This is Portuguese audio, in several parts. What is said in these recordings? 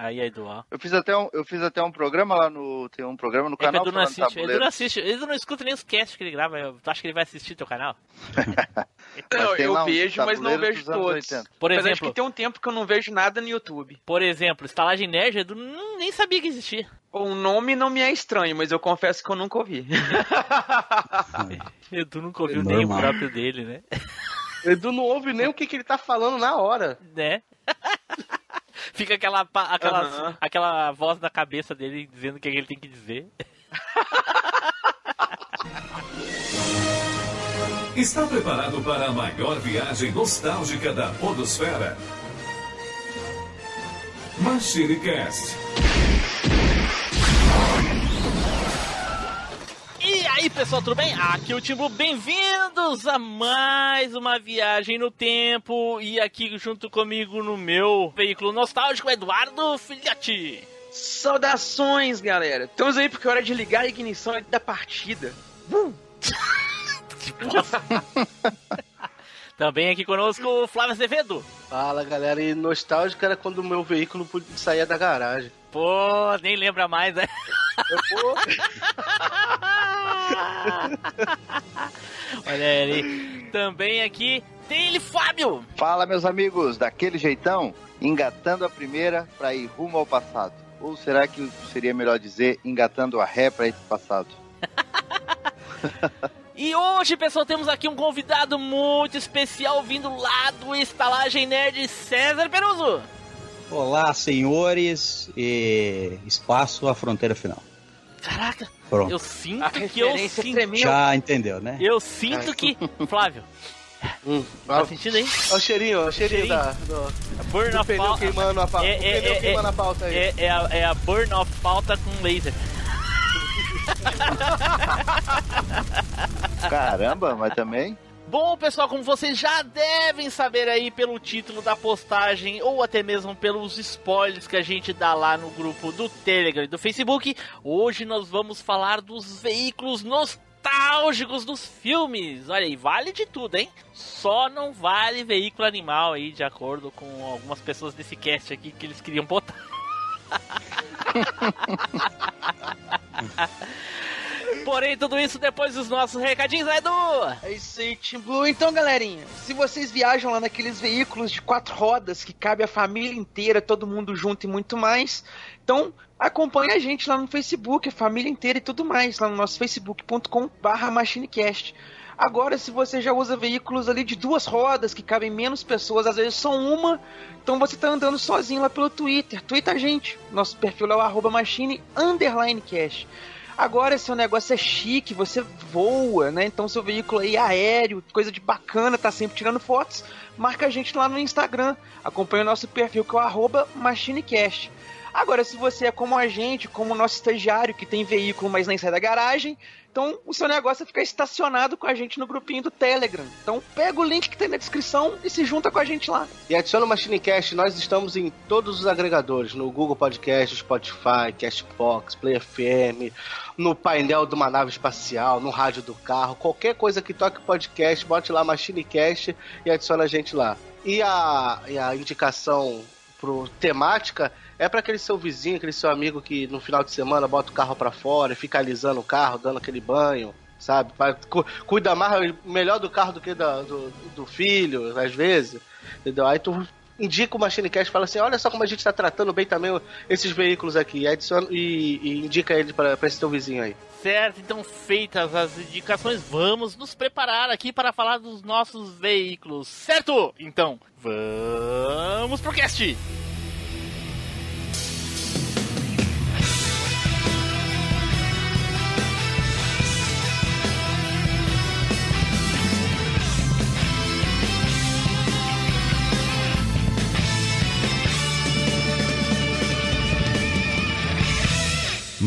Aí, Edu, ó. Eu fiz até um, eu fiz até um programa lá no. Tem um programa no É que canal Edu não assiste. Edu não assiste. Edu não escuta nem os casts que ele grava. Eu- Tu acha que ele vai assistir teu canal? Mas Não, eu uns vejo, mas não vejo todos. 80. Por Apesar de exemplo, que tem um tempo que eu não vejo nada no YouTube. por exemplo, estalagem nerd, Edu não- nem sabia que existia. O nome não me é estranho, mas eu confesso que eu nunca ouvi. Edu nunca ouviu É nem o próprio dele, né? Edu não ouve nem o que, que ele tá falando na hora. né? Fica aquela, aquela, aquela voz na cabeça dele dizendo o que ele tem que dizer. Está preparado para a maior viagem nostálgica da Podosfera? MachineCast. E aí, pessoal, tudo bem? Aqui é o Timbu, bem-vindos a mais uma viagem no tempo. E aqui junto comigo no meu veículo nostálgico, Eduardo Filhote. Saudações, galera. Estamos aí porque é hora de ligar a ignição da partida. Uh! Também aqui conosco o Flávio Azevedo. Fala, galera. E nostálgico era quando o meu veículo podia- saía da garagem. Pô, nem lembra mais, né? Pô, Olha ele. Também aqui tem ele, Fábio. Fala, meus amigos, daquele jeitão, engatando a primeira pra ir rumo ao passado. Ou será que seria melhor dizer engatando a ré pra ir pro passado? E hoje, pessoal, temos aqui um convidado muito especial vindo lá do Estalagem Nerd, César Peruso. Olá, senhores, e espaço à fronteira final. Caraca, Pronto. eu sinto A que eu sinto. tremenda. Já entendeu, né? Eu sinto que. Flávio, hum, tá ó, sentindo aí? ó o cheirinho, ó o cheirinho, Cheirinho. da, do, Burn do of pneu pauta. queimando a pauta. É, o é, pneu é, queimando a pauta aí. É, é a, é a burn of pauta com laser. Caramba, mas também. Bom, pessoal, como vocês já devem saber aí pelo título da postagem ou até mesmo pelos spoilers que a gente dá lá no grupo do Telegram e do Facebook, hoje nós vamos falar dos veículos nostálgicos dos filmes. Olha aí, vale de tudo, hein? Só não vale veículo animal aí, de acordo com algumas pessoas desse cast aqui que eles queriam botar. Porém, tudo isso depois dos nossos recadinhos, Edu? É isso aí, Team Blue. Então, galerinha, se vocês viajam lá naqueles veículos de quatro rodas que cabe a família inteira, todo mundo junto e muito mais, então acompanhe a gente lá no Facebook, a família inteira e tudo mais, lá no nosso facebook.com/barra machinecast. Agora, se você já usa veículos ali de duas rodas que cabem menos pessoas, às vezes só uma, então você tá andando sozinho lá pelo Twitter. Twitter a gente. Nosso perfil é o arroba machine underline cast. Agora, se o negócio é chique, você voa, né? Então, seu veículo aí é aéreo, coisa de bacana, tá sempre tirando fotos, marca a gente lá no Instagram. Acompanha o nosso perfil que é o machinecast. Agora, se você é como a gente, como o nosso estagiário, que tem veículo, mas nem sai da garagem, então o seu negócio é ficar estacionado com a gente no grupinho do Telegram. Então, pega o link que tem na descrição e se junta com a gente lá. E adiciona o MachineCast, nós estamos em todos os agregadores, no Google Podcast, Spotify, Castbox, Play FM, no painel de uma nave espacial, no rádio do carro, qualquer coisa que toque podcast, bote lá MachineCast e adiciona a gente lá. E a, e a indicação pro temática é para aquele seu vizinho, aquele seu amigo que no final de semana bota o carro para fora e fica alisando o carro, dando aquele banho, sabe? Cuida mais, melhor do carro do que do, do filho, às vezes. Entendeu? Aí tu indica o MachineCast e fala assim: olha só como a gente tá tratando bem também esses veículos aqui. E, adiciona, e, e indica ele para esse teu vizinho aí. Certo, então feitas as indicações, vamos nos preparar aqui para falar dos nossos veículos, certo? Então, vamos pro cast!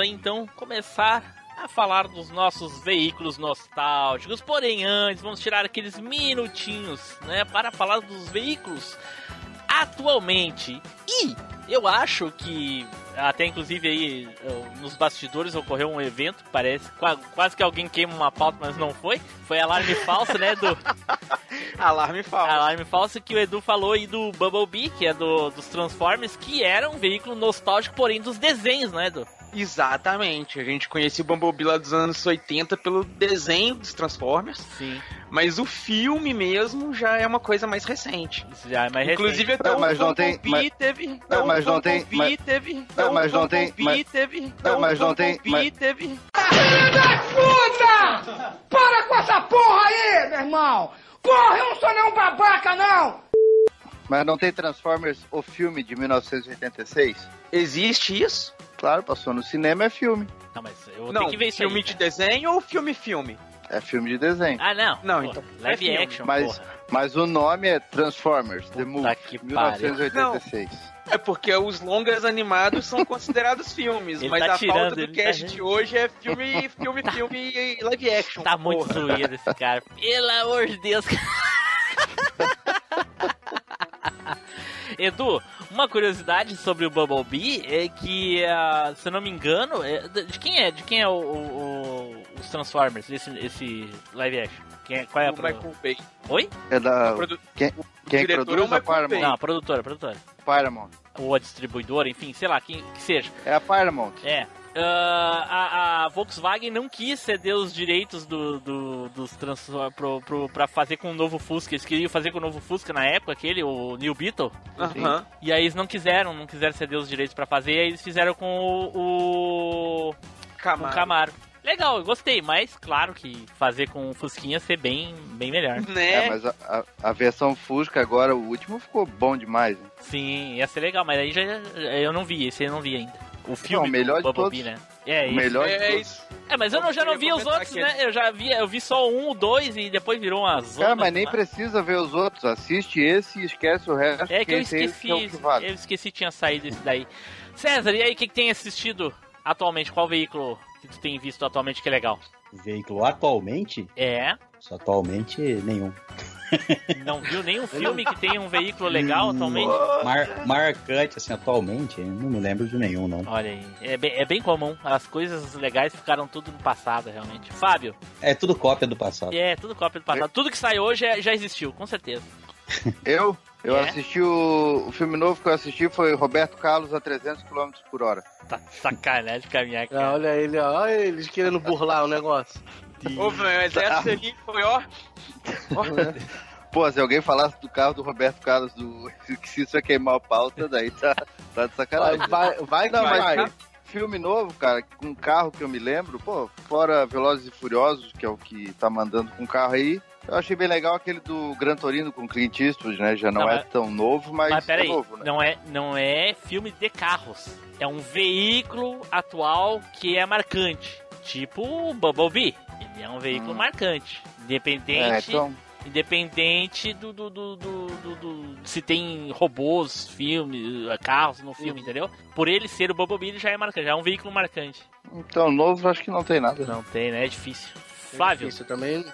Aí então começar a falar dos nossos veículos nostálgicos. Porém, antes, vamos tirar aqueles minutinhos, né, para falar dos veículos atualmente. E eu acho que até inclusive aí nos bastidores ocorreu um evento, parece quase que alguém queima uma pauta, mas não foi. Foi alarme falso, né, do alarme falso. Alarme falso que o Edu falou aí do Bumblebee, que é do dos Transformers, que era um veículo nostálgico, porém dos desenhos, né, Edu? Exatamente. A gente conhecia o Bumblebee lá dos anos 80 pelo desenho dos Transformers. Sim. Mas o filme mesmo já é uma coisa mais recente. Já é mais Inclusive recente. até Não, mas o não tem- mas- teve. Não, mas não tem- mas- teve. Não, mas não tem- mas- teve. Não, mas não tem- mas- teve. Puta! Para com essa porra aí, meu irmão! Porra, eu não sou nenhum babaca, não! Mas não tem Transformers, o filme de 1986? Existe isso? Claro, passou no cinema, é filme. Não, mas eu vou não, ter que ver isso filme aí. de cara. desenho ou filme-filme? É filme de desenho. Ah, não. Não, Pô, então, Live é action, Mas, porra. mas o nome é Transformers, The Puta Movie, que 1986. É porque os longas animados são considerados filmes, Ele mas tá a tirando, pauta do tá cast rindo. de hoje é filme, filme, filme e live action. Tá muito porra. zoeiro esse cara. Pelo amor de Deus. Edu, uma curiosidade sobre o Bumblebee é que, ah, se eu não me engano, é- de quem é? De quem é o, o- o- os Transformers, esse, esse live action? Quem é, qual é a. Oi? É da. O produ- Quem, quem diretor produz é o a Paramount? Não, a produtora, a produtora. Paramount. Ou a distribuidora, enfim, sei lá, quem que seja. É a Paramount. É. Ah, a, a Volkswagen não quis ceder os direitos do, do- dos Transformers pro, pro, pra fazer com o novo Fusca. Eles queriam fazer com o novo Fusca na época, aquele, o New Beetle. E aí eles não quiseram, não quiseram ceder os direitos pra fazer, e aí eles fizeram com o, o, Camaro. o Camaro. Legal, eu gostei, mas claro que fazer com o Fusquinha ia ser bem, bem melhor. Né? É, mas a, a- a versão Fusca agora, o último, ficou bom demais. né? Sim, ia ser legal, mas aí já, eu não vi, esse eu não vi ainda. O filme o melhor do de Bumblebee, todos. né? É, O esse. melhor de É todos. isso. É, mas eu não, já não vi os outros, que né? Eu já vi, eu vi só um, dois e depois virou uma zona. Cara, mas nem né? precisa ver os outros. Assiste esse e esquece o resto. É que eu aí esqueci, é que vale. eu esqueci tinha saído esse daí. César, e aí, o que, que tem assistido atualmente? Qual veículo que tu tem visto atualmente que é legal? Veículo atualmente? É, Só atualmente nenhum. não viu nenhum filme que tenha um veículo legal atualmente? Mar- marcante, assim, atualmente, não me lembro de nenhum, não. Olha aí, é bem, é bem comum. As coisas legais ficaram tudo no passado, realmente. Fábio, É tudo cópia do passado. é tudo cópia do passado. Tudo que sai hoje é- já existiu, com certeza. Eu? Eu É? assisti o, o filme novo que eu assisti foi Roberto Carlos a 300 km por hora. Tá sacanagem de caminhar aqui. Ah, olha ele, ó, olha eles querendo burlar o negócio. Ô, mas essa ali foi, ó. Pô, se alguém falasse do carro do Roberto Carlos, do que se isso é queimar a pauta, daí tá, tá de sacanagem. Vai, vai, vai que Não, vai. fi- filme novo, cara, com um carro que eu me lembro, pô, fora Velozes e Furiosos, que é o que tá mandando com o carro aí, eu achei bem legal aquele do Gran Torino com Clint Eastwood, né? Já não, Não, é mas- tão novo, mas, Mas é peraí, novo, né? não, é, não é filme de carros. É um veículo atual que é marcante. Tipo o Bumblebee. Ele é um veículo Hum. marcante. Independente, É, então, independente do, do, do, do- do- do- se tem robôs, filmes, carros no filme, entendeu? Por ele ser o Bumblebee, ele já é marcante. Já é um veículo marcante. então novo acho que não tem nada. Não tem, né? É difícil. É Flávio. difícil, também,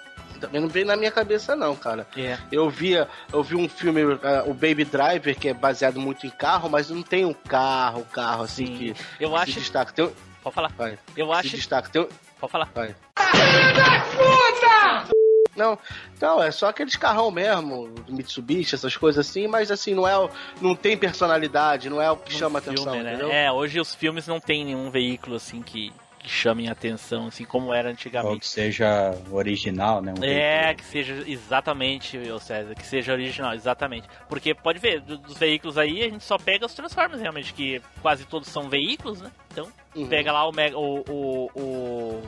também não veio na minha cabeça, não, cara. É. Eu via, eu vi um filme, ah, o Baby Driver, que é baseado muito em carro, mas não tem um carro, carro assim Sim. que Eu acho. destaca. Tem, um- Pode falar. vai, Eu se acho. destaca. Tem, um- Pode falar. vai. Puta! Não, não, é só aqueles carrão mesmo, Mitsubishi, essas coisas assim, mas assim, não é o- não tem personalidade, não é o que no chama filme, atenção, né? É, hoje os filmes não tem nenhum veículo assim que, que chame a atenção, assim como era Ou antigamente. que seja original, né? um É, veículo. que seja exatamente, ô César, que seja original, exatamente. Porque pode ver, do- dos veículos aí, a gente só pega os Transformers realmente, que quase todos são veículos, né? Então, Uhum. pega lá o, mega, o, o, o,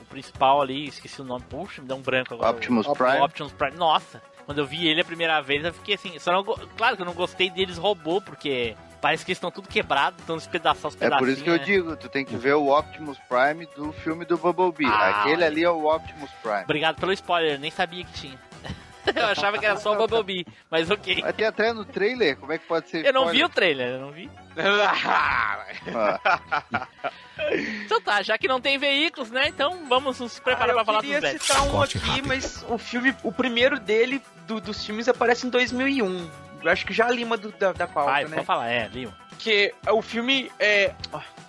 o principal ali, esqueci o nome, puxa, me deu um branco agora. Optimus o, Prime. O Optimus Prime, nossa, quando eu vi ele a primeira vez, eu fiquei assim, só não, claro que eu não gostei deles robô, porque parece que eles estão tudo quebrados, estão despedaçados, os É por isso que eu pedacinhos, né? digo, tu tem que ver o Optimus Prime do filme do Bumblebee. Ah, Aquele olha. ali é o Optimus Prime. Obrigado pelo spoiler, nem sabia que tinha. Eu achava que era só o Bumblebee, mas ok. Mas tem até no trailer, como é que pode ser Eu não vi o trailer, eu não vi. Ah, Então tá, já que não tem veículos, né? Então vamos nos preparar Ah, pra eu falar dos queria velhos. citar um aqui, rápido. mas o filme, o primeiro dele, do- dos filmes, aparece em 2001. Eu acho que já a lima do- da, da pauta, Vai, né? pode falar, é, Leo. que o filme é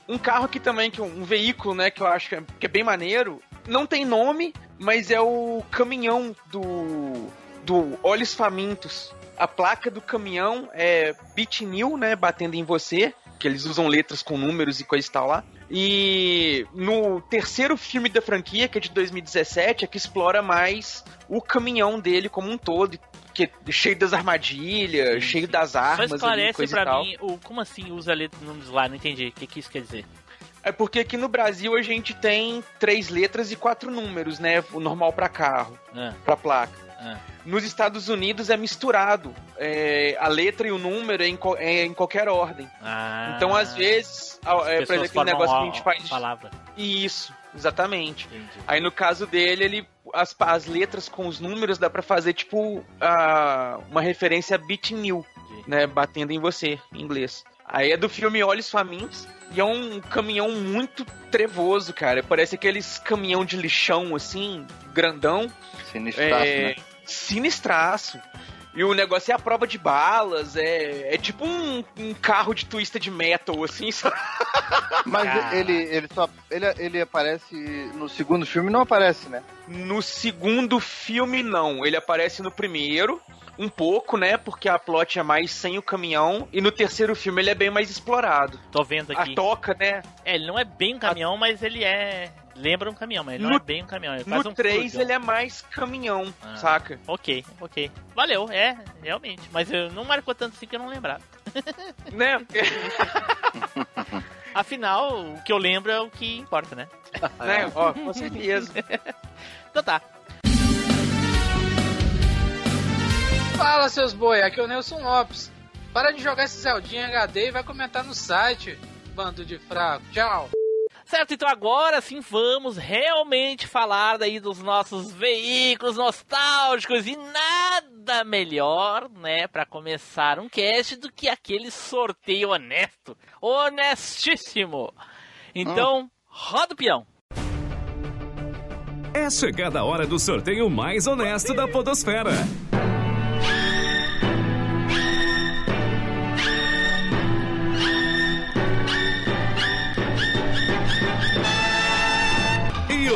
um carro que também que um veículo, né, que eu acho que é, que é bem maneiro. Não tem nome, mas é o caminhão do do Olhos Famintos. A placa do caminhão é Beat New, né, batendo em você, que eles usam letras com números e coisa e tal lá. E no terceiro filme da franquia, que é de 2017, é que explora mais o caminhão dele como um todo, que é cheio das armadilhas, cheio das armas, ali, esclarece coisa e pra mim o, como assim usa letra números lá, não entendi. O que, que isso quer dizer? É porque aqui no Brasil a gente tem três letras e quatro números, né? O normal pra carro, Ah, pra placa. ah. Nos Estados Unidos é misturado. É, a letra e o número é em, co- é em qualquer ordem. Ah, Então, às vezes, é, por exemplo, aquele negócio que a a- gente faz. a palavra. Isso, exatamente. Entendi. Aí no caso dele, ele as, as letras com os números dá pra fazer tipo a, uma referência a beat new, Entendi. né, batendo em você em inglês. Aí é do filme Olhos Famintos e é um caminhão muito trevoso, cara. Parece aqueles caminhão de lixão assim, grandão, sinistraço, é, né? sinistraço. E o negócio é a prova de balas, é, é tipo um, um carro de twisted metal, assim, sabe? Mas Cara. ele, ele só. Ele, ele aparece no segundo filme, não aparece, né? No segundo filme, não. Ele aparece no primeiro, um pouco, né? Porque a plot é mais sem o caminhão. E no terceiro filme ele é bem mais explorado. Tô vendo aqui. A toca, né? É, ele não é bem um caminhão, mas ele é. Lembra um caminhão, mas ele não No- é bem um caminhão. Ele No um 3 furgão. ele é mais caminhão, Ah. saca? Ok, ok. Valeu, é, realmente. Mas eu não marcou tanto assim que eu não lembrava. né? Afinal, o que eu lembro é o que importa, né? né? Ó, com certeza. Então tá. Fala, seus boi, aqui é o Nelson Lopes. Para de jogar esse Zeldinha HD e vai comentar no site, bando de fraco. Tchau. Certo, então agora sim vamos realmente falar daí dos nossos veículos nostálgicos e nada melhor, né, para começar um cast do que aquele sorteio honesto, honestíssimo. Então, roda o peão. É chegada a hora do sorteio mais honesto da Podosfera.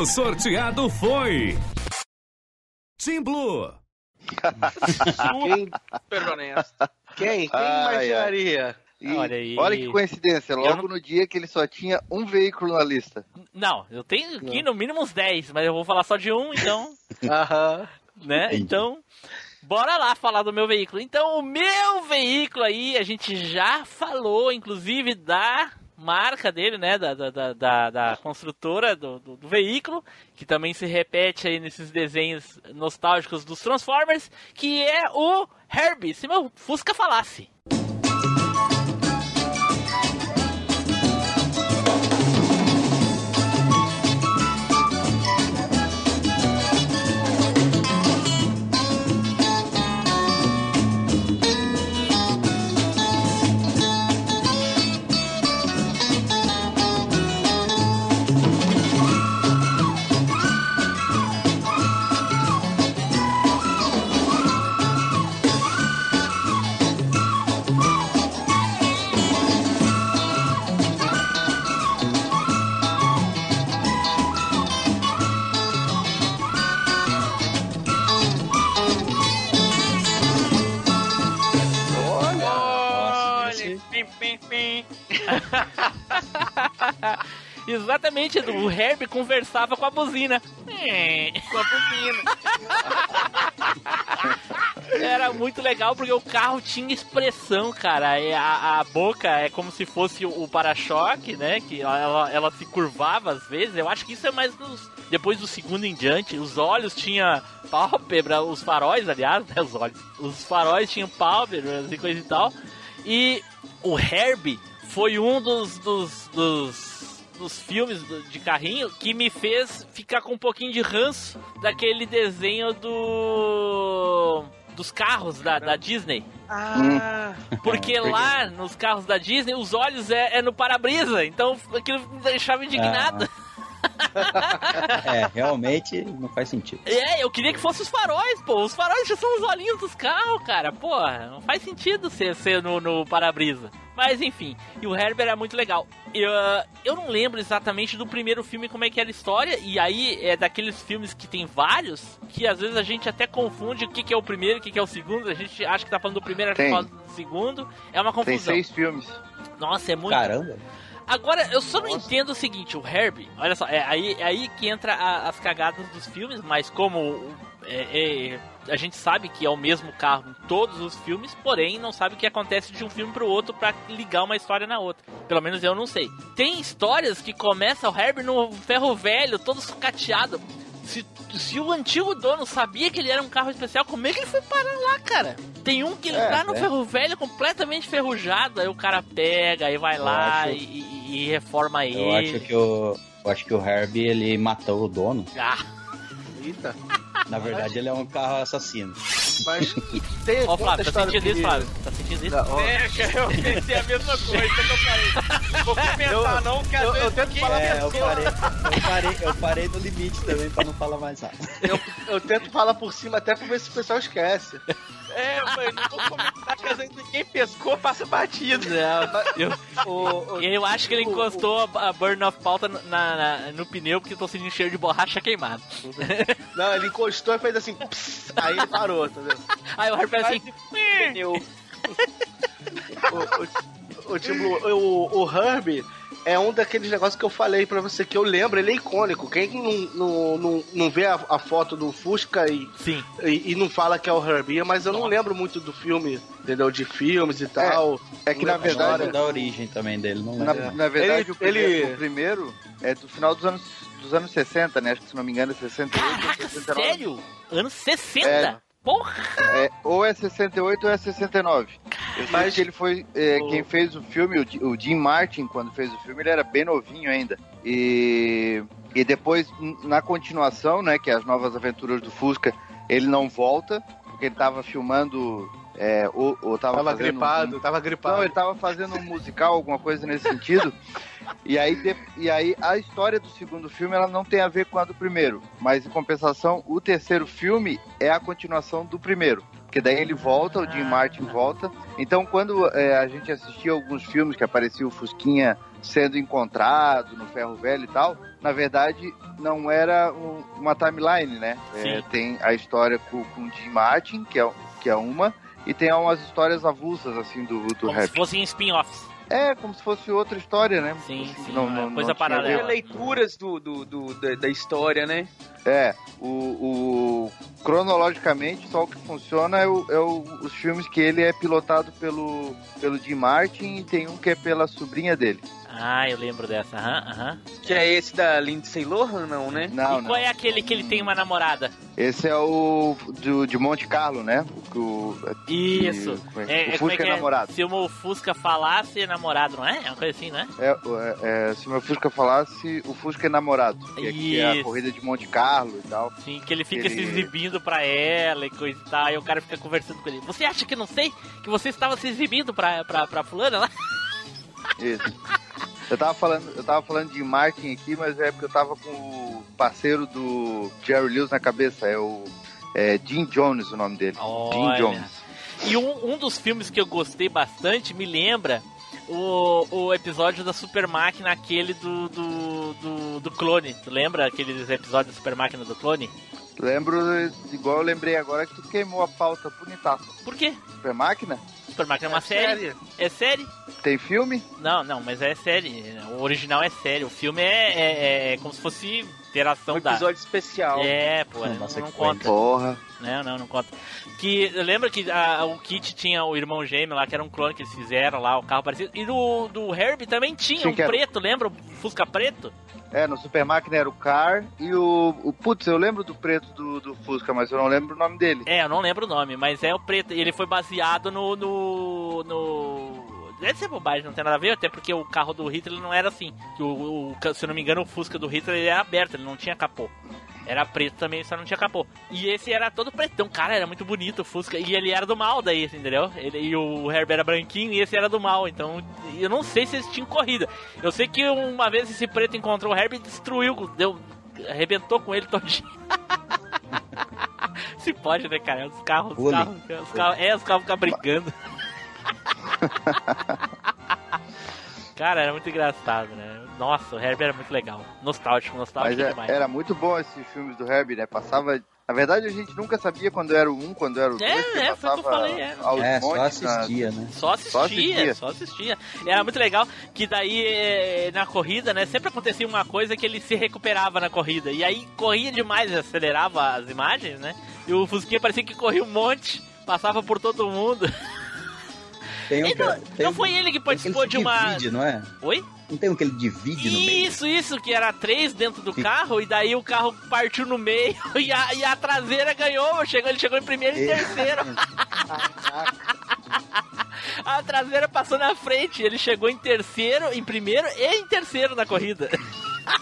O sorteado foi. Team Blue. Quem, Super honesto. quem, quem Ai, ai. imaginaria? E Olha aí. olha que coincidência, logo não- no dia que ele só tinha um veículo na lista. Não, eu tenho aqui no mínimo uns 10, mas eu vou falar só de um, então, Aham. né? Entendi. Então, bora lá falar do meu veículo. Então, o meu veículo aí, a gente já falou, inclusive, da marca dele, né? Da, da, da, da- construtora do, do, do veículo, que também se repete aí nesses desenhos nostálgicos dos Transformers, que é o Herbie, se meu Fusca falasse. Exatamente, Edu. O Herbie conversava com a buzina. Com a buzina. Era muito legal porque o carro tinha expressão, cara. E a, a boca é como se fosse o, para-choque, né? Que ela, ela, ela se curvava às vezes. Eu acho que isso é mais nos, depois do segundo em diante. Os olhos tinha pálpebra, os faróis, aliás, né? Os olhos. Os faróis tinham pálpebras e coisa e tal. E o Herbie foi um dos, dos, dos, dos filmes de carrinho que me fez ficar com um pouquinho de ranço daquele desenho do. dos carros da, da Disney. Ah, Porque lá nos carros da Disney os olhos é, é no para-brisa, então aquilo me deixava indignado. É, realmente não faz sentido. É, eu queria que fosse os faróis, pô. Os faróis já são os olhinhos dos carros, cara. Porra, não faz sentido ser, ser no, no para-brisa. Mas enfim, e o Herbert é muito legal. Eu, ah, eu não lembro exatamente do primeiro filme como é que era a história, e aí é daqueles filmes que tem vários, que às vezes a gente até confunde o que, que é o primeiro e o que, que é o segundo. A gente acha que tá falando do primeiro, acha que Tem. tá falando do segundo. É uma Tem confusão. seis filmes. Nossa, é muito. Caramba. Agora, eu só não entendo o seguinte, o Herbie, olha só, é aí, é aí que entra a- as cagadas dos filmes, mas como é, é, a gente sabe que é o mesmo carro em todos os filmes, porém não sabe o que acontece de um filme pro outro pra ligar uma história na outra. Pelo menos eu não sei. Tem histórias que começa o Herbie no ferro velho, todo sucateado. Se, se o antigo dono sabia que ele era um carro especial, como é que ele foi parar lá, cara? Tem um que ele É, tá no é. ferro velho completamente ferrujado, aí o cara pega, aí vai Eu lá acho- e, e- e reforma ele. Eu acho que o. Eu acho que o Herbie ele matou o dono. Ah, Eita. Na verdade, ele é um carro assassino. Mas tem ó, Flávio, tá sentindo isso, Flávio? Tá sentindo isso? Não, ó, é, eu pensei a mesma coisa que eu falei. Não vou comentar, não, que às eu- eu tento falar- É, eu parei, eu parei, eu parei no limite também pra não falar mais nada. eu, eu tento falar por cima até pra ver se o pessoal esquece. É, mas não vou comentar às vezes ninguém pescou, passa batido. Não, eu, O, o- eu acho que ele o- encostou a, a burn of pauta na, na- no pneu porque tô sentindo cheiro de borracha queimado. Não, ele encostou e fez assim, pss, aí ele parou, entendeu? Aí o Herbert assim, Pneu. O, o, o, o, o Herbie é um daqueles negócios que eu falei pra você que eu lembro, ele é icônico. Quem não, não, não, não vê a, a foto do Fusca e, sim. e, e não fala que é o Herbie, mas eu não Nossa. lembro muito do filme, entendeu? De filmes e tal. É que na Não verdade, da origem também dele, não na, lembro. na verdade Ele- o, primeiro, ele- o primeiro é do final dos anos, dos anos 60, né? Acho que se não me engano é 68 ou Caraca, 69. sério? Anos 60? É. Porra! É, ou é 68 ou é 69. Eu sei Mas- que ele foi. é, O- Quem fez o filme, o, o Jim Martin, quando fez o filme, ele era bem novinho ainda. E, e depois, na continuação, né, que é as novas aventuras do Fusca, ele não volta, porque ele tava filmando. É, ou, ou tava, Tava fazendo um- gripado, tava gripado. Não, ele tava fazendo um musical, alguma coisa nesse sentido. E aí, de- e aí a história do segundo filme ela não tem a ver com a do primeiro. Mas em compensação, o terceiro filme é a continuação do primeiro. Porque daí ele volta, o Jim Martin volta. Então quando é, a gente assistia alguns filmes que aparecia o Fusquinha sendo encontrado no ferro velho e tal, na verdade não era um- uma timeline, né? É, tem a história com, com o Jim Martin, que é, que é uma, e tem umas histórias avulsas assim do, do Como rap. se fossem spin-offs. É, como se fosse outra história, né? Sim, sim, Não, é não, coisa não paralela. Leituras do, do, do- da, da história, né? É, o, o- cronologicamente só o que funciona é, o- é o- os filmes que ele é pilotado pelo, pelo Jim Martin e tem um que é pela sobrinha dele. Ah, eu lembro dessa, aham, aham. Que é esse da Lindsay Lohan, não, né? Não, e não. qual é aquele que ele tem uma namorada? Esse é o do, de Monte Carlo, né? O, o, Isso. que- É, o é, como é Fusca é, é? namorado. Se o Fusca falasse, é namorado, não é? É uma coisa assim, não é? É, é, é, se o meu Fusca falasse, o Fusca é namorado. Que, é- que é a corrida de Monte Carlo e tal. Sim, que ele fica Ele- se exibindo pra ela e coisa e tal. Aí o cara fica conversando com ele. Você acha que eu não sei que você estava se exibindo pra, pra, pra fulana lá? Isso. Eu tava falando, eu tava falando de Martin aqui, mas é porque eu tava com o parceiro do Jerry Lewis na cabeça, é o é Jim Jones o nome dele. Olha. Jim Jones. E um, um dos filmes que eu gostei bastante me lembra o, o episódio da Super Máquina, aquele do, do, do, do clone. Tu lembra aqueles episódios da Super Máquina do clone? Lembro, igual eu lembrei agora que tu queimou a pauta bonitaça. Por quê? Super Máquina? Super Máquina é uma série. É série? Tem filme? Não, não, mas é série. O original é série. O filme é, é, é como se fosse interação Um da. episódio especial. É, pô, não, Nossa, não que conta. Porra. Não, não, não conta. Que lembra que a- o Kit tinha o irmão gêmeo lá, que era um clone que eles fizeram lá, o carro parecido. E do, do Herbie também tinha Sim, um que era- preto, lembra? O Fusca preto? É, no Super Máquina era o Car e o, o. Putz, eu lembro do preto do, do Fusca, mas eu não lembro o nome dele. É, eu não lembro o nome, mas é o preto. E ele foi baseado no. no. no deve ser bobagem, não tem nada a ver, até porque o carro do Hitler não era assim. O, o- se eu não me engano, o Fusca do Hitler ele era aberto, ele não tinha capô. Era preto também, só não tinha capô. E esse era todo pretão, cara, era muito bonito o Fusca. E ele era do mal daí, entendeu? Ele, e o Herbert era branquinho e esse era do mal. Então, eu não sei se eles tinham corrida. Eu sei que uma vez esse preto encontrou o Herbert e destruiu, deu, arrebentou com ele todinho. Se pode, né, cara? Os carros, os carros, os carros, é, os carros ficam brigando. Cara, era muito engraçado, né? Nossa, o Herbie era muito legal. Nostálgico, Mas nostálgico é- demais. era muito bom esses filmes do Herbie, né? Passava. Na verdade, a gente nunca sabia quando era o 1, quando era o 2. É, é, foi o que eu passava falei, é. aos É, só na- assistia, né? Só assistia, Só assistia. só assistia. E era muito legal que daí eh, na corrida, né, sempre acontecia uma coisa que ele se recuperava na corrida. E aí corria demais, acelerava as imagens, né? E o Fusquinha parecia que corria um monte, passava por todo mundo. Tem um que, não, tem não um- foi ele que participou de uma. Divide, não é? Oi? Não tem um que ele divide no meio? Isso, isso, que era três dentro do Sim. carro, e daí o carro partiu no meio e a, e a traseira ganhou. Chegou, ele chegou em primeiro e É. terceiro. A traseira passou na frente, ele chegou em terceiro, em primeiro e em terceiro na corrida.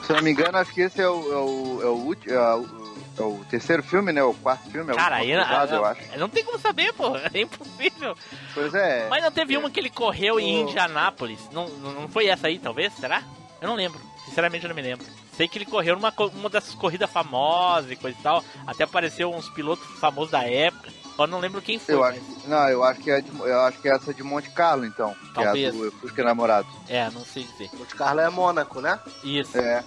Se eu não me engano, acho que esse é o, é o, é o, ulti- é o- é o terceiro filme, né? O quarto filme, é o Cara, aí cruzado, eu acho. não tem como saber, pô. É impossível. Pois é. Mas não teve uma que ele correu em O- Indianápolis? Não, não foi essa aí, talvez? Será? Eu não lembro. Sinceramente, eu não me lembro. Sei que ele correu numa uma dessas corridas famosas e coisa e tal. Até apareceu uns pilotos famosos da época. Só não lembro quem foi. Eu acho, mas- não, eu acho que é de, eu acho que é essa de Monte Carlo, então. Que Talvez. é a do Fusca Namorado. É, não sei dizer. Monte Carlo é Mônaco, né? Isso. É,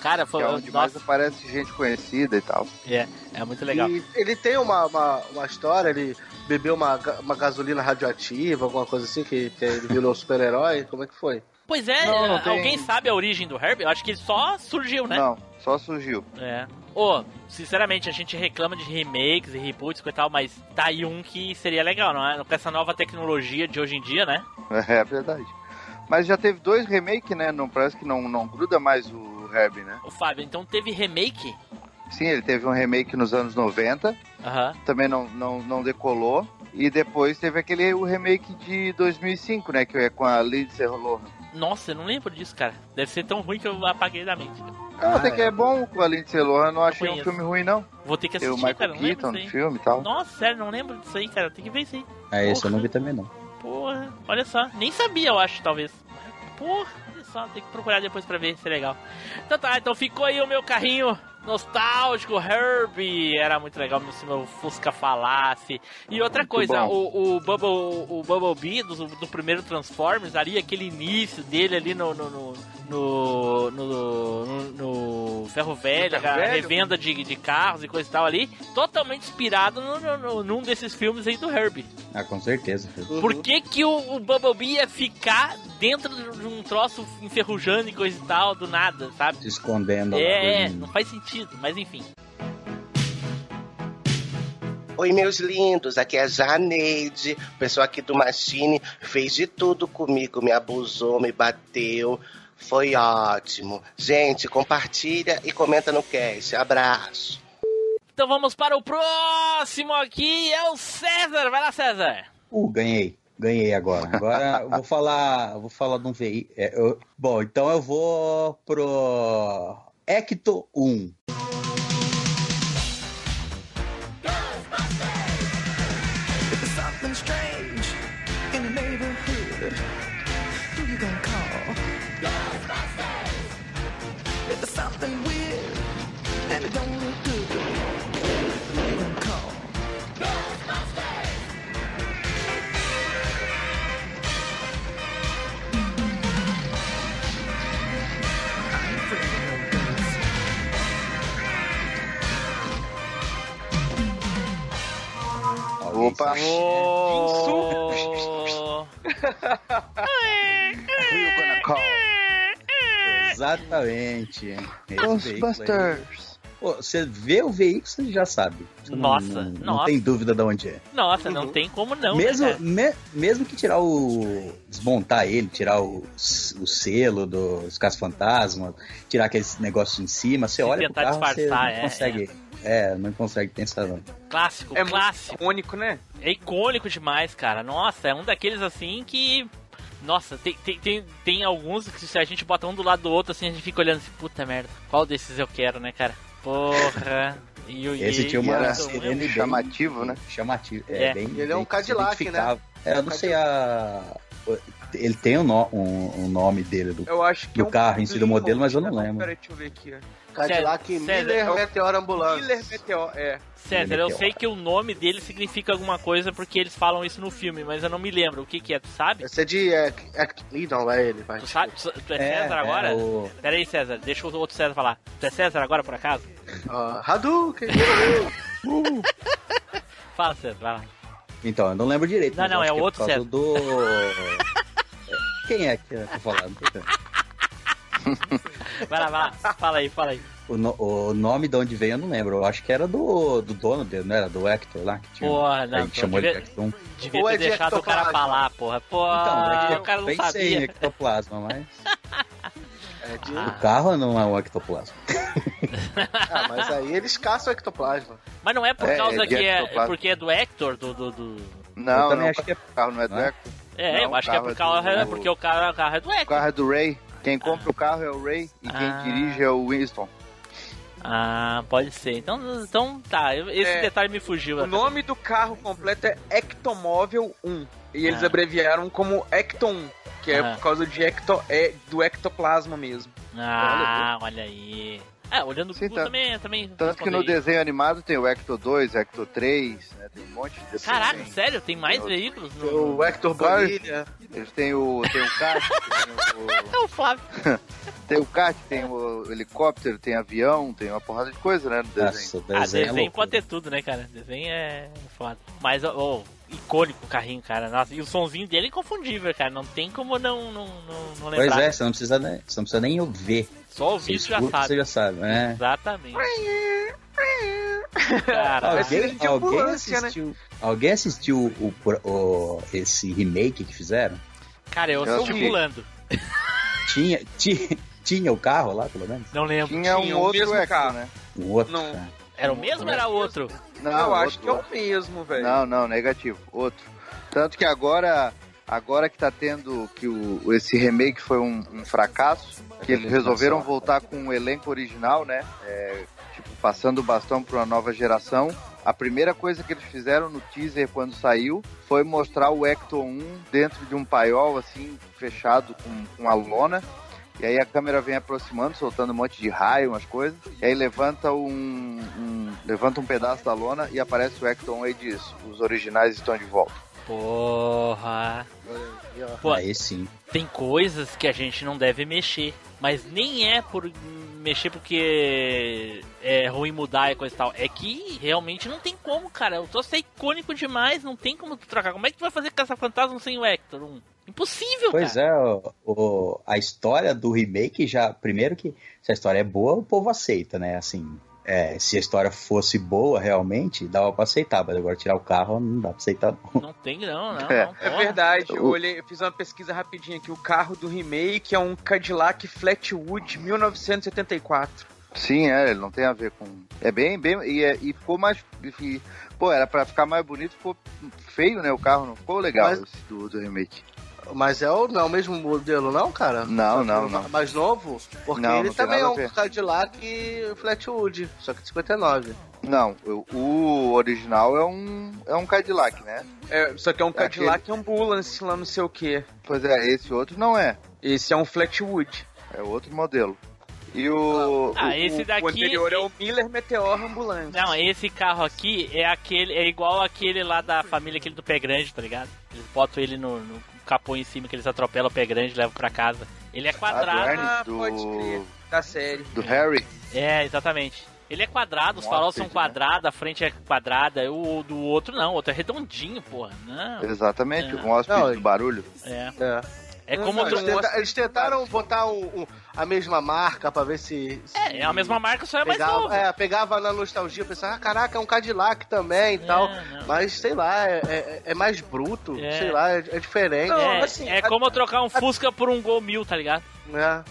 Cara, que foi. é onde mais Nossa, aparece gente conhecida e tal. é, é muito legal. E ele tem uma, uma, uma história, ele bebeu uma, uma gasolina radioativa, alguma coisa assim, que, que ele virou super-herói. Como é que foi? Pois é, Não, não é, tem- alguém sabe a origem do Herbie? Eu acho que ele só surgiu, né? Não, só surgiu. É. Ô, sinceramente, a gente reclama de remakes e reboots e tal, mas tá aí um que seria legal, não é? Com essa nova tecnologia de hoje em dia, né? É verdade. Mas já teve dois remakes, né? Não parece que não, não gruda mais o Herbie, né? Ô, Fábio, então teve remake? Sim, ele teve um remake nos anos 90, Aham. também não, não, não decolou. E depois teve aquele o remake de 2005, né? Que é com a Lindsay Lohan. Nossa, eu não lembro disso, cara. Deve ser tão ruim que eu apaguei da mente. Ah, até que é bom com a Lindsay Lohan, não achei um filme ruim, não. Vou ter que Tem o assistir, Michael cara. Keaton no filme e tal. Nossa, sério, não lembro disso aí, cara. Tem que ver isso aí. É, esse eu não vi também não. Porra, olha só. Nem sabia, eu acho, talvez. Porra, só. Tem que procurar depois pra ver se é legal. Então tá, então ficou aí o meu carrinho nostálgico, Herbie. Era muito legal se meu Fusca falasse. E outra Muito coisa, bom. o, o, Bubble, o Bumblebee do, do primeiro Transformers, ali, aquele início dele ali no. no, no no, no, no- no Ferro Velho, a revenda de, de carros e coisa e tal ali, totalmente inspirado no, no- no- num desses filmes aí do Herbie. Ah, com certeza. Por que, que o, o Bumblebee ia ficar dentro de um troço enferrujando e coisa e tal, do nada, sabe? Se escondendo. É, dormindo. não faz sentido, mas enfim. Oi, meus lindos, aqui é a Janeide. O pessoal aqui do Machine fez de tudo comigo, me abusou, me bateu. Foi ótimo. Gente, compartilha e comenta no cast. Abraço. Então vamos para o próximo aqui, é o César. Vai lá, César. Uh, ganhei. Ganhei agora. Agora eu vou falar, eu vou falar de um veículo. bom, então eu vou pro Ecto 1. Opa. Oh... Gonna call? Exatamente. Ghostbusters. Pô, você vê o veículo, você já sabe. Você não- Nossa, não, não nossa. tem dúvida de onde é. Nossa, não tem como não. mesmo, né, me- mesmo que tirar o. desmontar ele, tirar o, o selo dos caça-fantasma, tirar aqueles negócios em cima, você E olha pro tentar carro, você disfarçar, não é, consegue. É. não consegue pensar, não. Clássico, É muito clássico. icônico, né? É icônico demais, cara. Nossa, é um daqueles assim que Nossa, tem, tem, tem, tem alguns que se a gente bota um do lado do outro, assim, a gente fica olhando assim, puta merda, qual desses eu quero, né, cara? Porra. E, o- Esse tinha uma era- sirene bem chamativo, né? Chamativo. É, É. bem. Ele é um Cadillac, identificável. É, eu não sei a. Ele tem o no- um, um nome dele do, Eu acho que do é um carro em si do modelo, mas eu não né? lembro. Peraí, deixa eu ver aqui. ó. Cadillac César, Miller César, Meteor Ambulância. Miller Meteor, é. César, eu Meteor. sei que o nome dele significa alguma coisa porque eles falam isso no filme, mas eu não me lembro. O que que é, tu sabe? Esse é de. É, é, não, é ele, vai. Tu sabe? Tu, tu é, César agora? É, o... Pera aí, César, deixa o outro César falar. Tu é César agora, por acaso? Ah, Hadouken! Fala, César, vai lá. Então, eu não lembro direito. Não, não, eu acho é outro César. do. Quem é que eu tô falando? Vai lá, vai lá. Fala aí, fala aí. O, no- o nome de onde veio eu não lembro. Eu acho que era do, do dono dele, não era? Do Hector lá que tinha. Porra, não, a gente chamou ele de devia- Hector 1. Devia ter é de deixado o cara falar, porra. Porra, Então, é o cara não pensei em sabia. ectoplasma, mas. É de... Ah. O carro não é um ectoplasma. Ah, mas aí eles caçam o ectoplasma. Mas não é por É, causa é que é, porque é do Hector, do... do, do- Não, eu também não, acho que é. o carro não é do Não é? Hector. É, Não, eu acho que é o por carro causa, é é do- porque o carro, o carro é do O Hector. carro é do Ray. Quem compra o carro é o Ray e quem Ah. dirige é o Winston. Ah, pode ser. Então, então tá, esse É, detalhe me fugiu. O nome do carro completo é Ectomóvel 1. E eles Ah. abreviaram como Ecton 1, que é Ah. por causa de ecto, é, do ectoplasma mesmo. Ah, olha aí. É, olhando o Sim, Google tá. também, também Tanto que no desenho animado tem o Hector 2, Hector 3, né? Tem um monte de. Caraca, sério? Tem mais Tem veículos? No... O Hector Claro. Eles têm o, tem o kart, tem É o Flávio. o, tem o kart, tem o helicóptero, tem avião, tem uma porrada de coisa, né, no desenho. Nossa, o Ah, desenho, é desenho louco. pode ter tudo, né, cara? Desenho é foda. Mas, ó, icônico o carrinho, cara. Nossa, e o sonzinho dele é inconfundível, cara. Não tem como não, não, não, não lembrar. Pois é, você não precisa nem, você não precisa nem ver. Só ouvir Você isso já sabe. Você já sabe, né? Exatamente. Cara, Alguém, é alguém ambulância, né? assistiu, alguém assistiu o, o- esse remake que fizeram? cara, eu Eu assisti pulando. Tinha, tinha, tinha o carro lá, pelo menos? Não lembro. Tinha um Tinha o outro carro. né? Um outro. Não. Era o mesmo ou era outro? Não, eu acho outro, que é o mesmo, velho. Não, não, negativo. Outro. Tanto que agora, agora que tá tendo que o, esse remake foi um, um fracasso, que eles resolveram voltar com o elenco original, né? É, tipo, passando o bastão para uma nova geração. A primeira coisa que eles fizeram no teaser quando saiu foi mostrar o Hector 1 dentro de um paiol assim, fechado com, com a lona. E aí a câmera vem aproximando, soltando um monte de raio, umas coisas. E aí levanta um, um- levanta um pedaço da lona e aparece o Hector 1 e diz: os originais estão de volta. Porra. Pô, Aí sim. tem coisas que a gente não deve mexer. Mas nem é por mexer porque é ruim mudar e coisa e tal. É que realmente não tem como, cara. O troço é icônico demais, não tem como tu trocar. Como é que tu vai fazer caça-fantasma sem o Hector? Um? Impossível, Pois cara. é, o, o- a história do remake já. Primeiro que se a história é boa, o povo aceita, né? Assim, é, se a história fosse boa realmente, dava pra aceitar, mas agora tirar o carro não dá pra aceitar, não. Não tem, não, não. É. não É verdade, eu, olhei, eu fiz uma pesquisa rapidinha aqui. O carro do remake é um Cadillac Flatwood 1974. Sim, é, ele não tem a ver com. É bem, bem. E, é- e ficou mais. e- pô, era pra ficar mais bonito, ficou feio, né? O carro não ficou legal Mas- esse do, do remake. Mas é o, não é o mesmo modelo, não, cara? Não, não, o não. Mais novo? Porque Não, ele não também é um. Cadillac Flatwood, só que de 59. Não, o, o original é um, é um Cadillac, né? É, só que é um É Cadillac Ambulance lá não sei o que. Pois é, esse outro não é. Esse é um Flatwood. É outro modelo. E o. Ah, o- esse O daqui. anterior é o Miller Meteor Ambulance. Não, esse carro aqui é aquele, é igual aquele lá da família, aquele do pé grande, tá ligado? Eles botam ele no, no capô em cima, que eles atropelam o pé grande e levam pra casa. Ele é quadrado. Ah, do- pode crer. Da série. do Harry. É, exatamente. Ele é quadrado, os faróis são né? quadrados, a frente é quadrada, o do outro não, o outro é redondinho, porra. Não. Exatamente, É. um hóspede do barulho. É. É. É como Não. Eles, tenta- eles tentaram botar um- um- a mesma marca pra ver se. se É, é a mesma marca, só é mais Pegava, novo. é, pegava na nostalgia, pensava, ah, caraca, é um Cadillac também e tal. não. Mas sei lá, é, é- é mais bruto, É. sei lá, é, é diferente. Não, É, assim, é a- como eu trocar um Fusca por um Gol Mil, tá ligado? né?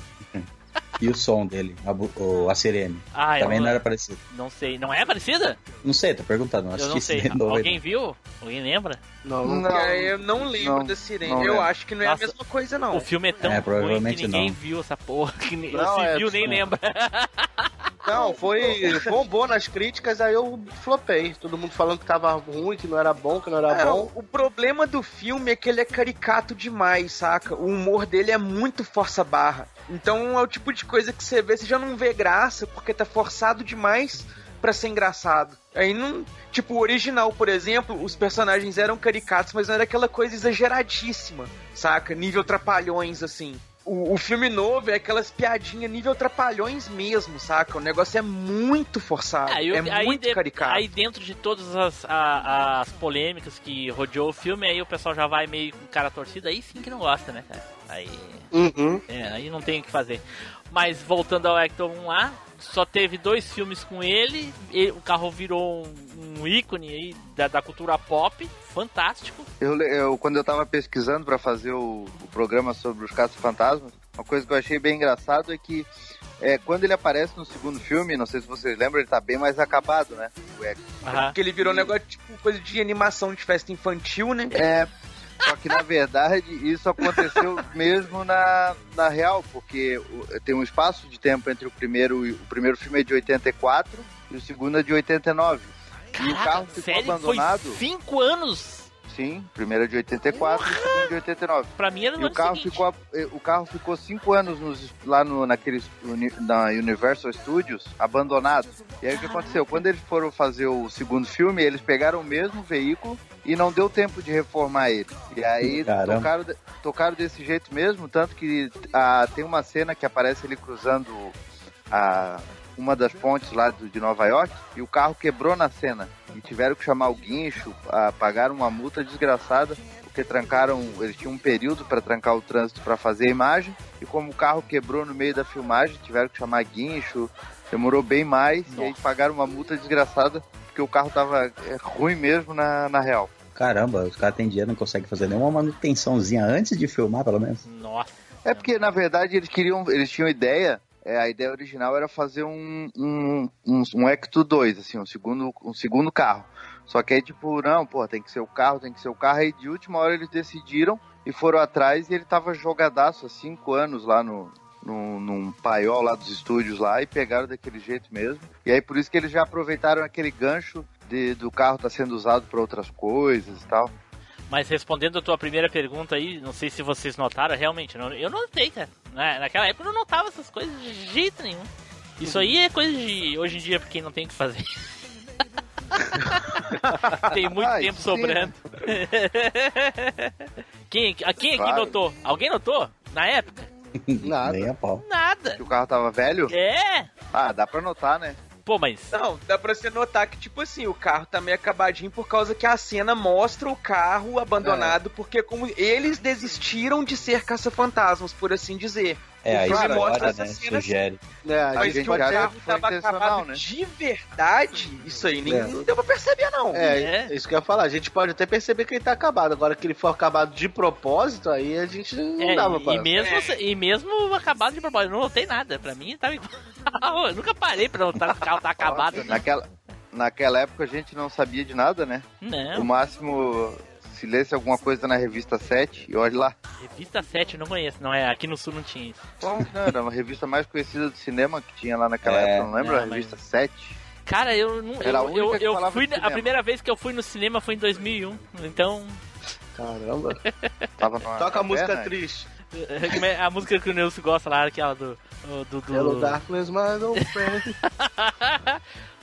E o som dele, a, o, a sirene. Ah, Também não- não era parecido. Não sei. Não é parecida? Não sei, tô perguntando. Não Eu não sei. novo Alguém viu? Alguém lembra? Não, Não, eu não lembro não, da sirene. não eu lembro. acho que não é Nossa, a mesma coisa, não. O filme é tão É, ruim que provavelmente ninguém não. viu essa porra. Que nem, Não, se é, viu, nem não. lembra. Não, foi bombou nas críticas, aí eu flopei. Todo mundo falando que tava ruim, que não era bom, que não era É, bom. o problema do filme é que ele é caricato demais, saca? O humor dele é muito força barra. Então é o tipo de coisa que você vê, você já não vê graça porque tá forçado demais pra ser engraçado. Aí não. Tipo, o original, por exemplo, os personagens eram caricatos, mas não era aquela coisa exageradíssima, saca? Nível trapalhões, assim. O, o filme novo é aquelas piadinhas nível trapalhões mesmo, saca? O negócio é muito forçado. Aí, eu- é aí muito de- caricato. aí dentro de todas as, a- as polêmicas que rodeou o filme, aí o pessoal já vai meio com cara torcida, aí sim que não gosta, né, cara? Aí, Uhum. é, aí não tem o que fazer. Mas voltando ao Hector 1 lá, só teve dois filmes com ele, e o carro virou um, um ícone aí da, da cultura pop, fantástico. Eu, eu- quando eu tava pesquisando pra fazer o, o programa sobre os caça-fantasmas, uma coisa que eu achei bem engraçado é que é, quando ele aparece no segundo filme, não sei se vocês lembram, ele tá bem mais acabado, né? O Echo. Aham. Porque ele virou um negócio tipo coisa de animação de festa infantil, né? É, só que na verdade isso aconteceu mesmo na, na real, porque tem um espaço de tempo entre o primeiro o primeiro filme é de 84 e o segundo é de 89. E o carro ficou sério? abandonado. Foi cinco anos? Sim, o primeiro é de 84 e segundo de 89. Pra mim era no E o carro seguinte. ficou eh, o carro ficou cinco anos nos- lá no naqueles uni- na Universal Studios abandonado. E aí o que aconteceu? Quando eles foram fazer o segundo filme, eles pegaram o mesmo veículo e não deu tempo de reformar ele. E aí Caramba. tocaram, tocaram desse jeito mesmo, tanto que ah, tem uma cena que aparece ele cruzando a uma das pontes lá de Nova York e o carro quebrou na cena e tiveram que chamar o guincho, ah, pagaram uma multa desgraçada porque trancaram, eles tinham um período para trancar o trânsito para fazer a imagem e como o carro quebrou no meio da filmagem, tiveram que chamar guincho, demorou bem mais e aí pagaram uma multa desgraçada porque o carro tava é, ruim mesmo na, na real. Caramba, os caras têm dinheiro, não conseguem fazer nenhuma manutençãozinha antes de filmar, pelo menos. Nossa. É porque, na verdade, eles queriam, eles tinham ideia, é, a ideia original era fazer um, um, um, um Ecto 2, assim, um segundo, um segundo carro. Só que aí, tipo, não, pô, tem que ser o carro, tem que ser o carro. Aí, de última hora, eles decidiram e foram atrás e ele tava jogadaço há cinco anos lá no, no, num paiol lá dos estúdios lá e pegaram daquele jeito mesmo. E aí, por isso que eles já aproveitaram aquele gancho de, do carro estar sendo usado para outras coisas e tal. Mas respondendo a tua primeira pergunta aí, não sei se vocês notaram, realmente, não- eu não notei, cara. Na- Naquela época eu não notava essas coisas de jeito nenhum. Isso aí é coisa de hoje em dia pra quem não tem o que fazer. tem muito Ah, tempo sim. sobrando. quem, a quem aqui Claro. notou? Alguém notou? Na época? Nada. Nem a pau. Nada. Que o carro tava velho? É? Ah, dá pra notar, né? Pô, mas. Não, dá pra você notar que, tipo assim, o carro tá meio acabadinho por causa que a cena mostra o carro abandonado, porque como eles desistiram de ser caça-fantasmas, por assim dizer. É, O a filme mostra história, né, essa cena sugere. É, a Mas gente que o carro que foi tava acabado né? de verdade, isso aí nem, É. não deu pra perceber, não. É, É. isso que eu ia falar. A gente pode até perceber que ele tá acabado. Agora que ele for acabado de propósito, aí a gente não É, dava e, pra... e mesmo, É. e mesmo acabado de propósito, eu não notei nada. Pra mim tava igual. eu nunca parei pra notar que o carro tá acabado. Né? Naquela, naquela época a gente não sabia de nada, né? O Não, máximo, se lesse alguma coisa na revista 7, e olha lá. revista 7 eu não conheço. Não é, aqui no sul não tinha isso. Que não? Era uma revista mais conhecida do cinema que tinha lá naquela É, época, não lembra? não, a mas- revista 7. Cara, eu não. Era a Eu, única eu, que eu falava fui. A primeira vez que eu fui no cinema foi em 2001. Então. Caramba. Tava numa Toca a música triste. é a música que o Nelson gosta lá, aquela do. do, do... Hello Darkness, my old friend.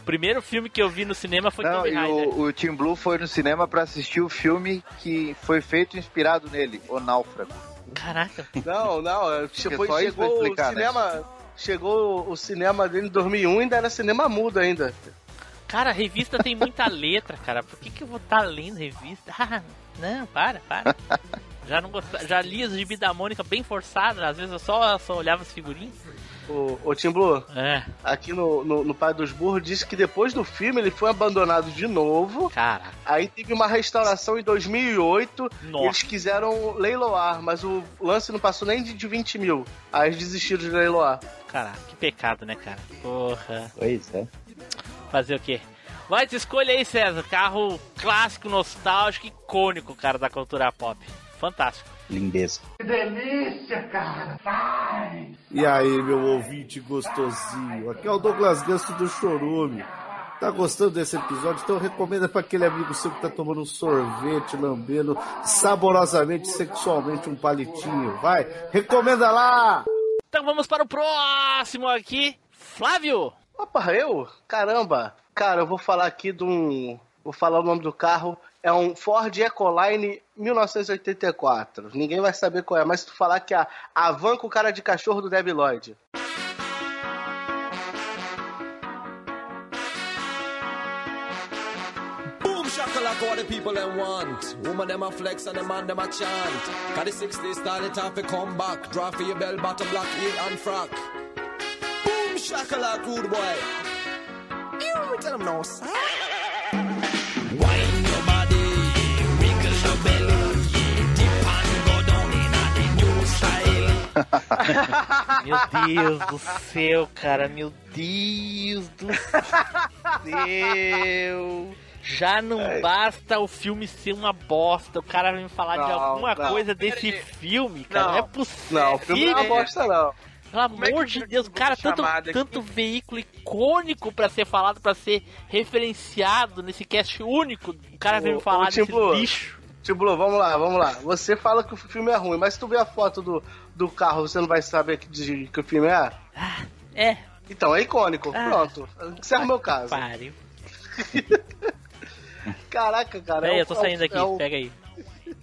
O primeiro filme que eu vi no cinema foi Não, Tomb e Raider. o, o Tim Blue foi no cinema pra assistir o filme que foi feito inspirado nele, O Náufrago. Caraca. Não, não. Foi- só isso pra chegou o explicar, né? cinema... Chegou o cinema dele em 2001 e ainda era cinema mudo ainda. Cara, a revista tem muita letra, cara. Por que, que eu vou estar lendo revista? Ah, não, para, para. Já não gostava, já li as gibi da Mônica bem forçada, às vezes eu só, só olhava as figurinhas. O, o Tim Blue, É, aqui no, no, no Pai dos Burros, disse que depois do filme ele foi abandonado de novo. cara. Aí teve uma restauração em 2008 Nossa. e eles quiseram leiloar, mas o lance não passou nem de, de 20 mil. Aí eles desistiram de leiloar. Cara, que pecado, né, cara? Porra. Pois é. Fazer o quê? Vai, te escolha aí, César. Carro clássico, nostálgico, icônico, cara, da cultura pop. Fantástico. Lindeza. E aí, meu ouvinte gostosinho, aqui é o Douglas Ganso do Chorume. Tá gostando desse episódio? Então recomenda para aquele amigo seu que tá tomando um sorvete, lambendo saborosamente, sexualmente um palitinho. Vai, recomenda lá! Então vamos para o próximo aqui. Flávio! Opa, eu? Caramba! Cara, eu vou falar aqui de um. Vou falar o nome do carro. É um Ford Ecoline 1984. Ninguém vai saber qual é, mas se tu falar que é a, van com cara de cachorro do Debbie Lloyd. The people them want. Woman them a flex and the man them a chant. Got the 60 style it off a come back. Draw for your bell bottom black heel and frock. Boom shakalaka rude boy. You tell them no son. Meu Deus do céu, cara. Meu Deus do céu. Já não basta o filme ser uma bosta. O cara vem me falar de Não, alguma não. coisa desse filme, cara. Não, Não. é possível. Não, o filme não é uma bosta, não. Pelo Como é amor eu de Deus, cara, de tanto, aqui? tanto veículo icônico pra ser falado, pra ser referenciado nesse cast único. O cara me falar desse Timbu, lixo. Tipo, vamos lá, vamos lá. Você fala que o filme é ruim, mas se tu ver a foto do, do carro, você não vai saber que, de, que o filme é? É, Então, é icônico. Ah. Pronto. Encerra o meu caso. pariu. Caraca, cara. Peraí, é eu tô o- é saindo aqui, é o- pega aí.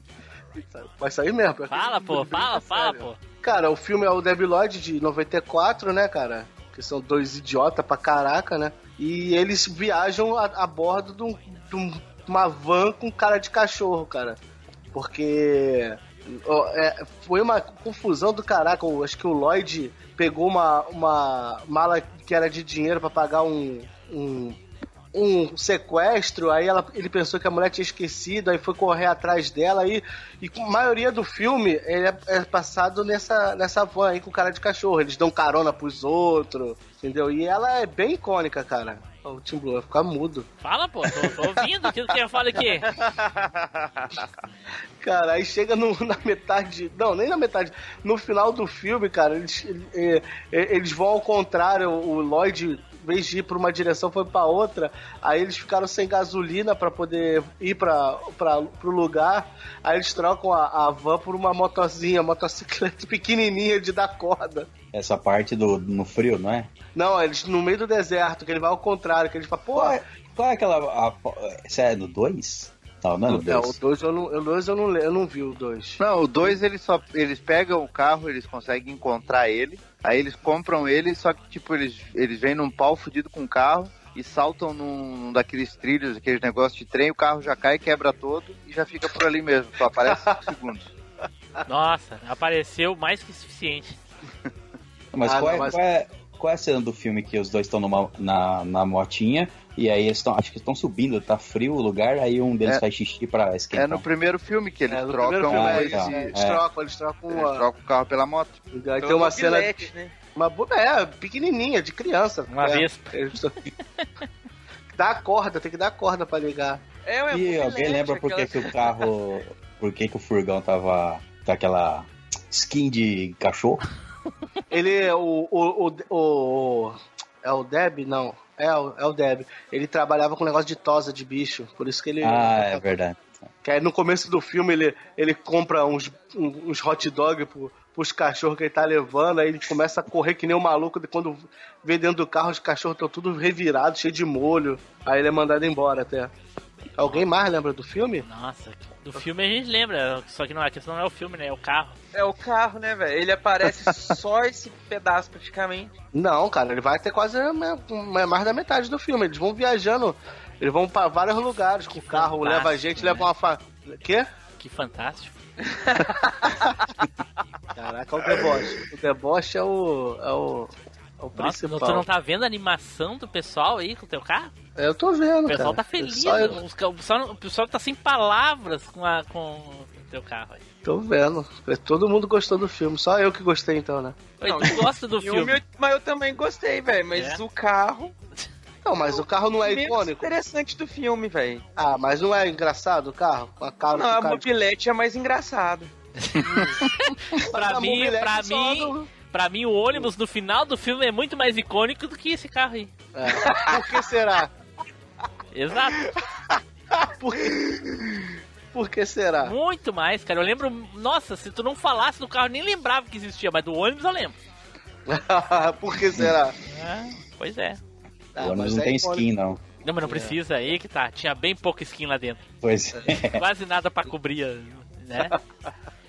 Vai sair mesmo. Fala, pô, fala, fala, pô. Cara, o filme é o Debbie Lloyd de 94, né, cara? Que são dois idiotas pra caraca, né? E eles viajam a, a bordo de, um- de um- uma van com cara de cachorro, cara. Porque é, foi uma confusão do caraca. Acho que o Lloyd pegou uma, uma mala que era de dinheiro pra pagar um, um um sequestro, aí ela, ele pensou que a mulher tinha esquecido, aí foi correr atrás dela, e com a maioria do filme é, é passado nessa, nessa van aí com cara de cachorro, eles dão carona pros outros, entendeu? E ela é bem icônica, cara. O Tim Blue vai ficar mudo. Fala, pô, tô, tô ouvindo aquilo que eu falo aqui. Cara, aí chega no- na metade. Não, nem na metade. No final do filme, cara, eles, eh, eh, eles vão ao contrário. O Lloyd, vez de ir pra uma direção, foi pra outra. Aí eles ficaram sem gasolina pra poder ir pra, pro lugar. Aí eles trocam a, a van por uma motozinha, motocicleta pequenininha de dar corda. Essa parte do no frio, não é? Não, eles no meio do deserto, que ele vai ao contrário, que eles falam, pô. Qual é, qual é aquela. A, Isso é no 2? Não, não é É, 2. o 2 eu não, o dois eu não, eu não vi o 2. Não, o 2 eles só eles pegam o carro, eles conseguem encontrar ele, aí eles compram ele, só que tipo eles eles vêm num pau fudido com o carro e saltam num, num daqueles trilhos, aqueles negócios de trem, o carro já cai, quebra todo e já fica por ali mesmo, só aparece 5 segundos. Nossa, apareceu mais que suficiente. Mas, Ah, qual, não, é, mas- qual, é, qual é a cena do filme que os dois estão numa- na, na motinha e aí eles estão, acho que estão subindo, tá frio o lugar, aí um deles É. faz xixi pra É esquentar. no primeiro filme que eles É, no trocam, primeiro filme, Ah, é, eles, eles, tá. eles É. trocam, eles trocam eles uma, trocam o carro pela moto. Aí tem uma cena. mobilete, né? Uma é, pequenininha, de criança. Uma é, vespa. eles Dá a corda, tem que dar a corda pra ligar. É, ué, E alguém lembra por que, aquela- que o carro. Por que, que o furgão tava com aquela skin de cachorro? Ele, o, o, o, o- É o Deb? Não. É o, é o Deb. Ele trabalhava com negócio de tosa de bicho, por isso que ele. Ah, é verdade. Que aí no começo do filme ele, ele compra uns, um- uns hot dog pro, pros cachorros que ele tá levando, aí ele começa a correr que nem um maluco, quando vê dentro do carro os cachorros estão tudo revirados, cheio de molho. Aí ele é mandado embora até. Alguém mais lembra do filme? Nossa, do filme a gente lembra, só que não, a questão não é o filme, né? É o carro. É o carro, né, velho? Ele aparece só esse pedaço praticamente. Não, cara, ele vai até quase mais da metade do filme. Eles vão viajando, eles vão pra vários lugares com o carro, leva a gente, né? leva uma fa... Quê? Que fantástico. Caraca, o deboche. O deboche é o. É o. O Nossa, principal. tu não tá vendo a animação do pessoal aí com o teu carro? Eu tô vendo, O pessoal cara. tá feliz. Só eu O pessoal, o pessoal tá sem palavras com, a, com o teu carro aí. tô vendo. Todo mundo gostou do filme, só eu que gostei então, né? Oi, tu gosta do Filme, filme? eu- mas eu também gostei, velho. Mas É? o carro. Não, mas o carro não é menos icônico. interessante do filme, velho. Ah, mas não é engraçado o carro? Com a cara Não, a cara- mobilete é mais engraçado. Pra a mim, pra mim, do- pra mim, o ônibus no final do filme é muito mais icônico do que esse carro aí. É. Por que será? Exato. Por que, Por que será? Muito mais, cara. Eu lembro. Nossa, se tu não falasse do carro, eu nem lembrava que existia, mas do ônibus eu lembro. Por que será? É, pois é. Ah, o ônibus não é tem skin, não. Não, mas não precisa aí que tá. Tinha bem pouca skin lá dentro. Pois é. Quase nada pra cobrir, né?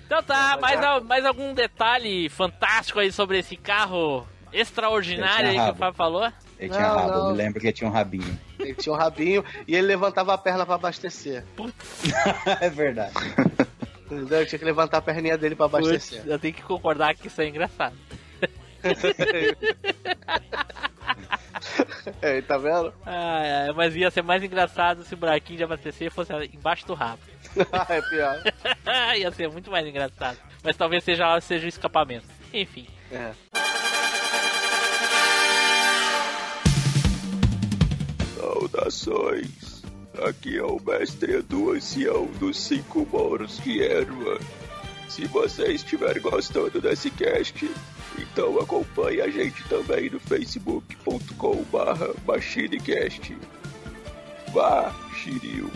Então tá, mais, mais algum detalhe fantástico aí sobre esse carro extraordinário aí que o. Fábio falou? Ele tinha Não, rabo, eu não. me lembro que ele tinha um rabinho. Ele tinha um rabinho e ele levantava a perna pra abastecer. é verdade. Entendeu? Tinha que levantar a perninha dele pra abastecer. Putz, eu tenho que concordar que isso é engraçado. É, tá vendo? Ah, é, mas ia ser mais engraçado se o buraquinho de abastecer fosse embaixo do rabo. é pior. ia ser muito mais engraçado. Mas talvez seja, seja o escapamento. Enfim. É. Saudações! Aqui é o mestre Edu Ancião dos Cinco Moros de Erva. Se você estiver gostando desse cast, então acompanhe a gente também no facebook.com barra machinecast. Vá, Shiryu!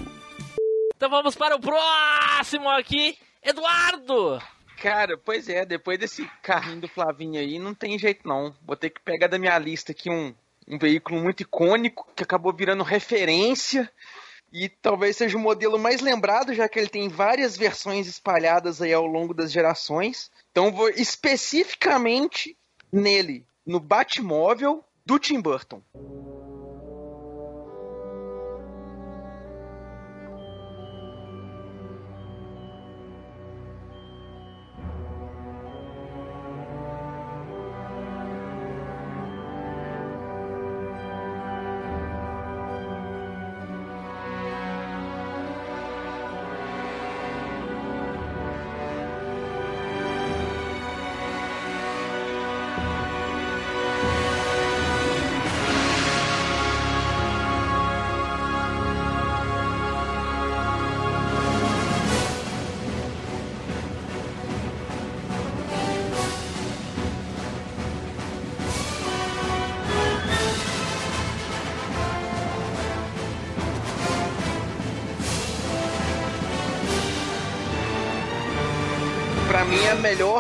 Então vamos para o próximo aqui. Eduardo! Cara, pois é, depois desse carrinho do Flavinho aí, não tem jeito não. Vou ter que pegar da minha lista aqui um, um veículo muito icônico, que acabou virando referência. E talvez seja o modelo mais lembrado, já que ele tem várias versões espalhadas aí ao longo das gerações. Então vou especificamente nele, no Batmóvel do Tim Burton.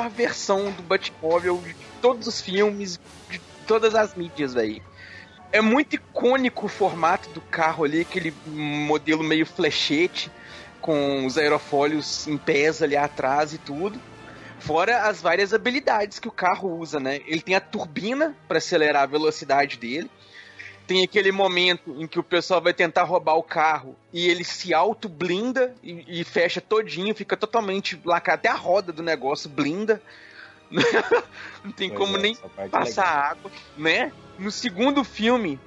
Melhor versão do Batmóvel de todos os filmes, de todas as mídias, velho. É muito icônico o formato do carro ali, aquele modelo meio flechete, com os aerofólios em pés ali atrás e tudo. Fora as várias habilidades que o carro usa, né? Ele tem a turbina para acelerar a velocidade dele. Tem aquele momento em que o pessoal vai tentar roubar o carro e ele se auto-blinda e, e fecha todinho, fica totalmente lacrado. Até a roda do negócio blinda. Não tem Pois como é, nem é passar legal. água, né? No segundo filme,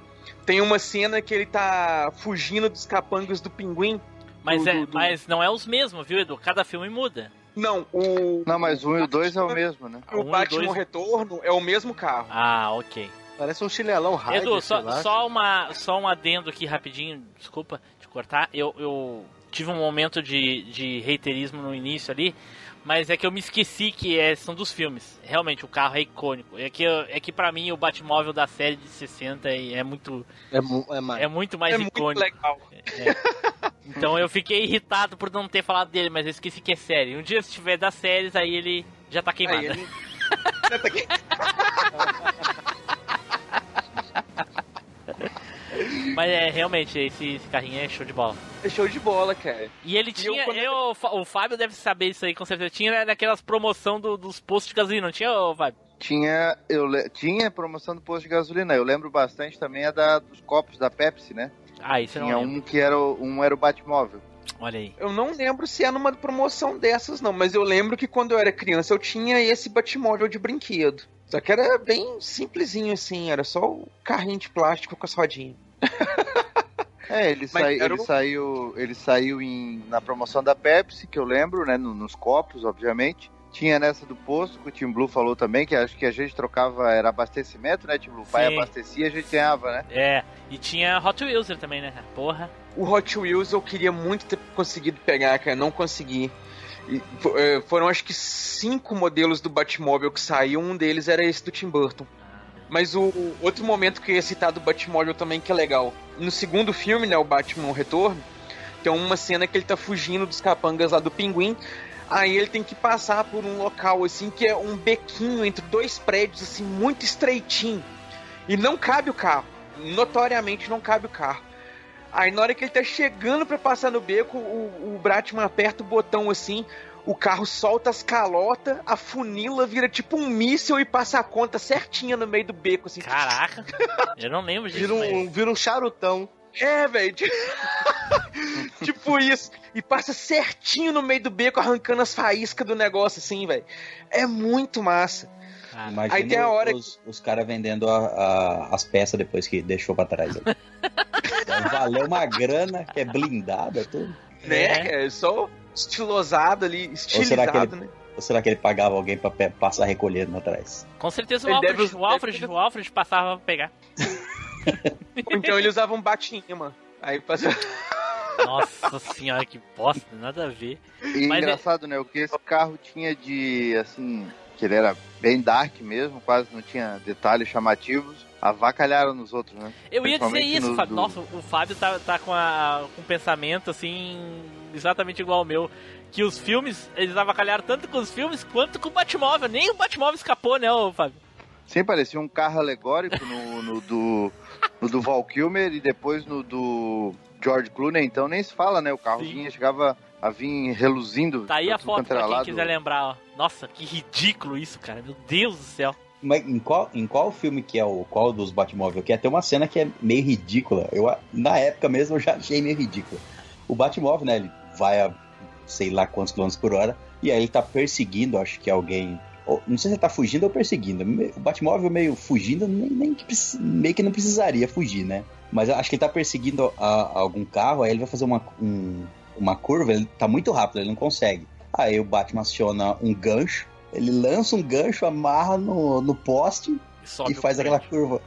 tem uma cena que ele tá fugindo dos capangas do pinguim. Mas, Do- é, do- do- mas não é os mesmos, viu, Edu? Cada filme muda. Não, o. Não, mas um e o dois é o mesmo, né? O Um e Batman dois- Retorno é o mesmo carro. Ah, ok. Parece um chinelão raio. Edu, só, só, uma, só um adendo aqui rapidinho, desculpa te cortar. Eu, eu tive um momento de, de reiterismo no início ali, mas é que eu me esqueci que é, são dos filmes. Realmente, o carro é icônico. É que, é que pra mim o Batmóvel da série de 60 é, é muito, É, mu- é mais. é muito mais é muito icônico. legal. É. Então eu fiquei irritado por não ter falado dele, mas eu esqueci que é série. Um dia se tiver das séries, aí ele já tá queimado. Aí ele- Mas é, realmente, esse, esse carrinho é show de bola. É show de bola, cara. E ele E tinha, eu, quando eu, o Fábio deve saber isso aí, com certeza. Tinha naquelas promoção do- dos postos de gasolina, não tinha, ô, Fábio? Tinha, eu, tinha promoção do posto de gasolina. Eu lembro bastante também a da, dos copos da Pepsi, né? Ah, isso eu Tinha não um que era o, um era o Batmóvel. Olha aí. Eu não lembro se é numa promoção dessas, não, mas eu lembro que quando eu era criança eu tinha esse Batmóvel de brinquedo. Só que era bem simplesinho assim, era só o carrinho de plástico com as rodinhas. É, ele, Mas sai- ele o- saiu, ele saiu em, na promoção da Pepsi, que eu lembro, né? no- nos copos, obviamente. Tinha nessa do posto, que o Tim Blue falou também, que acho que a gente trocava, era abastecimento, né, Tim Blue? O pai Sim. abastecia a gente ganhava, né? É, e tinha Hot Wheels também, né? Porra. O Hot Wheels eu queria muito ter conseguido pegar, cara, não consegui. E, eh, foram acho que cinco modelos do Batmóvel que saiu, um deles era esse do Tim Burton. Mas o outro momento que eu ia citar do Batmóvel também que é legal. No segundo filme, né, o Batman Retorno, tem uma cena que ele tá fugindo dos capangas lá do Pinguim. Aí ele tem que passar por um local assim que é um bequinho entre dois prédios assim muito estreitinho. E não cabe o carro. Notoriamente não cabe o carro. Aí na hora que ele tá chegando pra passar no beco, o, o Batman aperta o botão assim, o carro solta as calotas, a funila vira tipo um míssil e passa a conta certinha no meio do beco, assim. Caraca, eu não lembro disso. Vira um, vira um charutão. É, velho. tipo isso. E passa certinho no meio do beco, arrancando as faíscas do negócio, assim, velho. É muito massa. Imagina Aí tem a hora os, os caras vendendo a- a- as peças depois que deixou pra trás. Deve valer uma grana que é blindada, tudo. Né? É só estilosado ali, Ou será, estilizado, que ele, né? ou será que ele pagava alguém pra pe- passar recolhendo atrás? Com certeza o Ele Alfred, deve- o Alfred, o Alfred passava pra pegar. Ou então ele usava um batinha, mano. Aí passa. Nossa senhora, que bosta, nada a ver. E Mas é- engraçado, né? O que esse carro tinha de, assim, que ele era bem dark mesmo, quase não tinha detalhes chamativos. Avacalharam nos outros, né? Eu ia dizer isso, no- Fábio. do- Nossa, o Fábio tá, tá com, a, com um pensamento assim, exatamente igual ao meu. Que os filmes, eles avacalharam tanto com os filmes quanto com o Batmóvel. Nem o Batmóvel escapou, né, ô Fábio? Sim, parecia um carro alegórico no, no do, no do Val Kilmer e depois no do George Clooney, então nem se fala, né? O carro vinha, chegava a vir reluzindo. Tá aí a foto pra quem quiser lembrar, ó. Nossa, que ridículo isso, cara. Meu Deus do céu. Mas em qual, em qual filme que é o qual dos Batmóvel? Que é tem uma cena que é meio ridícula. Eu, na época mesmo eu já achei meio ridícula. O Batmóvel, né? Ele vai a sei lá quantos quilômetros por hora e aí ele tá perseguindo, acho que alguém. ou- não sei se ele tá fugindo ou perseguindo. O Batmóvel meio fugindo, nem, nem que meio que não precisaria fugir, né? Mas eu acho que ele tá perseguindo a- algum carro, aí ele vai fazer uma, um- uma curva, ele tá muito rápido, ele não consegue. Aí o Batman aciona um gancho, ele lança um gancho, amarra no, no poste sobe e faz aquela curva.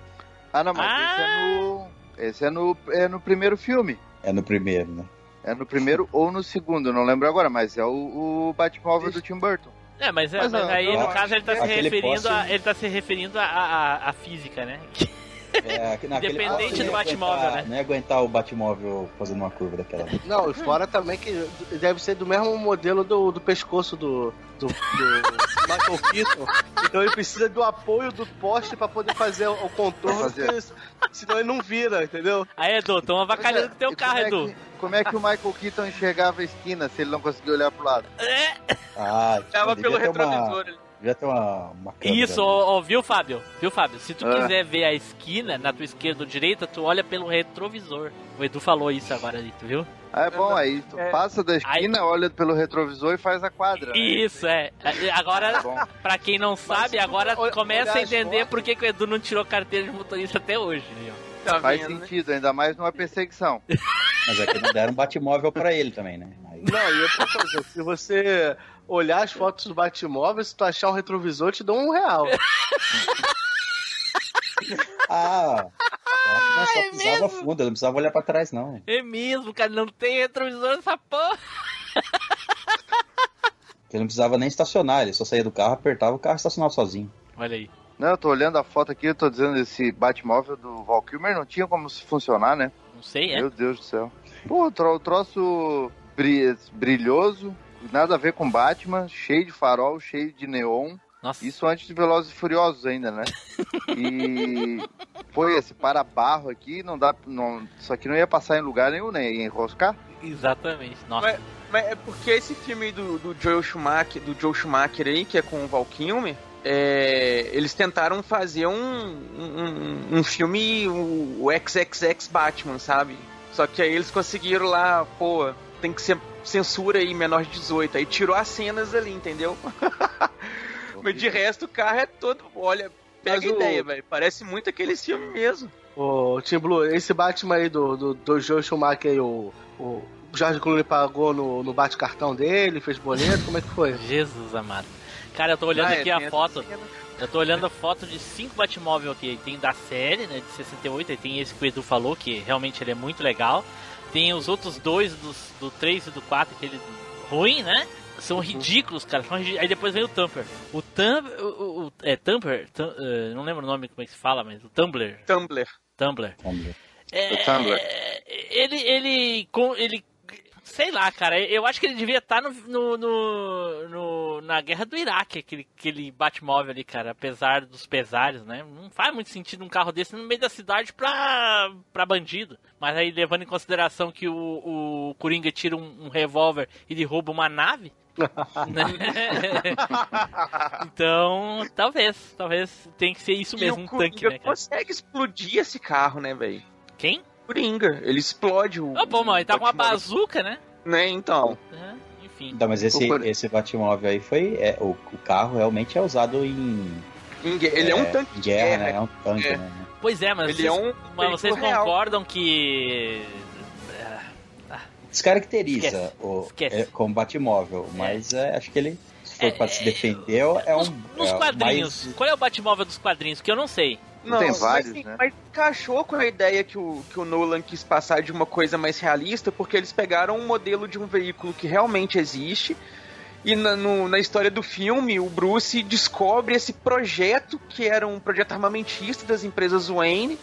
Ah, não, mas esse é no. Esse é no, é no primeiro filme. É no primeiro, né? É no primeiro ou no segundo, não lembro agora, mas é o, o Batmóvel do Tim Burton. É, mas, é, Mas, mas ó, aí no caso ele tá que se referindo a, ele tá se referindo a, a, a física, né? É, Independente do Batmóvel, aguentar- né? Não ia aguentar o Batmóvel fazendo uma curva daquela. Não, e fora também que deve ser do mesmo modelo do, do pescoço do, do, do Michael Keaton. Então ele precisa do apoio do poste pra poder fazer o contorno, Fazer. senão ele não vira, entendeu? Aí, Edu, tão avacalhando com teu carro, como é Edu. que- como é que o Michael Keaton enxergava a esquina se ele não conseguia olhar pro lado? Ah, Tava pelo uma- retrovisor ali. Devia ter uma, uma câmera Isso, ó, ó, viu, Fábio? Viu, Fábio? Se tu Ah. quiser ver a esquina na tua esquerda ou direita, tu olha pelo retrovisor. O Edu falou isso agora ali, tu viu? Ah, é bom, aí tu passa da esquina, olha pelo retrovisor e faz a quadra. né? Isso, é. É, Agora, Bom. pra quem não sabe, agora olha- começa a entender fotos- por que, que o Edu não tirou carteira de motorista até hoje. Né? Tá Faz vendo, né? sentido, ainda mais numa perseguição. Mas é que não deram um Batmóvel pra ele também, né? Aí- Não, e outra coisa, se você olhar as fotos do Batmóvel, se tu achar um retrovisor, eu te dou um real. Ah, que nós só pisava fundo, ele não precisava olhar pra trás, não. É mesmo, cara, não tem retrovisor nessa porra. Ele não precisava nem estacionar, ele só saía do carro, apertava o carro e estacionava sozinho. Olha aí. Não, eu tô olhando a foto aqui, eu tô dizendo esse Batmóvel do Val Kilmer não tinha como se funcionar, né? Não sei, é. Meu Deus do céu. Pô, tro troço bri- brilhoso, nada a ver com Batman, cheio de farol, cheio de neon. Nossa. Isso antes de Velozes e Furiosos ainda, né? E foi esse para-barro aqui, não dá, não, isso aqui não ia passar em lugar nenhum, né? Ia enroscar. Exatamente. Nossa. Mas, mas é porque esse filme do, do Joel Schumacher, do Joe Schumacher aí, que é com o Val Kilmer, é, eles tentaram fazer um, um, um filme, o, o XXX Batman, sabe? Só que aí eles conseguiram lá, pô, tem que ser censura aí, menor de 18. Aí tirou as cenas ali, entendeu? Mas de resto o carro é todo. Olha, pega Mas a o- ideia, velho. Parece muito aquele filme mesmo. Ô, Tim Blue, esse Batman aí do, do, do Joe Schumacher aí, o, o Jorge Clooney pagou no, no bate-cartão dele, fez boleto, como é que foi? Jesus amado. Cara, eu tô olhando Ah, é, aqui a tem essa foto. Eu tô olhando a foto de cinco Batmóvel aqui. Tem da série, né, de 68, e tem esse que o Edu falou, que realmente ele é muito legal. Tem os outros dois, dos, do 3 e do 4, aquele ruim, né? São ridículos, cara. São Aí depois vem o Tumper. O Tumper. O, o- é, Tumper? Tum- eh, não lembro o nome, como é que se fala, mas o Tumblr. Tumblr. Tumblr. Tumblr. É, O Tumblr. ele, ele, com, ele, sei lá, cara, eu acho que ele devia estar no, no, no- no- na guerra do Iraque, aquele, aquele Batmóvel ali, cara, apesar dos pesares, né? Não faz muito sentido um carro desse no meio da cidade pra, pra bandido. Mas aí, levando em consideração que o, o Coringa tira um, um revólver e ele rouba uma nave. né? então, talvez, talvez tem que ser isso mesmo, e um o tanque, né, cara? consegue explodir esse carro, né, velho? Quem? Coringa. Ele explode o. Ah, bom, mas ele tá com uma bazuca, né? Né, então. É, enfim. Então, mas esse, O Cor- esse Batmóvel aí foi. É, o, o carro realmente é usado em. Em Ele é, um tanque guerra, guerra. né? É um tanque, É. né? Pois é, mas Ele vocês, é um mas vocês veículo real. concordam que. Descaracteriza Esquece, o, esquece. é, como Batmóvel, mas é, acho que ele, se for É, pra se defender, é um. Nos, é quadrinhos, mais- qual é o Batmóvel dos quadrinhos? Que eu não sei. Não, tem vários, mas, né? Mas encaixou com a ideia que o, que o Nolan quis passar de uma coisa mais realista, porque eles pegaram um modelo de um veículo que realmente existe. E na, no- na história do filme, o Bruce descobre esse projeto, que era um projeto armamentista das empresas Wayne,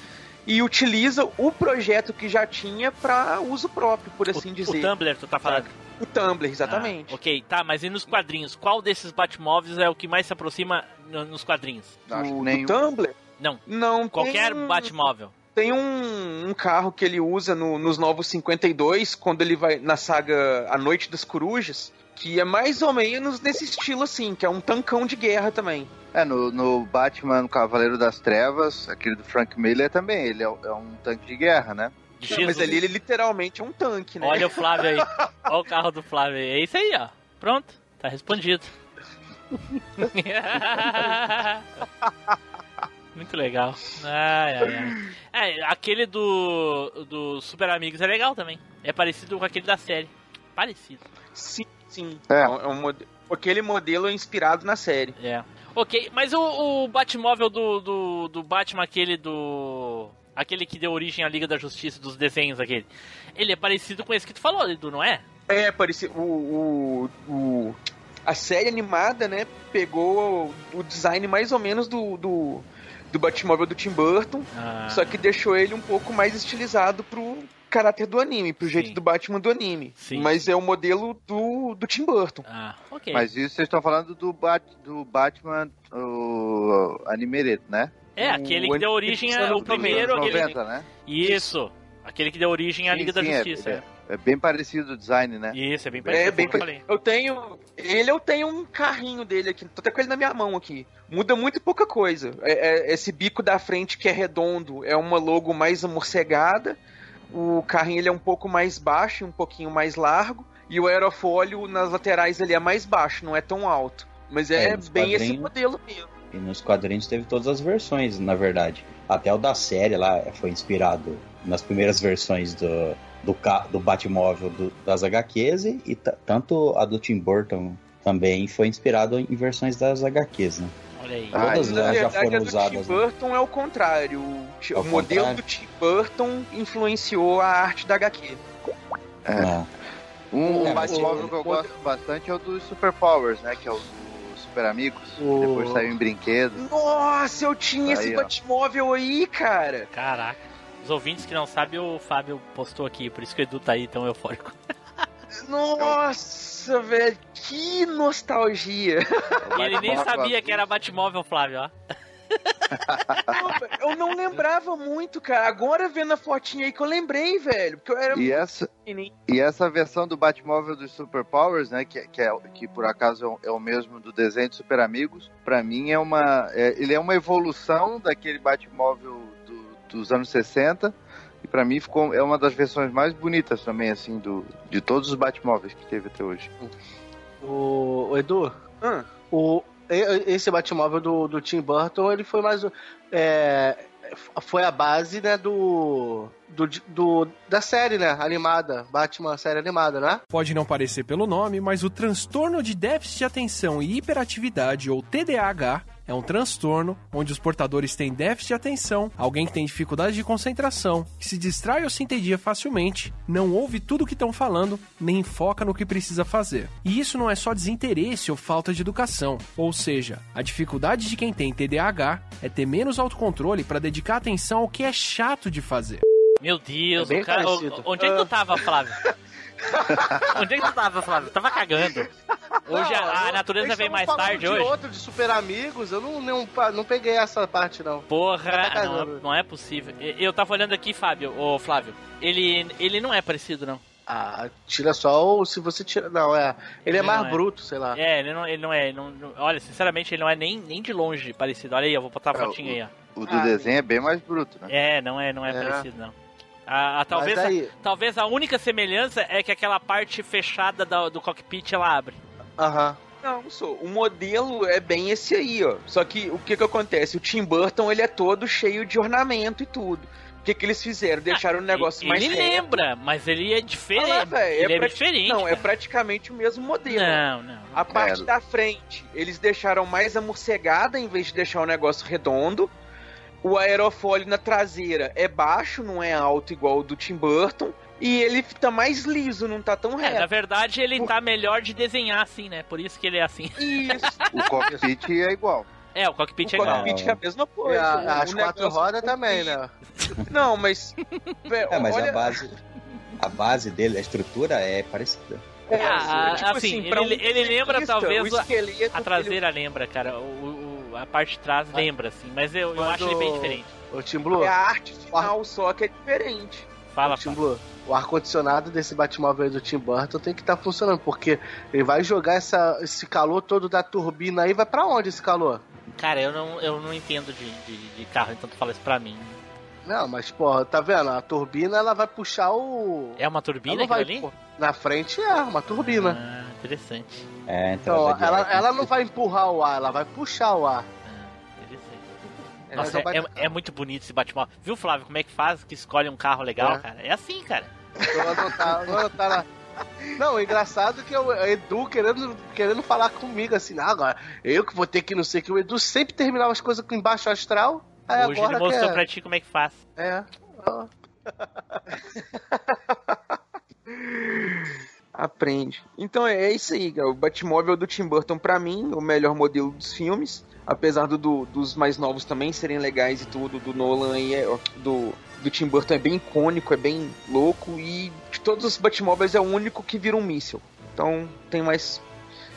e utiliza o projeto que já tinha para uso próprio, por assim o, dizer. o Tumblr, tu tá falando? O Tumblr, exatamente. Ah, ok, tá, mas e nos quadrinhos? Qual desses Batmóveis é o que mais se aproxima no- nos quadrinhos? Que o, nenhum. do Tumblr? Não. Não, Qualquer tem um- Batmóvel. Tem um, um carro que ele usa no- nos Novos 52, quando ele vai na saga A Noite das Corujas, que é mais ou menos nesse estilo assim, que é um tancão de guerra também. É, no, no Batman Cavaleiro das Trevas, aquele do Frank Miller também, ele é, é um tanque de guerra, né? De Não, mas ali ele literalmente é um tanque, né? Olha o Flávio aí. Olha o carro do Flávio aí. É isso aí, ó. Pronto, tá respondido. Muito legal. Ai, ai, ai. É, aquele do, do Super Amigos é legal também. É parecido com aquele da série. Parecido. Sim, sim. É. É um mode- Aquele modelo é inspirado na série. É. Ok, mas o, o Batmóvel do, do, do Batman, aquele do. Aquele que deu origem à Liga da Justiça dos desenhos, aquele. Ele é parecido com esse que tu falou, Edu, não é? É, parecia. O, o, o- a série animada, né, pegou o design mais ou menos do, do, do Batmóvel do Tim Burton, Ah, só que deixou ele um pouco mais estilizado pro caráter do anime, pro jeito Sim. do Batman do anime. Sim. Mas é o modelo do, do Tim Burton. Ah, ok. Mas isso vocês estão falando do, Bat, do Batman, o Animereto, né? é, aquele que o deu origem ao primeiro. Anos Aquele... 90, né? Isso. Aquele que deu origem à Sim, Liga da sim, é- Justiça. É, é bem parecido o design, né? Isso, é bem parecido. É, bem como eu falei. Eu tenho. Ele eu tenho um carrinho dele aqui. Tô até com ele na minha mão aqui. Muda muito pouca coisa. É- é- esse bico da frente que é redondo é uma logo mais amorcegada. O carrinho ele é um pouco mais baixo e um pouquinho mais largo. E o aerofólio nas laterais ele é mais baixo, não é tão alto. Mas é, É, bem esse modelo mesmo. E nos quadrinhos teve todas as versões, na verdade. Até o da série lá foi inspirado nas primeiras versões do, do, ca- do Batmóvel do- das HQs e, tanto a do Tim Burton também foi inspirado em versões das HQs, né? Olha aí. Ah, Todas Na elas já verdade, foram a do Tim usadas. né? Burton é o contrário. O, Ao modelo contrário. do Tim Burton influenciou a arte da HQ. Um, É, um mas Batmóvel que eu gosto bastante é o dos Super Powers, né? Que é o Super Amigos. Depois saiu em brinquedos. Nossa, eu tinha Aí, esse ó. Batmóvel aí, cara. Caraca. Os ouvintes que não sabem, o Fábio postou aqui, por isso que o Edu tá aí tão eufórico. Nossa, velho, que nostalgia. E ele nem sabia que era Batmóvel, Flávio, ó. eu não lembrava muito, cara. Agora vendo a fotinha aí que eu lembrei, velho. Porque eu era E essa, e essa versão do Batmóvel dos Super Powers, né? Que, que, é, que por acaso é o, é o mesmo do desenho de Super Amigos, pra mim é uma. é- ele é uma evolução daquele Batmóvel dos anos 60. E pra mim ficou, é uma das versões mais bonitas também, assim, do, de todos os Batmóveis que teve até hoje. O, o Edu, Hã? o, esse Batmóvel do, do Tim Burton, ele foi mais. É, foi a base, né, do, do, do. da série, né? Animada. Batman série animada, né? Pode não parecer pelo nome, mas o transtorno de déficit de atenção e hiperatividade, ou TDAH, é um transtorno onde os portadores têm déficit de atenção, alguém que tem dificuldade de concentração, que se distrai ou se entedia facilmente, não ouve tudo o que estão falando, nem foca no que precisa fazer. E isso não é só desinteresse ou falta de educação, ou seja, a dificuldade de quem tem TDAH é ter menos autocontrole para dedicar atenção ao que é chato de fazer. Meu Deus, É o cara, onde é que tu tava, Flávio? onde é que tu tava, Flávio? Tava cagando. Hoje a, a natureza veio mais falando tarde de hoje. outro, de super amigos, eu não, não, não peguei essa parte, não. Porra, Tá não, não é possível. Eu tava olhando aqui, Fábio, ô Flávio. Ele, ele não é parecido, não. Ah, tira só ou se você tira. Não, é. Ele é Ele mais não é. bruto, sei lá. É, ele não, ele não é. ele não- não- olha, sinceramente, ele não é nem, nem de longe parecido. Olha aí, eu vou botar a É, fotinha aí, ó. O do desenho é bem mais bruto, né? É, não é, não é, É. parecido, não. A, a- talvez, a, talvez a única semelhança é que aquela parte fechada da- do cockpit ela abre. Aham. Não, sou. O modelo é bem esse aí, ó. Só que o que que acontece? O Tim Burton, ele é todo cheio de ornamento e tudo. O que que eles fizeram? Deixaram o negócio mais Ele reto. lembra, mas ele é diferente. Ah lá, véi, ele é, prati- diferente. Não, é cara. praticamente o mesmo modelo. Não, não. A parte É. da frente, eles deixaram mais amorcegada em vez de deixar o negócio redondo. O aerofólio na traseira é baixo, não é alto igual o do Tim Burton. E ele tá mais liso, não tá tão É, reto. na verdade, ele tá melhor de desenhar assim, né? Por isso que ele é assim. Isso. O cockpit é igual. É, o cockpit O é igual. cockpit é a mesma E coisa. a- O- as o quatro rodas também, né? Não, mas. vé, É, mas olha- a base, a base dele, a estrutura é parecida. É, Ah, tipo assim, pra ele, um ele lembra talvez o a, a traseira lembra, cara. O, o- a parte de trás lembra, assim, mas eu, eu acho ele bem o- diferente. O Tim Blue. É a arte final, só que é diferente. Fala, Tim Blue. O ar-condicionado desse Batmóvel aí do Tim Burton tem que estar funcionando, porque ele vai jogar essa, esse calor todo da turbina aí, vai pra onde esse calor? Cara, eu não, eu não entendo de, de, de carro, então tu fala isso pra mim. Não, mas, porra, tá vendo? A turbina, ela vai puxar o... É uma turbina Ela vai, ali? pô, Na frente é uma turbina. Ah, interessante. É, Então, de ela, ar. ela não vai empurrar o ar, ela vai puxar o ar. Ah, Nossa, é, é- é muito bonito esse Batmóvel. Viu, Flávio, como é que faz que escolhe um carro legal, É. cara? É assim, cara. Vou anotar, vou anotar lá. Não, o engraçado é que o Edu querendo, querendo falar comigo assim, não, agora eu que vou ter que não sei que. O Edu sempre terminava as coisas com embaixo astral. Aí Hoje agora ele mostrou quer... pra ti como é que faz. É. ó. Aprende. Então é isso aí, cara. O Batmóvel do Tim Burton, pra mim, o melhor modelo dos filmes. Apesar do, do- dos mais novos também serem legais e tudo, do Nolan e é- do, do Tim Burton é bem icônico, é bem louco. E de todos os Batmóveis é o único que vira um míssil. Então tem mais.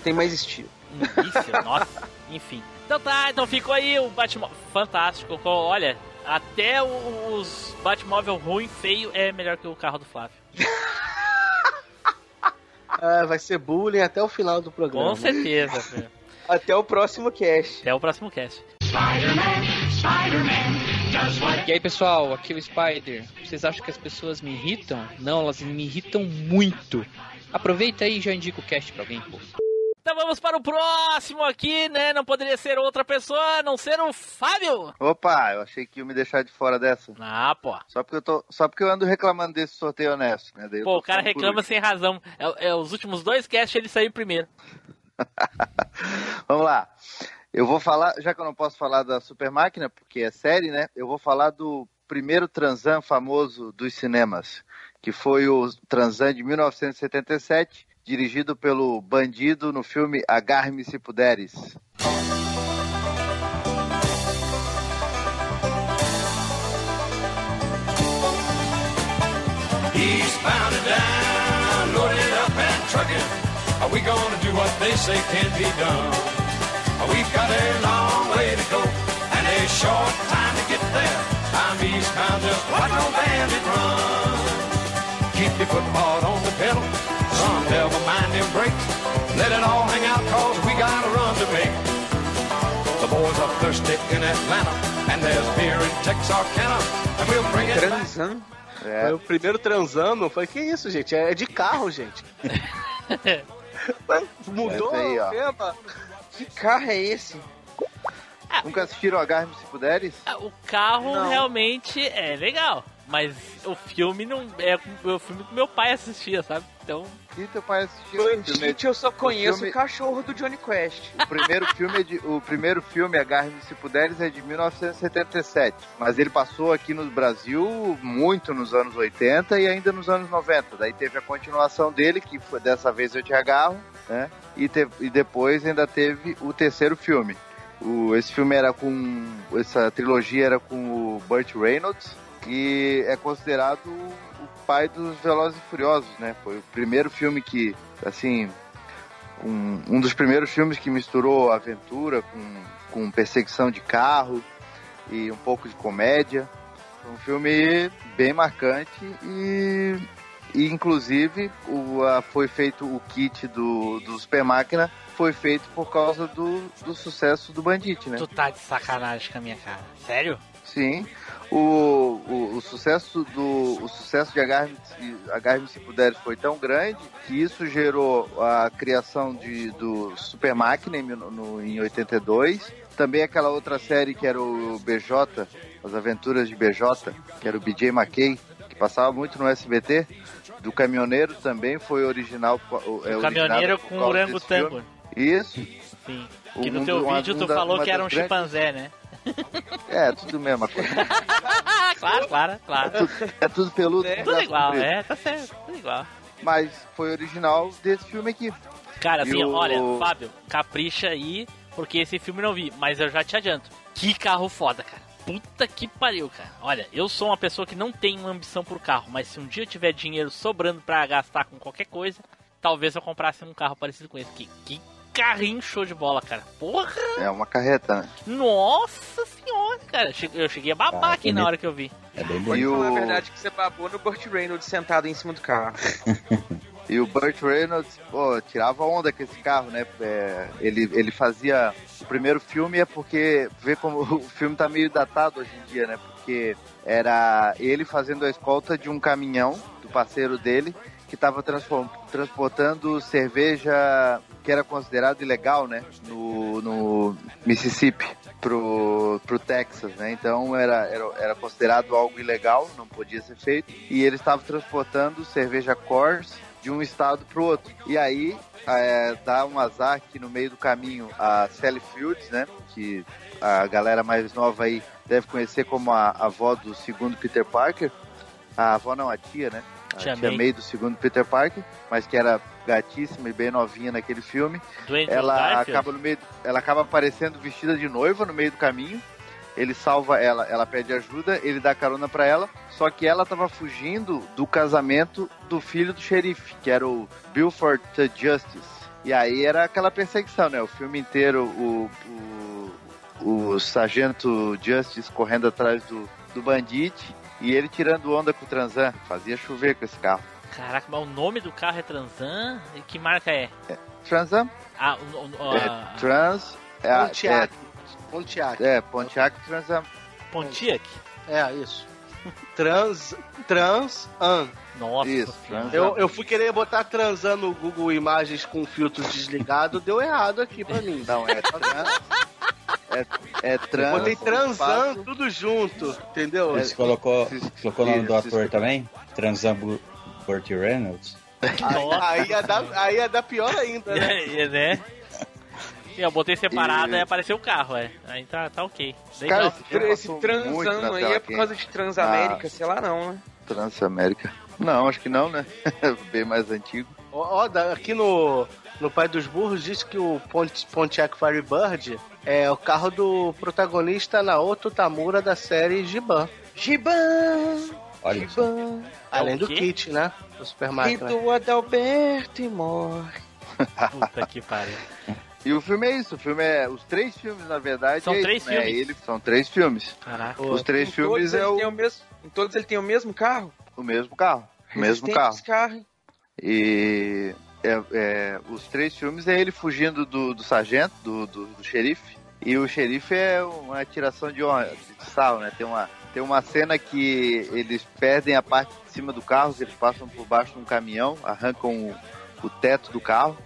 Tem mais estilo. Isso, nossa. Enfim. Então tá, então ficou aí o Batmóvel. Fantástico. co- Olha, até os Batmóvel ruim, feio, é melhor que o carro do Flávio. É, vai ser bullying até o final do programa. Com certeza. filho. Até o próximo cast. Até o próximo cast. E aí pessoal, aqui é o Spider. Vocês acham que as pessoas me irritam? Não, elas me irritam muito. Aproveita aí e já indica o cast pra alguém, pô. Então vamos para o próximo aqui, né? Não poderia ser outra pessoa a não ser o Fábio. Opa, eu achei que ia me deixar de fora dessa. Ah, pô. Só porque eu, tô, só porque eu ando reclamando desse sorteio honesto, né? Daí Pô, o cara reclama sem razão. É, é, os últimos dois casts ele saiu primeiro. Vamos lá. Eu vou falar, já que eu não posso falar da Super Máquina, porque é série, né? Eu vou falar do primeiro Transan famoso dos cinemas, que foi o Transan de 1977, dirigido pelo Bandido no filme Agarre-me se puderes. Eastbound and down, loaded up and trucking. Are we gonna do what they say can't be done? We've got a long way to go and a short time to get there. I'm eastbound, just watch no bandit run. Keep your foot hard on the pedal, mind them brakes. Let it all hang out cause we got a run to make. The boys are thirsty in Atlanta and there's beer in Texarkana and we'll bring it back. Transan. Foi o primeiro transando. Foi que isso, gente? É de carro, gente. Mas Mudou aí, o tema. Que carro é esse? Nunca assistiram Agarre-me se puderes? Ah, O carro Não. realmente é legal. Mas o filme não é o filme que meu pai assistia, sabe? Então. E teu pai assistiu? o filme? Bandite, eu só conheço o, filme- cachorro do Johnny Quest. O primeiro filme, é de, o primeiro filme Agarre-me se puderes, é de 1977. Mas ele passou aqui no Brasil muito nos anos 80 e ainda nos anos 90. Daí teve a continuação dele, que foi Dessa Vez Eu Te Agarro, né? E, te- e depois ainda teve o terceiro filme. O, esse filme era com. Essa trilogia era com o Burt Reynolds, que é considerado o pai dos Velozes e Furiosos, né? Foi o primeiro filme que, assim, um, um dos primeiros filmes que misturou aventura com, com perseguição de carro e um pouco de comédia. Um filme bem marcante e, e inclusive o, a- foi feito o kit do, do Super Máquina foi feito por causa do, do sucesso do Bandit, né? Tu tá de sacanagem com a minha cara. Sério? Sim. O, o, o sucesso do o sucesso de Agarre-me se- puderes foi tão grande que isso gerou a criação de, do Super Máquina em, no, em 82. Também aquela outra série que era o BJ, As Aventuras de BJ, que era o BJ McKay, que passava muito no SBT. Do Caminhoneiro também foi original. É o caminhoneiro com orango tango. Isso. Sim. Que no teu uma- vídeo tu um da- falou uma que era um grandes- chimpanzé, né? É, tudo mesma coisa. claro, claro, claro. É tudo, é tudo peludo. com Tudo igual, é, tá certo, tudo igual. Mas foi original desse filme aqui. Cara, assim, o- olha, Fábio, capricha aí, porque esse filme eu não vi, mas eu já te adianto. Que carro foda, cara. Puta que pariu, cara. Olha, eu sou uma pessoa que não tem uma ambição por carro, mas se um dia eu tiver dinheiro sobrando pra gastar com qualquer coisa, talvez eu comprasse um carro parecido com esse. Que, que carrinho show de bola, cara. Porra! É uma carreta, né? Nossa senhora, cara. Eu cheguei a babar Cara, aqui na bonito. hora que eu vi. É bem Pode E o- a verdade que você babou no Burt Reynolds sentado em cima do carro. E o Burt Reynolds, pô, tirava onda com esse carro, né? É, ele, ele fazia. O primeiro filme é porque. Vê como o filme tá meio datado hoje em dia, né? Porque era ele fazendo a escolta de um caminhão do parceiro dele que estava transportando cerveja que era considerado ilegal, né? No, no Mississippi pro, pro Texas, né? Então era, era, era considerado algo ilegal, não podia ser feito. E ele estava transportando cerveja Coors de um estado pro outro. E aí é, dá um azar que no meio do caminho a Sally Fields, né? Que a galera mais nova aí deve conhecer como a, a avó do segundo Peter Parker. A avó não, a tia, né? A Tia tia, May. May do segundo Peter Parker, mas que era gatíssima e bem novinha naquele filme. Do Andrew ela acaba no meio, ela acaba aparecendo vestida de noiva no meio do caminho. Ele salva ela, ela pede ajuda, ele dá carona pra ela. Só que ela tava fugindo do casamento do filho do xerife, que era o Bilford Justice. E aí era aquela perseguição, né? O filme inteiro, o, o, o sargento Justice correndo atrás do, do bandite e ele tirando onda com o Transan. Fazia chover com esse carro. Caraca, mas o nome do carro é Transan? E que marca é? Transan? Ah, o, o, o- É, a- trans. É, Pontiac. Pontiac. É, é, Pontiac Transan. Pontiac? É, isso. Trans. Trans. An. Nossa. Isso, trans. Eu, eu fui querer botar transan no Google Imagens com filtro desligado, deu errado aqui pra mim. Não, é trans. É, é trans. Botei transan, espaço- tudo junto, entendeu? Você colocou, colocou o nome do ator também? Transambu Burt Reynolds? Aí, aí ia dar, aí ia dar pior ainda, né? É, né? E eu botei separado E- e apareceu o carro, é. Aí tá, tá ok. Cara, Legal. esse Esse transando na aí é por causa de Transamérica, Ah. sei lá não, né? Transamérica. Não, acho que não, né? Bem mais antigo. Ó, aqui no, no Pai dos Burros diz que o Pont, Pontiac Firebird é o carro do protagonista Naoto Tamura da série Giban. Giban! Olha só. Giban! Além o do kit, né? Do Super Máquina. Rito Adalberto e morre. Puta que pariu. E o filme é isso, o filme é. Os três filmes, na verdade. São é três isso, né? filmes? Ele, são três filmes. Caraca. Os três Em filmes é o, o mesmo, em todos ele tem o mesmo carro? o mesmo carro. O mesmo carro. carro. E é, é, os três filmes é ele fugindo do, do sargento, do, do, do xerife. E o xerife é uma tiração de, de sarro, né? Tem uma, tem uma cena que eles perdem a parte de cima do carro, eles passam por baixo de um caminhão, arrancam o, o teto do carro.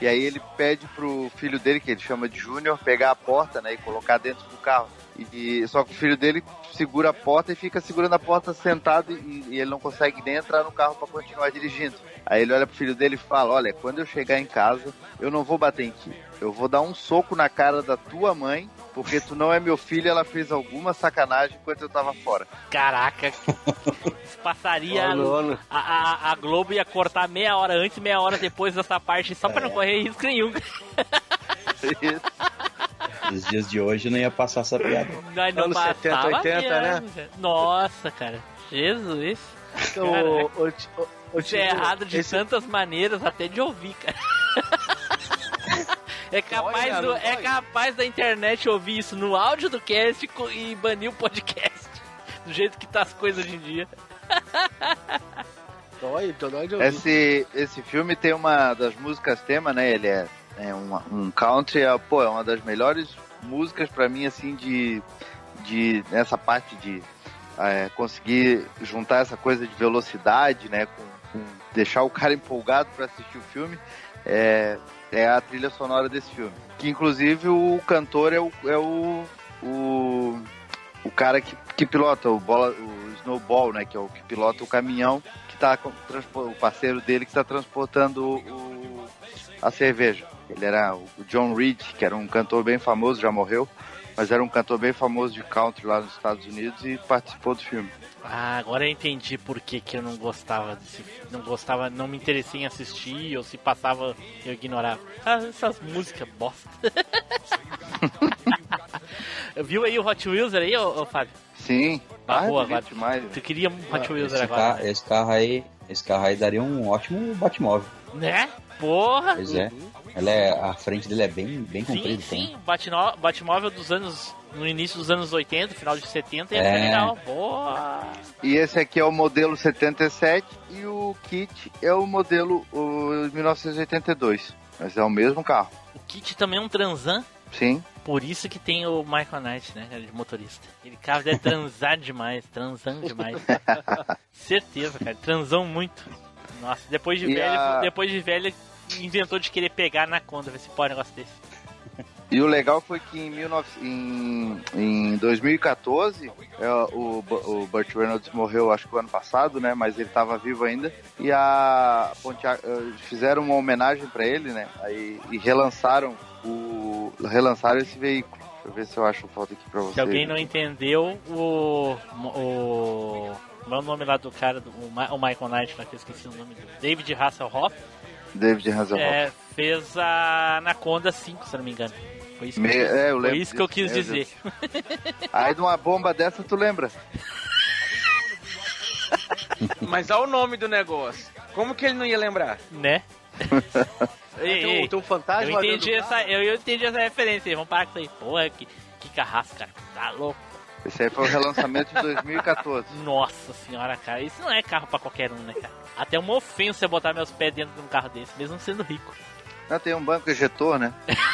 E aí ele pede pro filho dele, que ele chama de Júnior, pegar a porta, né, e colocar dentro do carro. E, só que o filho dele segura a porta e fica segurando a porta sentado e, e ele não consegue nem entrar no carro para continuar dirigindo. Aí ele olha pro filho dele e fala: Olha, quando eu chegar em casa, eu não vou bater em ti. Eu vou dar um soco na cara da tua mãe, porque tu não é meu filho ela fez alguma sacanagem enquanto eu tava fora. Caraca, passaria a, a, a Globo ia cortar meia hora antes meia hora depois dessa parte só pra não correr risco nenhum. Nos dias de hoje não ia passar essa piada. Nós não Anos 70, passava 80, né? mesmo. Nossa, cara. Jesus. Então, o- o- Isso é errado de esse- tantas maneiras, até de ouvir, cara. É capaz, Olha, do- é capaz da internet ouvir isso no áudio do cast e banir o podcast. Do jeito que tá as coisas hoje em dia. Dói, dói de ouvir. Esse, esse filme tem uma das músicas tema, né? Ele é, é um, um country, é, pô, é uma das melhores músicas pra mim, assim, de, de nessa parte de é, conseguir juntar essa coisa de velocidade, né? Com deixar o cara empolgado pra assistir o filme. É, é a trilha sonora desse filme. Que inclusive o cantor é o, é o, o, o cara que, que pilota o, bola, o Snowball, né? Que é o que pilota o caminhão que tá o parceiro dele que está transportando o, a cerveja. Ele era o John Reed, que era um cantor bem famoso, já morreu, mas era um cantor bem famoso de country lá nos Estados Unidos e participou do filme. Ah, agora eu entendi por que, que eu não gostava desse Não gostava, não me interessei em assistir, ou se passava, eu ignorava. Ah, essas músicas bosta. Viu aí o Hot Wheels aí, ô, ô Fábio? Sim. Ah, Ah, é boa, agora. demais. Tu queria um Hot Wheels Esse, agora, carro, esse carro aí, esse carro aí daria um ótimo Batmóvel. né? Porra! Pois é. Ela é, a frente dele é bem, bem Sim, comprida. sim, Batmó- Batmóvel dos anos. No início dos anos 80, final de 70, ia É. legal. Boa! E esse aqui é o modelo 77 e o kit é o modelo o 1982. Mas é o mesmo carro. O Kit também é um transan. Sim. Por isso que tem o Michael Knight, né, cara, de motorista. Ele cara deve transar demais, transando demais. Certeza, cara, transão muito. Nossa, depois de E velho, a- depois de velho, inventou de querer pegar na conta, ver se pode um negócio desse. E o legal foi que em, 19 em, em 2014, é, o, o Burt Reynolds morreu, acho que o ano passado, né? Mas ele estava vivo ainda. E a Pontiac eh, fizeram uma homenagem para ele, né? Aí, e relançaram o relançaram esse veículo. Deixa eu ver se eu acho foto aqui para você. Se alguém não entendeu, o. O. Como é o nome lá do cara, do, o, Michael Knight, lá que eu esqueci o nome do. David Hasselhoff. David Hasselhoff. É, fez a Anaconda 5, se não me engano. Foi isso que, Me- eu, quis- é, eu foi isso que eu quis meu dizer. Aí de uma bomba dessa, tu lembra? Mas olha o nome do negócio. Como que ele não ia lembrar? Né? Ei, Tem um- tem um fantasma eu entendi, essa, eu, eu entendi essa referência. Vamos parar com isso aí. Porra, que, que carrasco, cara. Tá louco. Esse aí foi o relançamento de 2014. Nossa senhora, cara. Isso não é carro pra qualquer um, né, cara? Até uma ofensa botar meus pés dentro de um carro desse, mesmo sendo rico. Não, tem um banco ejetor, né?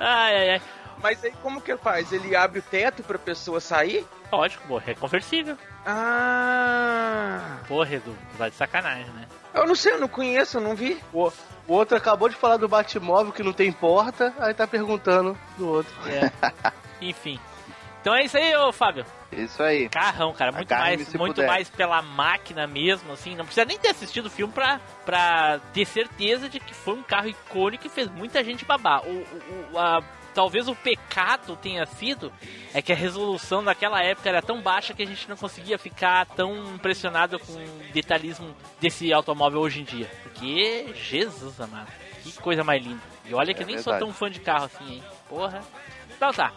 Ai, ai, ai. Mas aí como que ele faz? Ele abre o teto pra pessoa sair? Lógico, porra, é conversível. Ah. Porra, Edu, vai de sacanagem, né? Eu não sei, eu não conheço, eu não vi. O, o outro acabou de falar do Batmóvel que não tem porta, aí tá perguntando do outro. É. Enfim. Então é isso aí, ô Fábio. Isso aí. Carrão, cara, muito mais, muito puder. mais pela máquina mesmo, assim. Não precisa nem ter assistido o filme pra, pra ter certeza de que foi um carro icônico e fez muita gente babar. O, o, o- a- talvez o pecado tenha sido é que a resolução daquela época era tão baixa que a gente não conseguia ficar tão impressionado com o detalhismo desse automóvel hoje em dia. Porque, Jesus amado, que coisa mais linda. E olha que É nem sou verdade. tão fã de carro assim, hein. Porra. Então tá.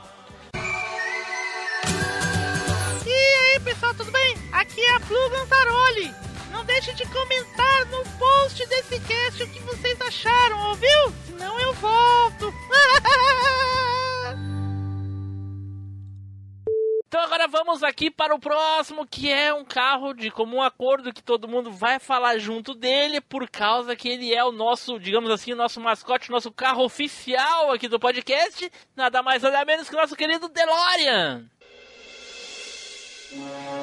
Pessoal, tudo bem? Aqui é a Flu Gantaroli. Não deixe de comentar no post desse cast o que vocês acharam, ouviu? Senão eu volto. Então agora vamos aqui para o próximo, que é um carro de comum acordo que todo mundo vai falar junto dele, por causa que ele é o nosso, digamos assim, o nosso mascote, o nosso carro oficial aqui do podcast. Nada mais nada menos que o nosso querido DeLorean. Thank.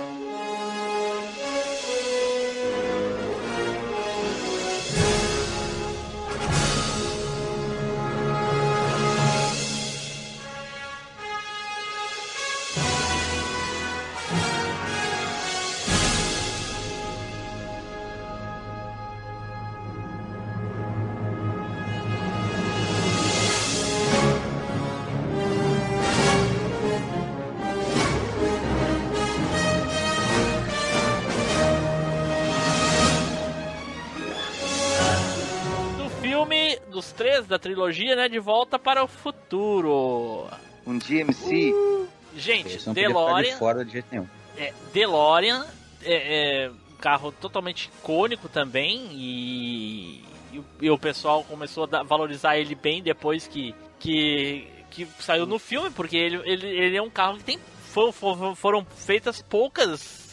3 da trilogia, né? De volta para o futuro. Um DMC. Gente, Isso não podia ficar de DeLorean. fora de jeito nenhum. É, DeLorean é, é um carro totalmente icônico também e, e o- e o pessoal começou a dar- valorizar ele bem depois que, que, que saiu no filme, porque ele, ele, ele é um carro que tem foram, foram, foram feitas poucas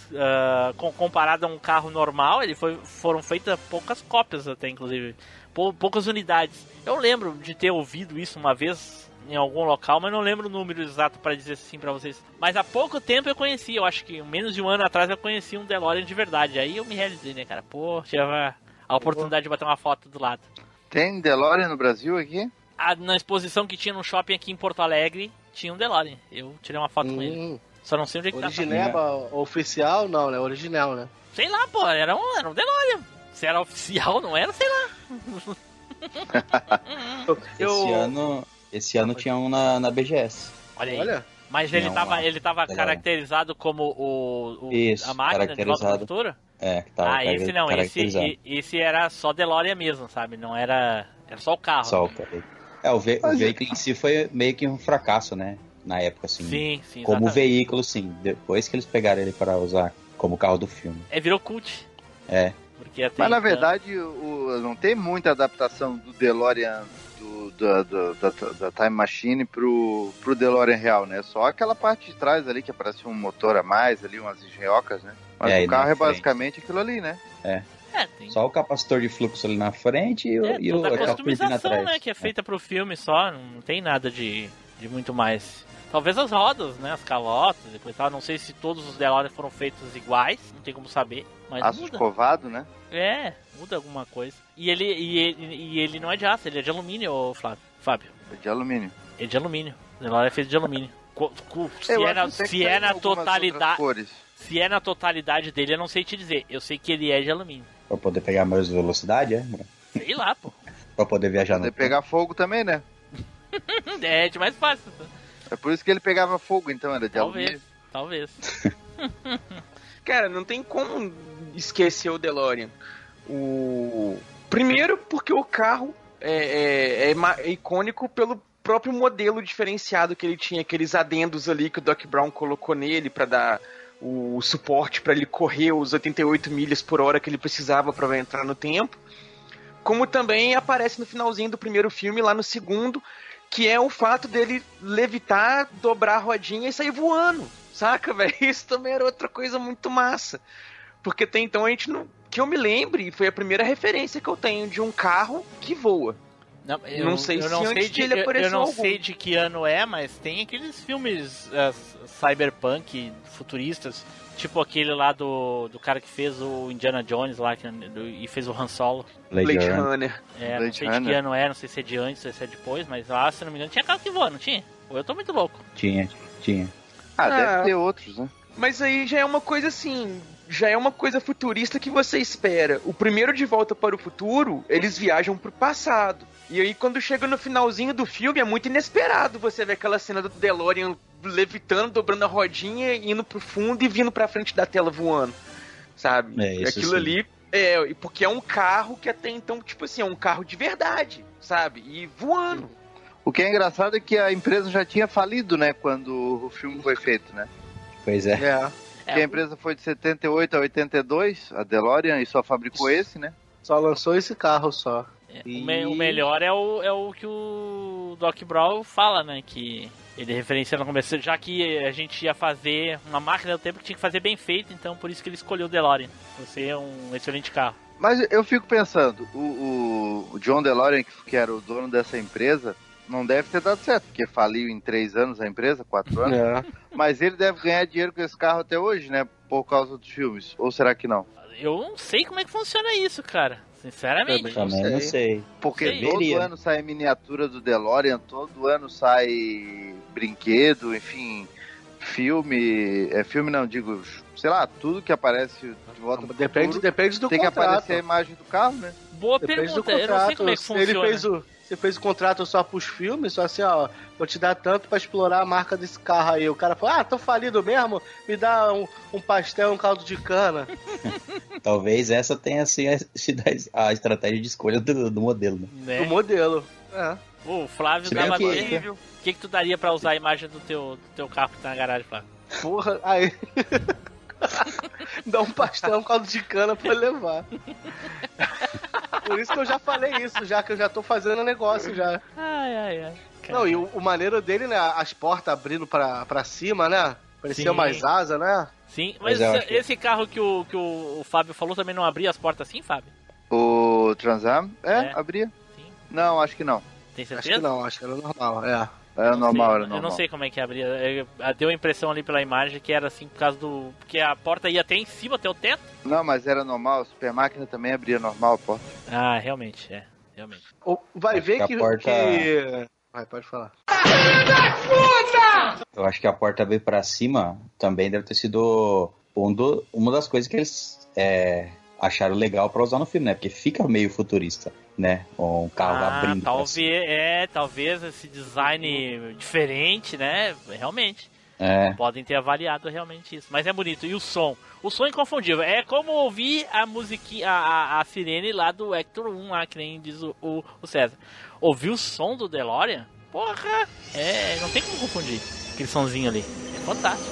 com, comparado a um carro normal, ele foi, foram feitas poucas cópias até inclusive, pou- poucas unidades. Eu lembro de ter ouvido isso uma vez em algum local, mas não lembro o número exato para dizer assim pra vocês. Mas há pouco tempo eu conheci, eu acho que menos de um ano atrás eu conheci um DeLorean de verdade. Aí eu me realizei, né, cara? Pô, tive a oportunidade de bater uma foto do lado. Tem DeLorean no Brasil aqui? Ah, na exposição que tinha no shopping aqui em Porto Alegre, tinha um DeLorean. Eu tirei uma foto com ele. Só não sei onde é que tá. Origineba oficial, não, né? Original, né? Sei lá, pô, era um, era um DeLorean. Se era oficial, não era, sei lá. Esse ano, esse ano tinha um na, na BGS. Olha aí. Olha. Mas ele Tinha tava, uma ele tava caracterizado como o, o- Isso, a máquina de volta futuro? É, que tava ah, esse não, esse, esse era só DeLorean mesmo, sabe? Não era. Era só o carro. Só o cara. É, o, ve o veículo em si foi meio que um fracasso, né? Na época, assim. Sim, sim, Como exatamente. veículo, sim. Depois que eles pegaram ele para usar como carro do filme. É, virou cult. É. Porque até Mas na então- verdade o, não tem muita adaptação do DeLorean do, da, da, da- da Time Machine pro, pro DeLorean real, né? Só aquela parte de trás ali que aparece um motor a mais ali, umas engenhocas, né? Mas É, o carro é frente. basicamente aquilo ali, né? É. É, tem Só o capacitor de fluxo ali na frente e, o É, e o, a customização, atrás. né? Que é feita pro filme só, não tem nada de, de muito mais. Talvez as rodas, né? As calotas e coisa e tal. Não sei se todos os DeLorean foram feitos iguais, não tem como saber. Mas Aço muda. escovado, né? É, muda alguma coisa. E ele, e, ele, e ele não é de aço, ele é de alumínio, ô Flávio. Fábio. É de alumínio. Ele é de alumínio. O DeLorean é feito de alumínio. Co- Se Eu é na, se é na totalidade. cores. Se é na totalidade dele, eu não sei te dizer. Eu sei que ele é de alumínio. Pra poder pegar mais velocidade, é? Sei lá, pô. Pra poder viajar Poder no pegar fogo também, né? É de mais fácil. É por isso que ele pegava fogo, então, era de Talvez, alumínio. talvez. Cara, não tem como esquecer o DeLorean. O primeiro porque o carro é, é- é é icônico pelo próprio modelo diferenciado que ele tinha, aqueles adendos ali que o Doc Brown colocou nele pra dar o suporte pra ele correr os 88 milhas por hora que ele precisava pra entrar no tempo. Como também aparece no finalzinho do primeiro filme, lá no segundo, que é o fato dele levitar, dobrar a rodinha e sair voando. Saca, velho? Isso também era outra coisa muito massa. Porque até então a gente não. Que eu me lembre, foi a primeira referência que eu tenho de um carro que voa. Não, Não sei eu se não antes sei de, dele eu- eu, apareceu não algum. sei de que ano é, mas tem aqueles filmes eh, cyberpunk futuristas, tipo aquele lá do, do cara que fez o Indiana Jones lá que, do- e fez o Han Solo. Blade Blade Runner. Runner. É, não Blade sei de que Runner. ano é, não sei se é de antes, se é depois, mas lá, se não me engano, tinha carro que voa, não tinha? Ou eu tô muito louco. Tinha, tinha. Ah, Ah. deve ter outros, né? Mas aí já é uma coisa assim. Já é uma coisa futurista que você espera. O primeiro de volta para o futuro, eles viajam pro passado. E aí, quando chega no finalzinho do filme, é muito inesperado você ver aquela cena do DeLorean levitando, dobrando a rodinha, indo pro fundo e vindo pra frente da tela voando. Sabe? É, isso Aquilo sim. ali. É, porque é um carro que até então, tipo assim, é um carro de verdade, sabe? E voando. O que é engraçado é que a empresa já tinha falido, né? Quando o filme foi feito, né? Pois é. É. É, Porque a empresa foi de 78 a 82, a DeLorean, e só fabricou esse, né? Só lançou esse carro só. É, o, me- o melhor é o, é o que o Doc Brown fala, né? Que ele referencia no começo, já que a gente ia fazer uma máquina do tempo que tinha que fazer bem feito, então por isso que ele escolheu o DeLorean. Você é um excelente carro. Mas eu fico pensando, o, o- John DeLorean, que era o dono dessa empresa, não deve ter dado certo, porque faliu em três anos a empresa, quatro anos. É. Mas ele deve ganhar dinheiro com esse carro até hoje, né? Por causa dos filmes. Ou será que não? Eu não sei como é que funciona isso, cara. Sinceramente. Também não sei. Porque Sei. todo Deveria. ano sai miniatura do DeLorean, todo ano sai brinquedo, enfim, filme. É filme não, digo, sei lá, tudo que aparece de volta Depende, futuro, depende do tem que contrato. aparecer a imagem do carro, né? Boa Depende do pergunta. Eu não sei contrato. como é que funciona. ele fez o, você fez o contrato só pros filmes, só assim, ó, vou te dar tanto pra explorar a marca desse carro aí. O cara falou, ah, tô falido mesmo, me dá um, um pastel, um caldo de cana. Talvez essa tenha sido a- estratégia de escolha do, do modelo, né? né? O modelo. É. O Flávio Se que- terrível. O que, que tu daria pra usar a imagem do teu, do teu carro que tá na garagem, Flávio? Porra, aí. Dá um pastel, um caldo de cana pra levar. Por isso que eu já falei isso, já que eu já tô fazendo negócio já. Ai, ai, ai. Não, e o, o maneiro dele, né? As portas abrindo pra, pra cima, né? Parecia Sim. mais asa, né? Sim, mas acho que- esse carro que o, que o, o Fábio falou também não abria as portas assim, Fábio? O Transam? É, É. abria? Sim. Não, acho que não. Tem Acho certeza? que não, acho que era normal, é. Era normal, era Eu normal. não sei como é que abria. Eu- Deu a impressão ali pela imagem que era assim por causa do. Porque a porta ia até em cima, até o teto. Não, mas era normal. A super máquina também abria normal a porta. Ah, realmente, é. Realmente. Vai ver A que, porta- que- Vai, pode falar. Eu acho que a porta veio pra cima também deve ter sido um do- uma das coisas que eles é, acharam legal pra usar no filme, né? Porque fica meio futurista, né? Um carro Ah, abrindo. talvez, é, talvez esse design diferente, né? Realmente. É. Podem ter avaliado realmente isso. Mas é bonito. E o som? O som é inconfundível. É como ouvir a musiquinha, a, a, a sirene lá do Hector 1, lá, que nem diz o, o, o César. Ouvir o som do DeLorean? Porra! É, não tem como confundir aquele sonzinho ali. É fantástico.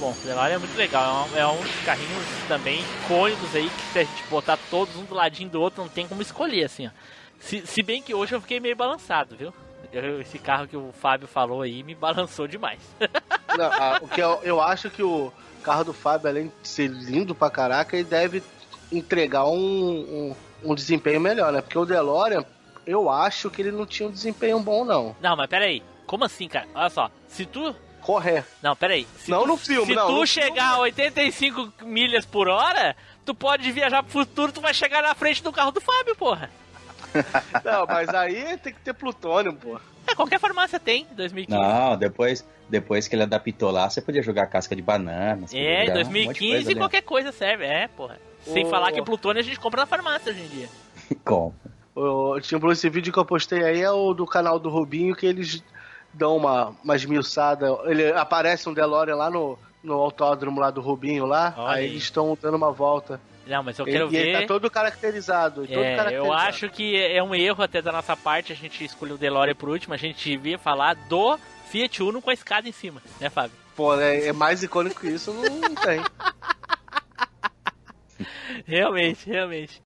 Bom. O DeLorean é muito legal. É um, é um dos carrinhos também icônicos aí que se a gente botar todos um do ladinho do outro, não tem como escolher, assim, ó. Se, se bem que hoje eu fiquei meio balançado, viu? Eu- esse carro que o Fábio falou aí me balançou demais. Não, a- o que eu, eu acho que o carro do Fábio, além de ser lindo pra caraca, ele deve entregar um, um, um desempenho melhor, né? Porque o DeLorean, eu acho que ele não tinha um desempenho bom, não. Não, mas peraí. Como assim, cara? Olha só. Se tu. Correr. Não, peraí. Se Não tu, no filme, Se não, tu no chegar a 85 milhas por hora, tu pode viajar pro futuro, tu vai chegar na frente do carro do Fábio, porra. Não, mas aí tem que ter plutônio, pô. É, qualquer farmácia tem, 2015. Não, depois, depois que ele adaptou lá, você podia jogar casca de banana. É, jogar um monte de 2015 coisa ali. qualquer coisa serve, é, porra. Sem Ô. falar que o plutônio a gente compra na farmácia hoje em dia. Como? O, tipo, esse vídeo que eu postei aí é o do canal do Rubinho, que eles dão uma, uma esmiuçada. Ele aparece um DeLorean lá no, no autódromo lá do Rubinho lá, Olha aí eles estão dando uma volta. Não, mas eu Ele- quero e ver. ele tá todo caracterizado. todo É, eu caracterizado. acho que é um erro até da nossa parte, a gente escolheu o DeLorean por último, a gente devia falar do Fiat Uno com a escada em cima, né, Fábio? Pô, é, é mais icônico que isso, não tem. Realmente, realmente.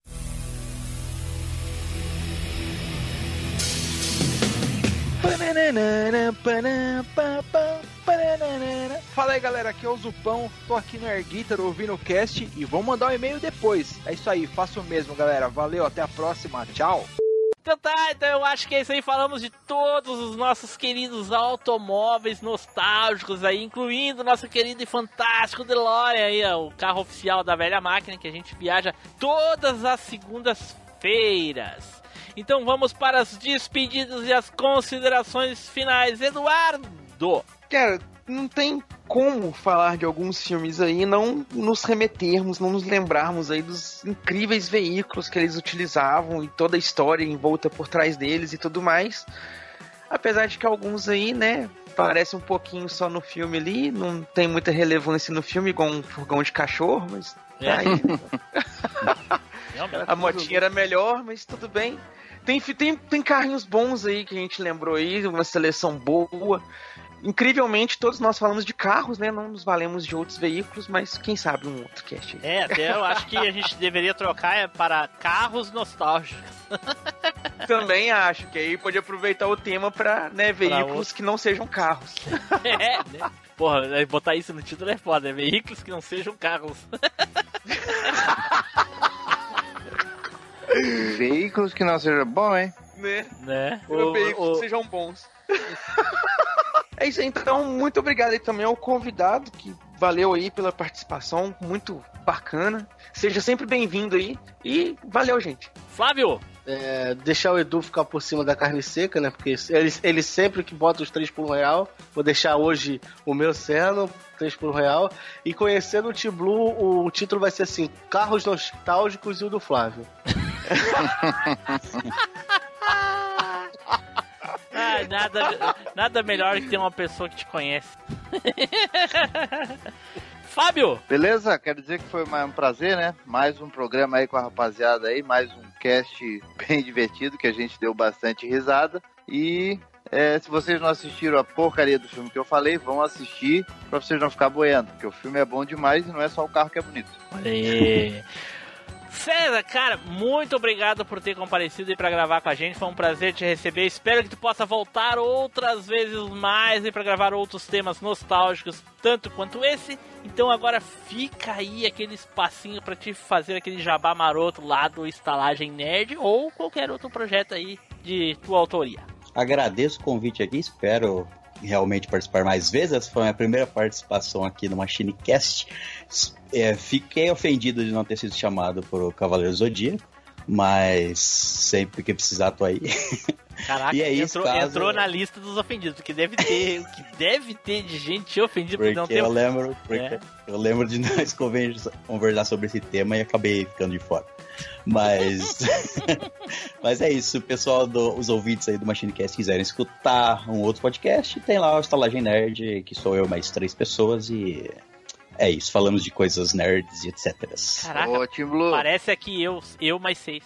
Fala aí galera, aqui é o Zupão, tô aqui no Air Guitar ouvindo o cast e vou mandar um e-mail depois. É isso aí, faço o mesmo galera, valeu, até a próxima, tchau! Então tá, então eu acho que é isso aí. Falamos de todos os nossos queridos automóveis nostálgicos aí, incluindo o nosso querido e fantástico DeLorean aí, o carro oficial da velha máquina que a gente viaja todas as segundas-feiras. Então vamos para as despedidas e as considerações finais. Eduardo! Cara, não tem como falar de alguns filmes aí e não nos remetermos, não nos lembrarmos aí dos incríveis veículos que eles utilizavam e toda a história envolta por trás deles e tudo mais. Apesar de que alguns aí, né, parecem um pouquinho só no filme ali, não tem muita relevância no filme, igual um furgão de cachorro, mas É. tá aí. Realmente. A motinha era melhor, mas tudo bem. Tem, tem, tem carrinhos bons aí que a gente lembrou aí, uma seleção boa. Incrivelmente, todos nós falamos de carros, né? Não nos valemos de outros veículos, mas quem sabe um outro cast aí. É, até eu acho que a gente deveria trocar é, para carros nostálgicos. Também acho que aí pode aproveitar o tema pra, né, veículos outro. que não sejam carros. É, né? Porra, botar isso no título é foda, é veículos que não sejam carros. Veículos que não sejam bom, hein? Né? né? Ou veículos que sejam bons. é isso aí, então, muito obrigado aí também ao convidado, que valeu aí pela participação, muito bacana. Seja sempre bem-vindo aí e valeu, gente. Flávio! É, deixar o Edu ficar por cima da carne seca, né? Porque ele, ele sempre que bota os três por um real. Vou deixar hoje o meu sendo, três por um real. E conhecendo o T-Blue, o título vai ser assim: Carros Nostálgicos e o do Flávio. Ai, nada, nada melhor que ter uma pessoa que te conhece. Fábio! Beleza? Quero dizer que foi um prazer, né? Mais um programa aí com a rapaziada aí, mais um cast bem divertido, que a gente deu bastante risada. E é, se vocês não assistiram a porcaria do filme que eu falei, vão assistir pra vocês não ficar boiando, porque o filme é bom demais e não é só o carro que é bonito. Olha aí. César, cara, muito obrigado por ter comparecido aí pra gravar com a gente. Foi um prazer te receber. Espero que tu possa voltar outras vezes mais e para gravar outros temas nostálgicos, tanto quanto esse. Então agora fica aí aquele espacinho para te fazer aquele jabá maroto lá do Estalagem Nerd ou qualquer outro projeto aí de tua autoria. Agradeço o convite aqui, espero realmente participar mais vezes. Essa foi a minha primeira participação aqui no MachineCast. É, fiquei ofendido de não ter sido chamado por o Cavaleiro Zodíaco, mas sempre que precisar tô aí. Caraca, E é isso, entrou, caso- entrou na lista dos ofendidos, porque deve ter, o que deve ter de gente ofendida por não Porque ter. eu lembro, porque É. eu lembro de nós conversa- conversar sobre esse tema e acabei ficando de fora. Mas, mas é isso. Se o pessoal, do, os ouvintes aí do MachineCast quiserem escutar um outro podcast, tem lá o Estalagem Nerd, que sou eu mais três pessoas e é isso. Falamos de coisas nerds e etc. Caraca, Ô, Tim Blue. parece aqui eu, eu mais seis.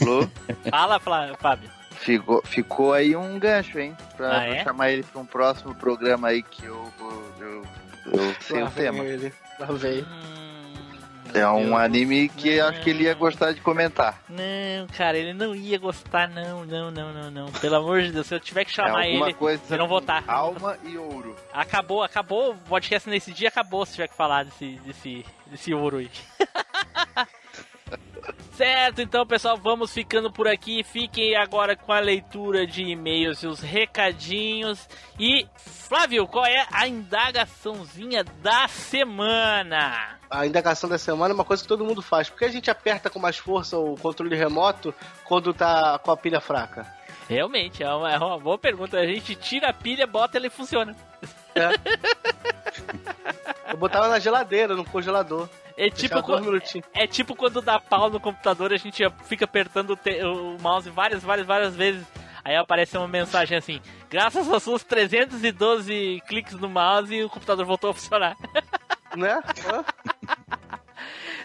Blue, Fala, Fábio. ficou, ficou aí um gancho, hein? Pra, Ah, pra é? chamar ele pra um próximo programa aí que eu, eu, eu, eu sei Lá o tema. ele. Lá vem. É um anime que eu acho que ele ia gostar de comentar. Não, cara, ele não ia gostar, não, não, não, não, não. Pelo amor de Deus, se eu tiver que chamar é ele, coisa eu não vou estar. Alma e ouro. Acabou, acabou o podcast nesse dia, acabou se tiver que falar desse, desse, desse ouro aí. certo, então pessoal, vamos ficando por aqui. Fiquem agora com a leitura de e-mails e os recadinhos. E, Flávio, qual é a indagaçãozinha da semana? A indagação da semana é uma coisa que todo mundo faz. Por que a gente aperta com mais força o controle remoto quando tá com a pilha fraca? Realmente, é uma, é uma boa pergunta. A gente tira a pilha, bota ela e funciona. Eu botava na geladeira, no congelador. É tipo, minutinhos. é tipo quando dá pau no computador, a gente fica apertando o, o mouse várias, várias, várias vezes. Aí aparece uma mensagem assim: graças aos seus 312 cliques no mouse, o computador voltou a funcionar. Né?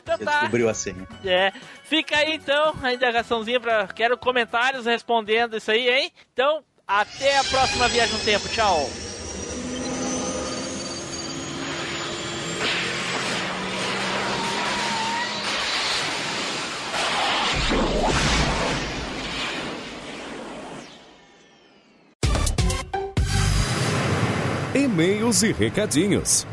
então tá. descobriu a senha. É. Fica aí então a indagaçãozinha pra. Quero comentários respondendo isso aí, hein? Então, até a próxima viagem no tempo. Tchau. E-mails e recadinhos.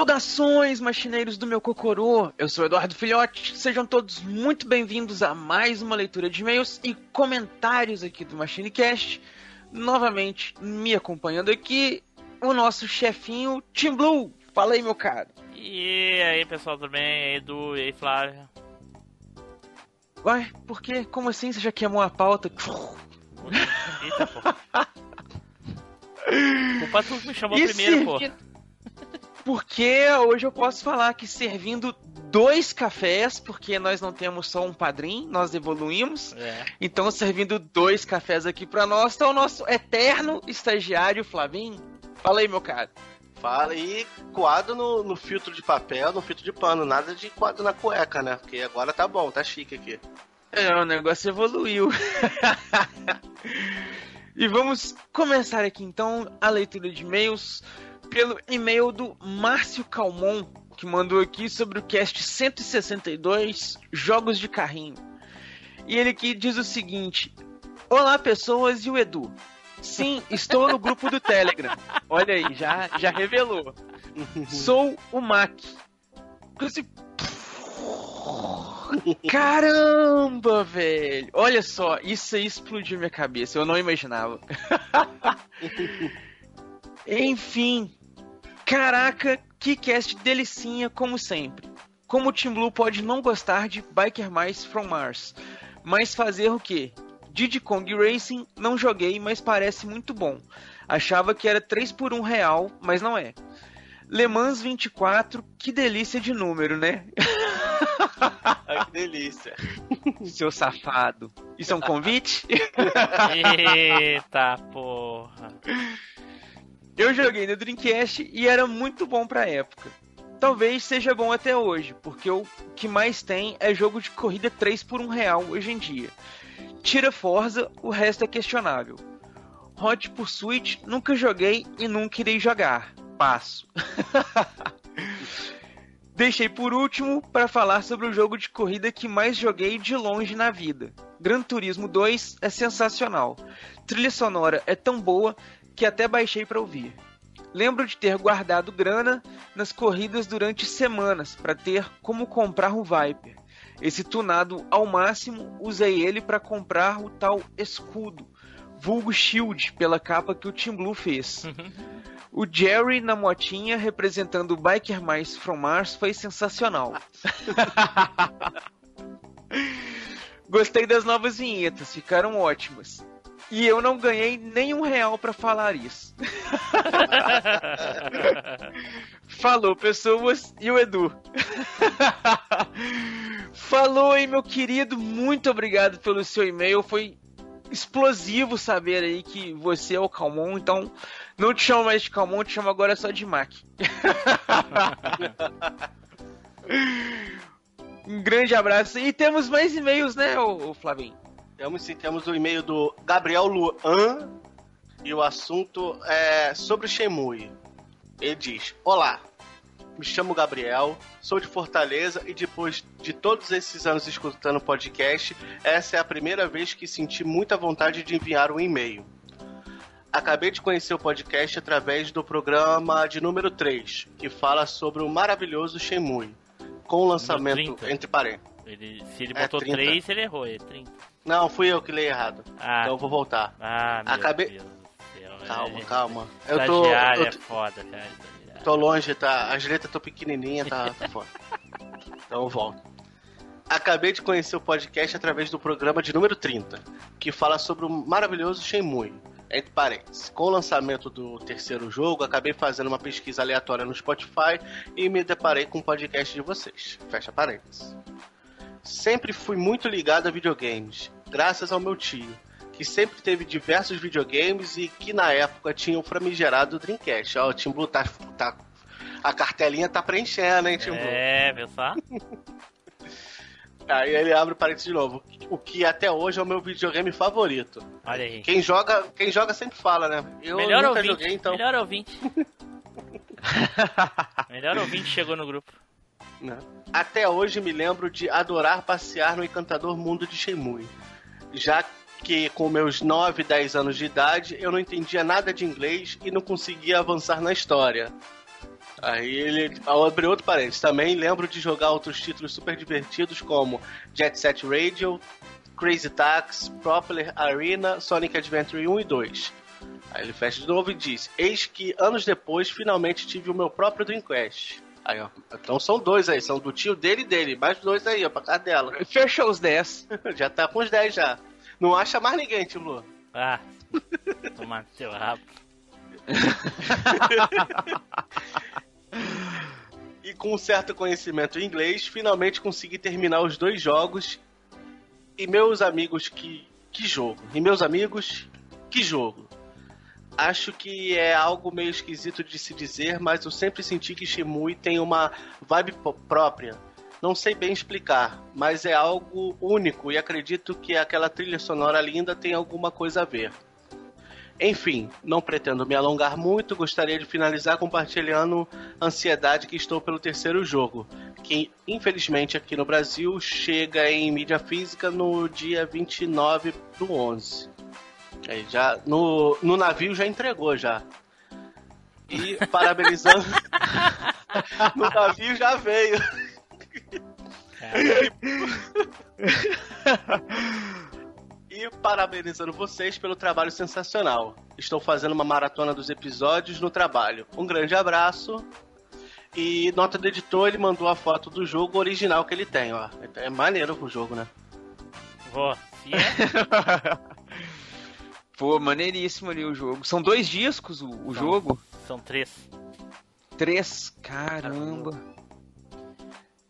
Saudações, machineiros do meu cocorô! Eu sou Eduardo Filhote, sejam todos muito bem-vindos a mais uma leitura de e-mails e comentários aqui do MachineCast. Novamente, me acompanhando aqui, o nosso chefinho Tim Blue. Fala aí, meu caro. E aí, pessoal, tudo bem? Edu, e aí, Flávio? Ué, por quê? Como assim você já queimou a pauta? Eita, pô. Culpa tu me chamou E primeiro, pô. Porque hoje eu posso falar que servindo dois cafés, porque nós não temos só um padrinho, nós evoluímos. É. Então, servindo dois cafés aqui pra nós, tá o nosso eterno estagiário Flavinho. Fala aí, meu cara. Fala aí, coado no, no filtro de papel, no filtro de pano, nada de coado na cueca, né? Porque agora tá bom, tá chique aqui. É, o negócio evoluiu. e vamos começar aqui então a leitura de e-mails pelo e-mail do Márcio Calmon, que mandou aqui sobre o cast 162, Jogos de Carrinho. E ele aqui diz o seguinte: Olá, pessoas e o Edu. Sim, estou no grupo do Telegram. Olha aí, já, já revelou. Sou o Mac. Inclusive, Caramba, velho! Olha só, isso aí explodiu minha cabeça, eu não imaginava. Enfim, caraca, que cast delicinha, como sempre. Como o Team Blue pode não gostar de Biker Mice from Mars, mas fazer o quê? Diddy Kong Racing não joguei, mas parece muito bom. Achava que era 3 por 1 real, mas não é. Le Mans 24, que delícia de número, né? Ai, que delícia. Seu safado. Isso é um convite? Eita porra. Eu joguei no Dreamcast e era muito bom pra época. Talvez seja bom até hoje, porque o que mais tem é jogo de corrida 3 por 1 real hoje em dia. Tira Forza, o resto é questionável. Hot Pursuit nunca joguei e nunca irei jogar. Passo. Deixei por último para falar sobre o jogo de corrida que mais joguei de longe na vida. Gran Turismo 2 é sensacional. Trilha sonora é tão boa que até baixei para ouvir. Lembro de ter guardado grana nas corridas durante semanas para ter como comprar o Viper. Esse tunado ao máximo, usei ele para comprar o tal escudo, vulgo Shield, pela capa que o Team Blue fez. O Jerry na motinha representando o Biker Mice from Mars foi sensacional. Gostei das novas vinhetas, ficaram ótimas. E eu não ganhei nenhum real para falar isso. Falou, pessoas, e o Edu. Falou aí, meu querido. Muito obrigado pelo seu e-mail. Foi explosivo saber aí que você é o Calmon. Então, não te chamo mais de Calmon, te chamo agora só de Mac. um grande abraço. E temos mais e-mails, né, ô, ô Flavinho? Temos sim, temos o e-mail do Gabriel Luan e o assunto é sobre Shenmue. Ele diz: Olá, me chamo Gabriel, sou de Fortaleza e depois de todos esses anos escutando podcast, essa é a primeira vez que senti muita vontade de enviar um e-mail. Acabei de conhecer o podcast através do programa de número 3, que fala sobre o maravilhoso Shenmue, com o lançamento entre parênteses. Ele, se ele É botou 30. 3, ele errou, é 30. Não, fui eu que li errado. Ah. Então eu vou voltar. Ah, meu Acabei. Deus. Calma, é- calma. Eu tô, eu é tô- foda, cara. Tô longe, tá? As letras tão pequenininhas, tá, tá foda. Então eu volto. Acabei de conhecer o podcast através do programa de número 30, que fala sobre o maravilhoso Shenmue. Entre parênteses, com o lançamento do terceiro jogo, acabei fazendo uma pesquisa aleatória no Spotify e me deparei com o podcast de vocês. Fecha parênteses. Sempre fui muito ligado a videogames, graças ao meu tio, que sempre teve diversos videogames e que na época tinha o famigerado Dreamcast. Ó, o Tim Blue tá, tá- A cartelinha tá preenchendo, hein, Tim Blue? É, viu só? Aí ele abre o parênteses de novo. O que até hoje é o meu videogame favorito. Olha aí. Quem joga, quem joga sempre fala, né? Eu melhor nunca ouvinte, joguei, então. melhor ouvinte. melhor ouvinte chegou no grupo. Né? Até hoje me lembro de adorar passear no encantador mundo de Shenmue. Já que com meus 9, 10 anos de idade eu não entendia nada de inglês e não conseguia avançar na história. Aí ele abre outro parênteses. Também lembro de jogar outros títulos super divertidos como Jet Set Radio, Crazy Taxi, Propeller Arena, Sonic Adventure 1 e 2. Aí ele fecha de novo e diz: Eis que anos depois finalmente tive o meu próprio Dreamcast. Aí, ó. Então são dois aí, são do tio dele e dele. Mais dois aí, ó, pra casa dela. Fechou os 10. já tá com os 10 já. Não acha mais ninguém, tio Lu. Ah, tomar seu rabo. E com um certo conhecimento em inglês, finalmente consegui terminar os dois jogos. E meus amigos, que, que jogo. E meus amigos, que jogo. Acho que é algo meio esquisito de se dizer, mas eu sempre senti que Shimui tem uma vibe própria. Não sei bem explicar, mas é algo único e acredito que aquela trilha sonora linda tem alguma coisa a ver. Enfim, não pretendo me alongar muito, gostaria de finalizar compartilhando a ansiedade que estou pelo terceiro jogo, que infelizmente aqui no Brasil chega em mídia física no dia 29 do 11. Aí já no, no navio já entregou já. E parabenizando. no navio já veio. E parabenizando vocês pelo trabalho sensacional. Estou fazendo uma maratona dos episódios no trabalho. Um grande abraço. E nota do editor, ele mandou a foto do jogo original que ele tem, ó. É maneiro o jogo, né? Vó, se é. Pô, maneiríssimo ali o jogo. São dois discos o, o São. jogo? São três. Três? Caramba.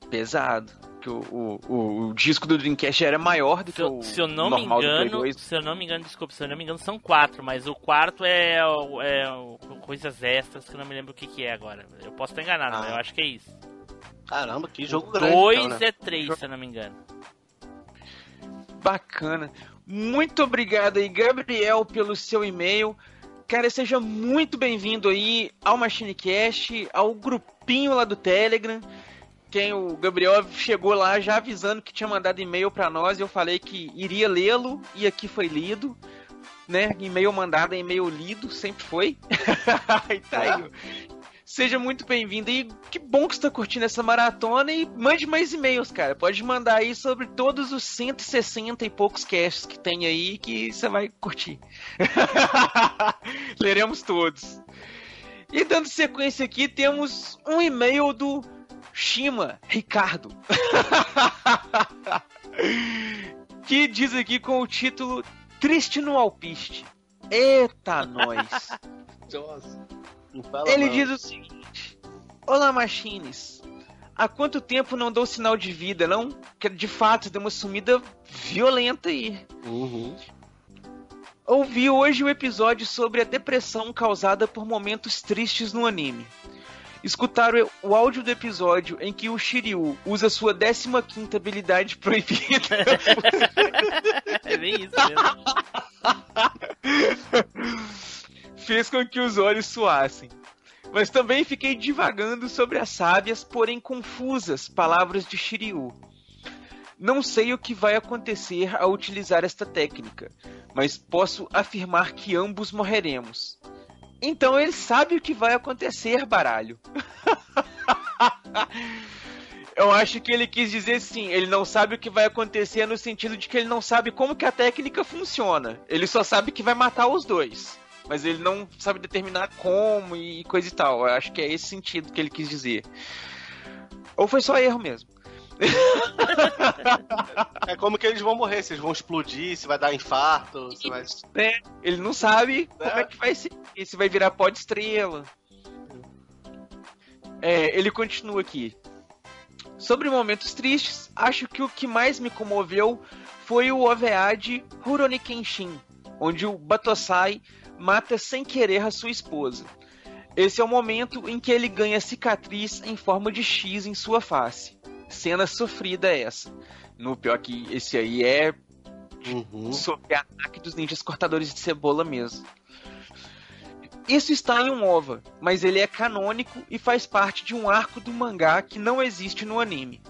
Pesado. que o, o, o- o disco do Dreamcast era maior do que Se eu, o se eu não me normal do Play engano, 2. se eu não me engano, desculpa, se eu não me engano, são quatro, mas o quarto é, o- é o- coisas extras que eu não me lembro o que, que é agora. Eu posso estar enganado, Ah. mas eu acho que é isso. Caramba, que O jogo grande. Dois então, né? é três, se eu não me engano. Bacana. Muito obrigado aí, Gabriel, pelo seu e-mail. Cara, seja muito bem-vindo aí ao MachineCast, ao grupinho lá do Telegram. Quem o Gabriel chegou lá já avisando que tinha mandado e-mail pra nós eu falei que iria lê-lo e aqui foi lido. Né? E-mail mandado é e-mail lido, sempre foi. e tá aí. Seja muito bem-vindo e que bom que você está curtindo essa maratona e mande mais e-mails, cara. Pode mandar aí sobre todos os 160 e poucos casts que tem aí que você vai curtir. Leremos todos. E dando sequência aqui, temos um e-mail do Shima Ricardo. que diz aqui com o título Triste no Alpiste. Eita, nós! Fala Ele não. diz o seguinte: Olá, Machines. Há quanto tempo não dou sinal de vida, não? Que de fato deu uma sumida violenta aí. Uhum. Ouvi hoje o episódio sobre a depressão causada por momentos tristes no anime. Escutaram o áudio do episódio em que o Shiryu usa sua 15ª habilidade proibida. É bem isso mesmo. fez com que os olhos suassem. Mas também fiquei divagando sobre as sábias, porém confusas palavras de Shiryu. Não sei o que vai acontecer ao utilizar esta técnica, mas posso afirmar que ambos morreremos. Então ele sabe o que vai acontecer, baralho. Eu acho que ele quis dizer sim, ele não sabe o que vai acontecer no sentido de que ele não sabe como que a técnica funciona. Ele só sabe que vai matar os dois. Mas ele não sabe determinar como e coisa e tal. Eu acho que é esse sentido que ele quis dizer. Ou foi só erro mesmo. É como que eles vão morrer, se eles vão explodir, se vai dar infarto, se vai. É, ele não sabe como é que vai ser. Se vai virar pó de estrela. É, ele continua aqui. Sobre momentos tristes, acho que o que mais me comoveu foi o OVA de Rurouni Kenshin, onde o Batosai mata sem querer a sua esposa. Esse é o momento em que ele ganha cicatriz em forma de X em sua face. Cena sofrida essa. No pior que esse aí é sobre ataque dos ninjas cortadores de cebola mesmo. Isso está em um OVA, mas ele é canônico e faz parte de um arco do mangá que não existe no anime.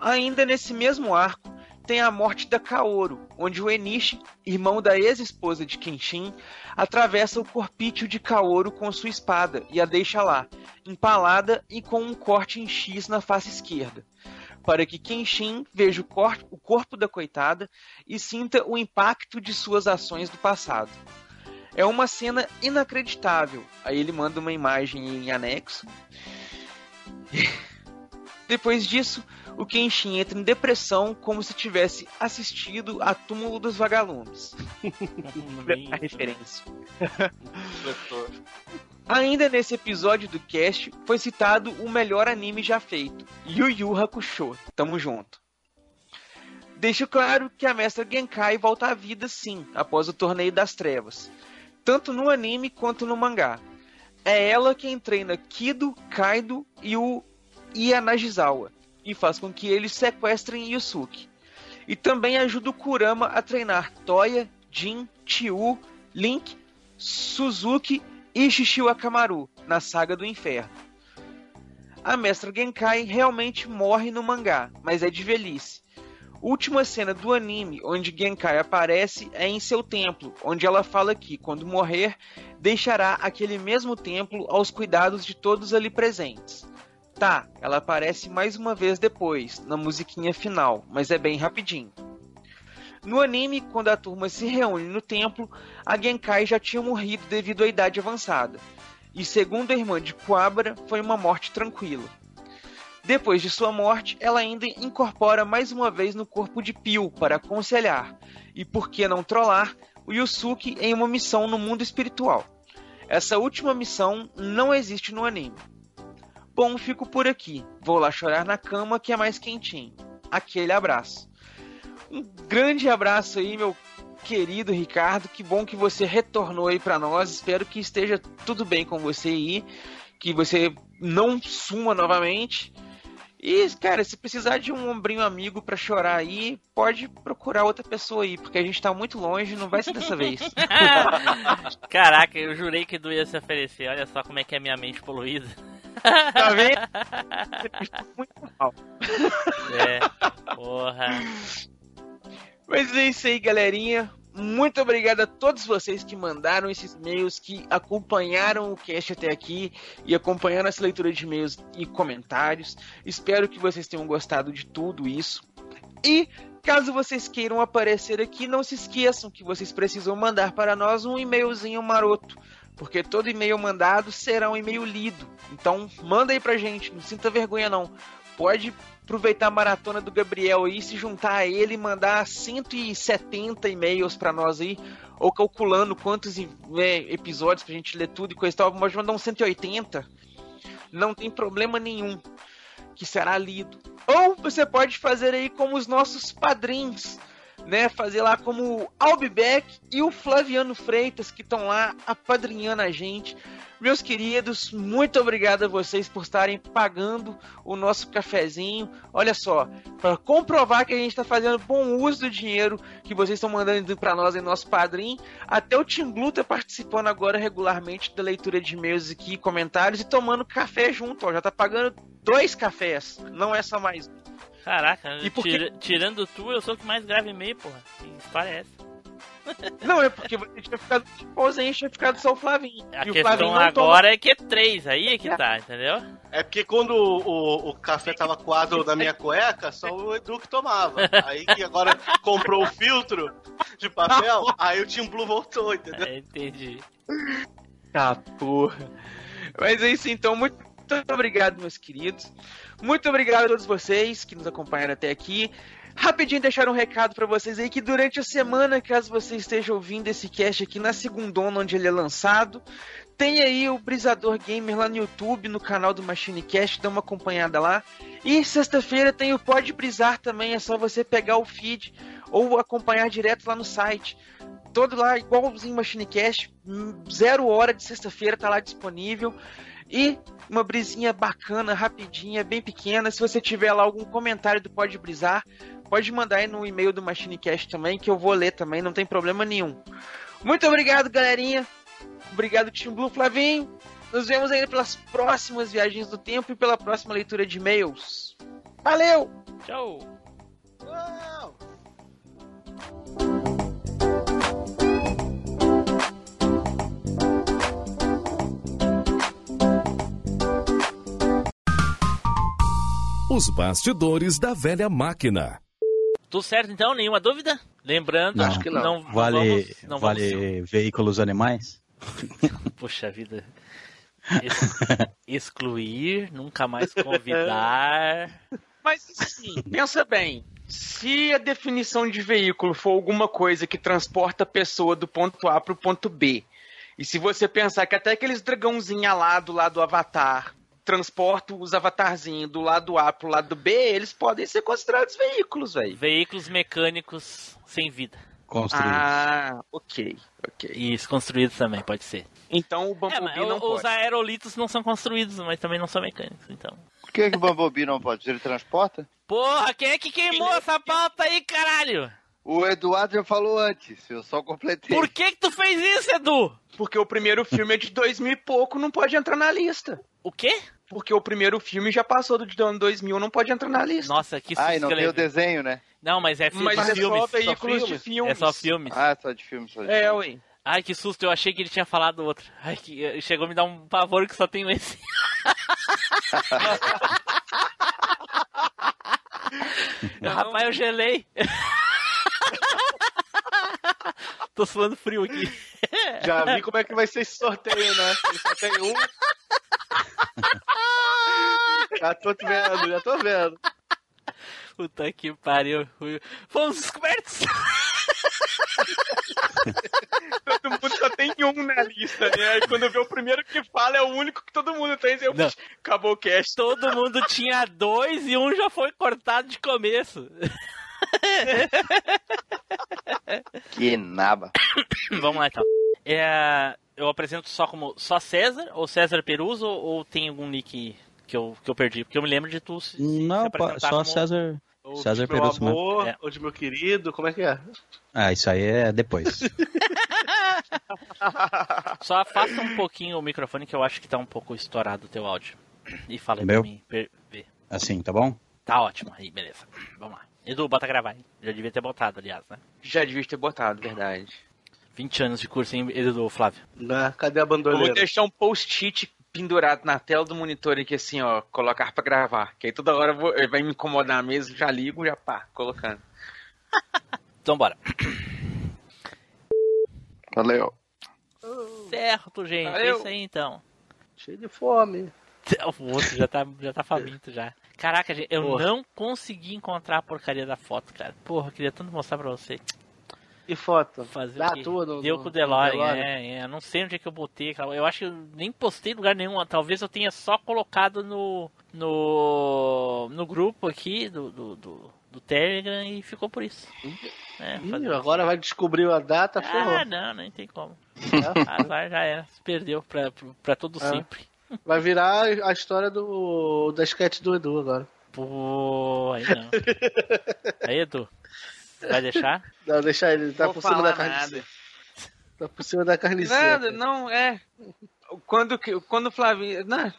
Ainda nesse mesmo arco, tem a morte da Kaoru, onde o Enishi, irmão da ex-esposa de Kenshin, atravessa o corpício de Kaoru com sua espada e a deixa lá, empalada e com um corte em X na face esquerda, para que Kenshin veja o, cor o corpo da coitada e sinta o impacto de suas ações do passado. É uma cena inacreditável. Aí ele manda uma imagem em anexo. Depois disso, o Kenshin entra em depressão como se tivesse assistido a Túmulo dos Vagalumes. a referência. Ainda nesse episódio do cast, foi citado o melhor anime já feito, Yu Yu Hakusho. Tamo junto. Deixo claro que a mestra Genkai volta à vida sim, após o Torneio das Trevas, tanto no anime quanto no mangá. É ela quem treina Kido, Kaido e o Yanagisawa, e faz com que eles sequestrem Yusuke. E também ajuda o Kurama a treinar Toya, Jin, Tiu, Link, Suzuki e Shishio Akamaru na Saga do Inferno. A mestra Genkai realmente morre no mangá, mas é de velhice. Última cena do anime onde Genkai aparece é em seu templo, onde ela fala que, quando morrer, deixará aquele mesmo templo aos cuidados de todos ali presentes. Tá, ela aparece mais uma vez depois, na musiquinha final, mas é bem rapidinho. No anime, quando a turma se reúne no templo, a Genkai já tinha morrido devido à idade avançada. E segundo a irmã de Kuwabara, foi uma morte tranquila. Depois de sua morte, ela ainda incorpora mais uma vez no corpo de Pio para aconselhar, e por que não trollar, o Yusuke em uma missão no mundo espiritual. Essa última missão não existe no anime. Bom, fico por aqui. Vou lá chorar na cama que é mais quentinho. Aquele abraço. Um grande abraço aí, meu querido Ricardo. Que bom que você retornou aí para nós. Espero que esteja tudo bem com você aí, que você não suma novamente. E, cara, se precisar de um ombrinho amigo para chorar aí, pode procurar outra pessoa aí, porque a gente tá muito longe, não vai ser dessa vez. Caraca, eu jurei que ia se oferecer. Olha só como é que é minha mente poluída. Tá vendo? muito mal. É, porra. Mas é isso aí, galerinha. Muito obrigado a todos vocês que mandaram esses e-mails, que acompanharam o cast até aqui e acompanharam essa leitura de e-mails e comentários. Espero que vocês tenham gostado de tudo isso. E caso vocês queiram aparecer aqui, não se esqueçam que vocês precisam mandar para nós um e-mailzinho maroto. Porque todo e-mail mandado será um e-mail lido. Então manda aí pra gente, não sinta vergonha não. Pode aproveitar a maratona do Gabriel aí, se juntar a ele e mandar 170 e-mails para nós aí, ou calculando quantos é, episódios pra gente ler tudo e coisa e tal, pode mandar uns 180. Não tem problema nenhum, que será lido. Ou você pode fazer aí como os nossos padrinhos, né? Fazer lá como o e o Flaviano Freitas, que estão lá apadrinhando a gente. Meus queridos, muito obrigado a vocês por estarem pagando o nosso cafezinho. Olha só, para comprovar que a gente está fazendo bom uso do dinheiro que vocês estão mandando para nós em nosso padrinho, até o Tim Blue tá participando agora regularmente da leitura de e-mails aqui, comentários e tomando café junto. Ó, já tá pagando dois cafés, não é só mais um. Caraca, E por que- tira- tirando tu, eu sou o que mais grava e-mail, porra. Que história é essa? Não, é porque você tinha ficado ausente, tinha ficado só o Flavinho. A e o Flavinho questão não toma- agora é que é três, aí é que tá, entendeu? É porque quando o, o, café tava coado na minha cueca, só o Edu que tomava. Aí que agora comprou o filtro de papel, aí o Team Blue voltou, entendeu? É, entendi. Tá, porra. Mas é isso então, muito obrigado, meus queridos. Muito obrigado a todos vocês que nos acompanharam até aqui. Rapidinho deixar um recado pra vocês aí que durante a semana, caso você esteja ouvindo esse cast aqui na segundona onde ele é lançado, tem aí o Brisador Gamer lá no YouTube, no canal do Machine Cast, dá uma acompanhada lá. E sexta-feira tem o Pode Brisar também, é só você pegar o feed ou acompanhar direto lá no site todo lá, igualzinho Machinecast, hum, zero hora de sexta-feira tá lá disponível. E uma brisinha bacana, rapidinha, bem pequena. Se você tiver lá algum comentário do Pode Brisar, pode mandar aí no e-mail do Machinecast também, que eu vou ler também, não tem problema nenhum. Muito obrigado, galerinha. Obrigado, Team Blue Flavinho. Nos vemos aí pelas próximas viagens do tempo e pela próxima leitura de e-mails. Valeu! Tchau! Os bastidores da velha máquina. Tudo certo então? Nenhuma dúvida? Lembrando, Não, acho que não. vale vamos, não vale vamos- veículos animais? Puxa vida. Ex- excluir, nunca mais convidar. Mas assim, pensa bem. Se a definição de veículo for alguma coisa que transporta a pessoa do ponto A pro ponto B, e se você pensar que até aqueles dragãozinhos alados lá do Avatar transportam os avatarzinhos do lado A pro lado B, eles podem ser considerados veículos, velho. Veículos mecânicos sem vida. Construídos. Ah, ok, ok. Isso, construídos também, pode ser. Então o É, Bumblebee mas não o- os pode. aerolitos não são construídos, mas também não são mecânicos, então. Por que, que o Bumblebee não pode? Ele transporta? Porra, quem é que queimou essa pauta aí, caralho? O Eduardo já falou antes, eu só completei. Por que que tu fez isso, Edu? Porque o primeiro filme é de 2000 e pouco, não pode entrar na lista. O quê? Porque o primeiro filme já passou do ano 2000, não pode entrar na lista. Nossa, que Ah, e não tem o desenho, né? Não, mas é, fi- Mas de é filmes. só veículos de filmes. É só filmes. Ah, só de filme, só de É, ué. Ai, que susto, eu achei que ele tinha falado outro. Ai, que chegou a me dar um pavor que só tenho esse. Rapaz, eu gelei. Tô suando frio aqui. Já vi como é que vai ser esse sorteio, né? Ele só tem um. Já tô vendo, já tô vendo. Puta que pariu. Fomos descobertos. todo mundo só tem um na lista, né? Aí quando vê o primeiro que fala é o único que todo mundo tem. Eu, Não. acabou o cast. Todo mundo tinha dois e um já foi cortado de começo. Que naba. Vamos lá então. É, eu apresento só como só César ou César Peruso ou tem algum nick que eu, que eu perdi? Porque eu me lembro de tu se, se Não, apresentar pô, só como- César. Ou César de meu Peruso mesmo. amor, É. ou de meu querido, como é que é? Ah, isso aí é depois. Só afasta um pouquinho o microfone que eu acho que tá um pouco estourado o teu áudio. E fala aí pra Meu? mim per- assim, tá bom? Tá ótimo. Aí, beleza. Vamos lá. Edu, bota gravar, hein? Já devia ter botado, aliás, né? Já devia ter botado, verdade. 20 anos de curso, hein, Edu, Flávio? Né? Cadê a Eu vou bandoleira? deixar um post-it pendurado na tela do monitor aqui assim, ó, colocar pra gravar. Que aí toda hora vou- ele vai me incomodar mesmo, já ligo, já pá, colocando. Então bora. Valeu. Certo, gente. É Valeu. isso aí então. Cheio de fome. O outro já tá, já tá faminto já. Caraca, gente, eu Porra. não consegui encontrar a porcaria da foto, cara. Porra, eu queria tanto mostrar pra você. E foto? Fazer Dá tudo. Deu no- com o DeLorean, DeLorean. é, é. Não sei onde é que eu botei. Eu acho que eu nem postei em lugar nenhum. Talvez eu tenha só colocado no. no. no grupo aqui do, do, do, do Telegram e ficou por isso. É, Ih, agora vai descobrir a data, ferrou. Ah, não, nem tem como. Azar já era. Se perdeu pra, pra todo É. sempre. Vai virar a história do da sketch do Edu agora. Pô, aí não. Aí, Edu. Vai deixar? Não, deixa ele, tá Vou por cima da carniceira. nada. Tá por cima da carniceira. Nada, não, é. Quando, que- quando o Flavinho. Não,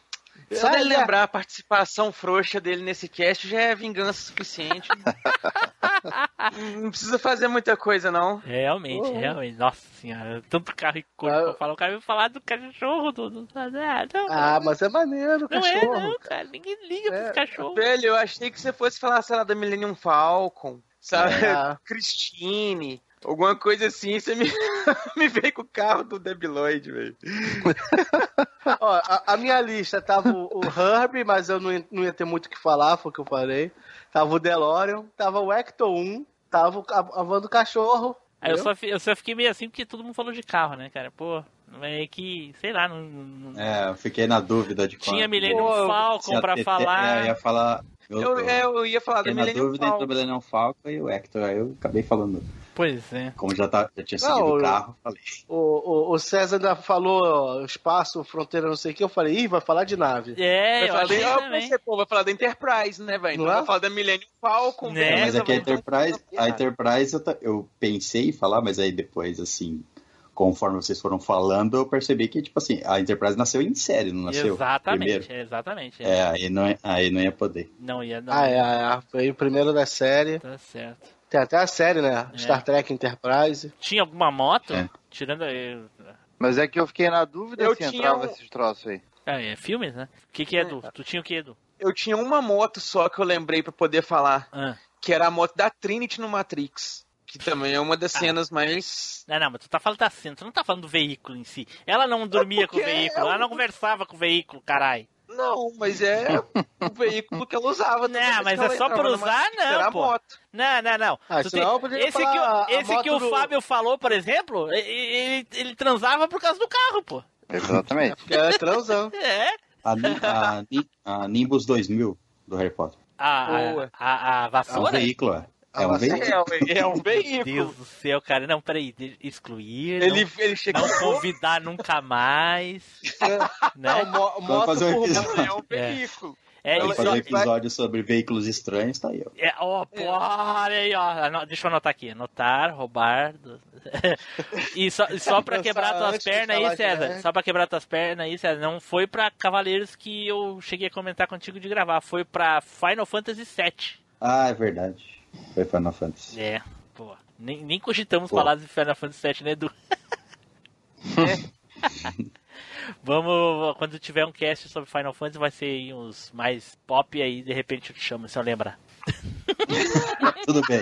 só Sai, dele Zé. lembrar a participação frouxa dele nesse cast já é vingança suficiente. não precisa fazer muita coisa, não. Realmente, Uhum. realmente. Nossa senhora, tanto carro icônico pra falar. O cara veio falar do cachorro do. do ah, não, Ah, mas é maneiro, não é, cachorro. não, cara. Ninguém liga pros cachorros. Velho, eu achei que você fosse falar, sei lá, da Millennium Falcon, sabe? É. Christine, alguma coisa assim. Você me, me veio com o carro do Debiloid, velho. Ó, a, a minha lista tava o, o Herbie, mas eu não ia, não ia ter muito o que falar, foi o que eu falei. Tava o DeLorean, tava o Ecto 1, tava o- a, a van do cachorro. Aí eu só, eu só fiquei meio assim porque todo mundo falou de carro, né, cara? Pô, é que, sei lá, não. não- É, eu fiquei na dúvida de qual. Tinha Millennium Pô, Falcon pra TT falar. É, eu ia falar. Eu, Eu, é, eu ia falar na Millennium dúvida entre o Falcon. Millennium Falcon e o Hector. Aí eu acabei falando. Pois é. Como já, tá, já tinha Não, seguido o carro, falei. O, o, o César ainda falou espaço, fronteira, não sei o que. Eu falei, ih, vai falar de nave. É, Vai eu da, eu pensei, pô, vai falar da Enterprise, né, velho? Então Não é? vai falar da Millennium Falcon, Né? É, mas é que a Enterprise, a Enterprise eu, eu pensei em falar, mas aí depois, assim, conforme vocês foram falando, eu percebi que, tipo assim, a Enterprise nasceu em série, não nasceu Exatamente, primeiro. exatamente. É, aí não, ia- aí não ia poder. Não ia, não. Ah, é, é, foi o primeiro da série. Tá certo. Tem até a série, né? É. Star Trek Enterprise. Tinha alguma moto? É. Tirando. é, Mas é que eu fiquei na dúvida Eu se tinha entrava um- esses troços aí. Ah, é filmes, né? O que, que é, Edu? Tu tinha o que, Edu? Eu tinha uma moto só que eu lembrei pra poder falar, Ah. que era a moto da Trinity no Matrix. Que também é uma das Ah. cenas mais. Não, não, mas tu tá falando da cena, tu não tá falando do veículo em si. Ela não dormia com o veículo, é ela não conversava com o veículo, carai. Não, mas é o veículo que ela usava. Não, mas é só por na usar, não, a pô. moto. Não, não, não. Ah, senão podia esse que, o, a esse que o do- Fábio falou, por exemplo, ele, ele transava por causa do carro, pô. Exatamente. Porque ela é transão. É. A, a, a Nimbus 2000 do Harry Potter. A, Boa. a, a, a É um vassoura? veículo, é. É um Ah, veículo. É, é um Meu veículo. Deus do céu, cara. Não, peraí. Excluir. Ele, não, ele chegou. não convidar nunca mais. né? Não, mo Vamos moto fazer um por episódio. É um veículo. É, Vamos e fazer um só- episódio sobre veículos estranhos, tá aí, ó. É, ó, pô, olha aí, ó. Deixa eu anotar aqui. Anotar, roubar. do- e só, só pra quebrar tuas pernas aí, César. nerd. Só pra quebrar tuas pernas aí, César. Não foi pra Cavaleiros que eu cheguei a comentar contigo de gravar. Foi pra Final Fantasy VII. Ah, é verdade. Foi Final Fantasy. É, pô. Nem, nem cogitamos Pô. falar de Final Fantasy VII, né, Edu? Vamos, quando tiver um cast sobre Final Fantasy, vai ser aí uns mais pop, aí de repente eu te chamo, se eu lembrar. Tudo bem.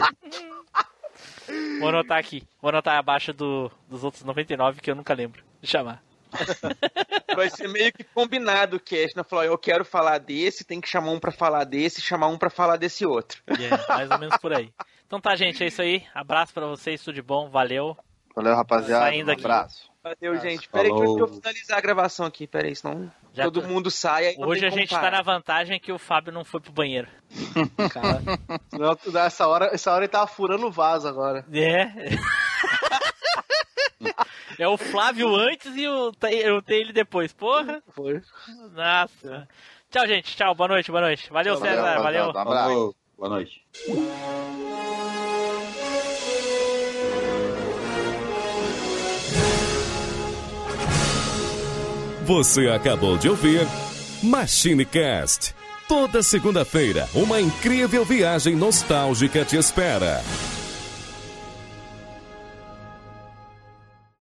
Vou anotar aqui. Vou anotar abaixo do, dos outros 99 que eu nunca lembro de chamar. Vai ser meio que combinado o cast, né? Falar, eu quero falar desse, tem que chamar um pra falar desse, chamar um pra falar desse outro. É, mais ou menos por aí. Então tá, gente, é isso aí. Abraço pra vocês, tudo de bom, valeu. Valeu, rapaziada. Saindo um aqui. abraço. Valeu, gente. Pera aí que eu, Falou. vou finalizar a gravação aqui. Pera aí, senão Já todo tô- mundo sai. aí não Hoje a gente tá na vantagem que o Fábio não foi pro banheiro. Não, Nessa hora, essa hora ele tava furando o vaso agora. É. É o Flávio antes e o, eu tenho ele depois. Porra. Foi. Nossa. Tchau, gente. Tchau. Boa noite, boa noite. Valeu, Tchau, César. valeu, Valeu. Um. Falou. Boa noite. Você acabou de ouvir MachineCast. Toda segunda-feira, uma incrível viagem nostálgica te espera.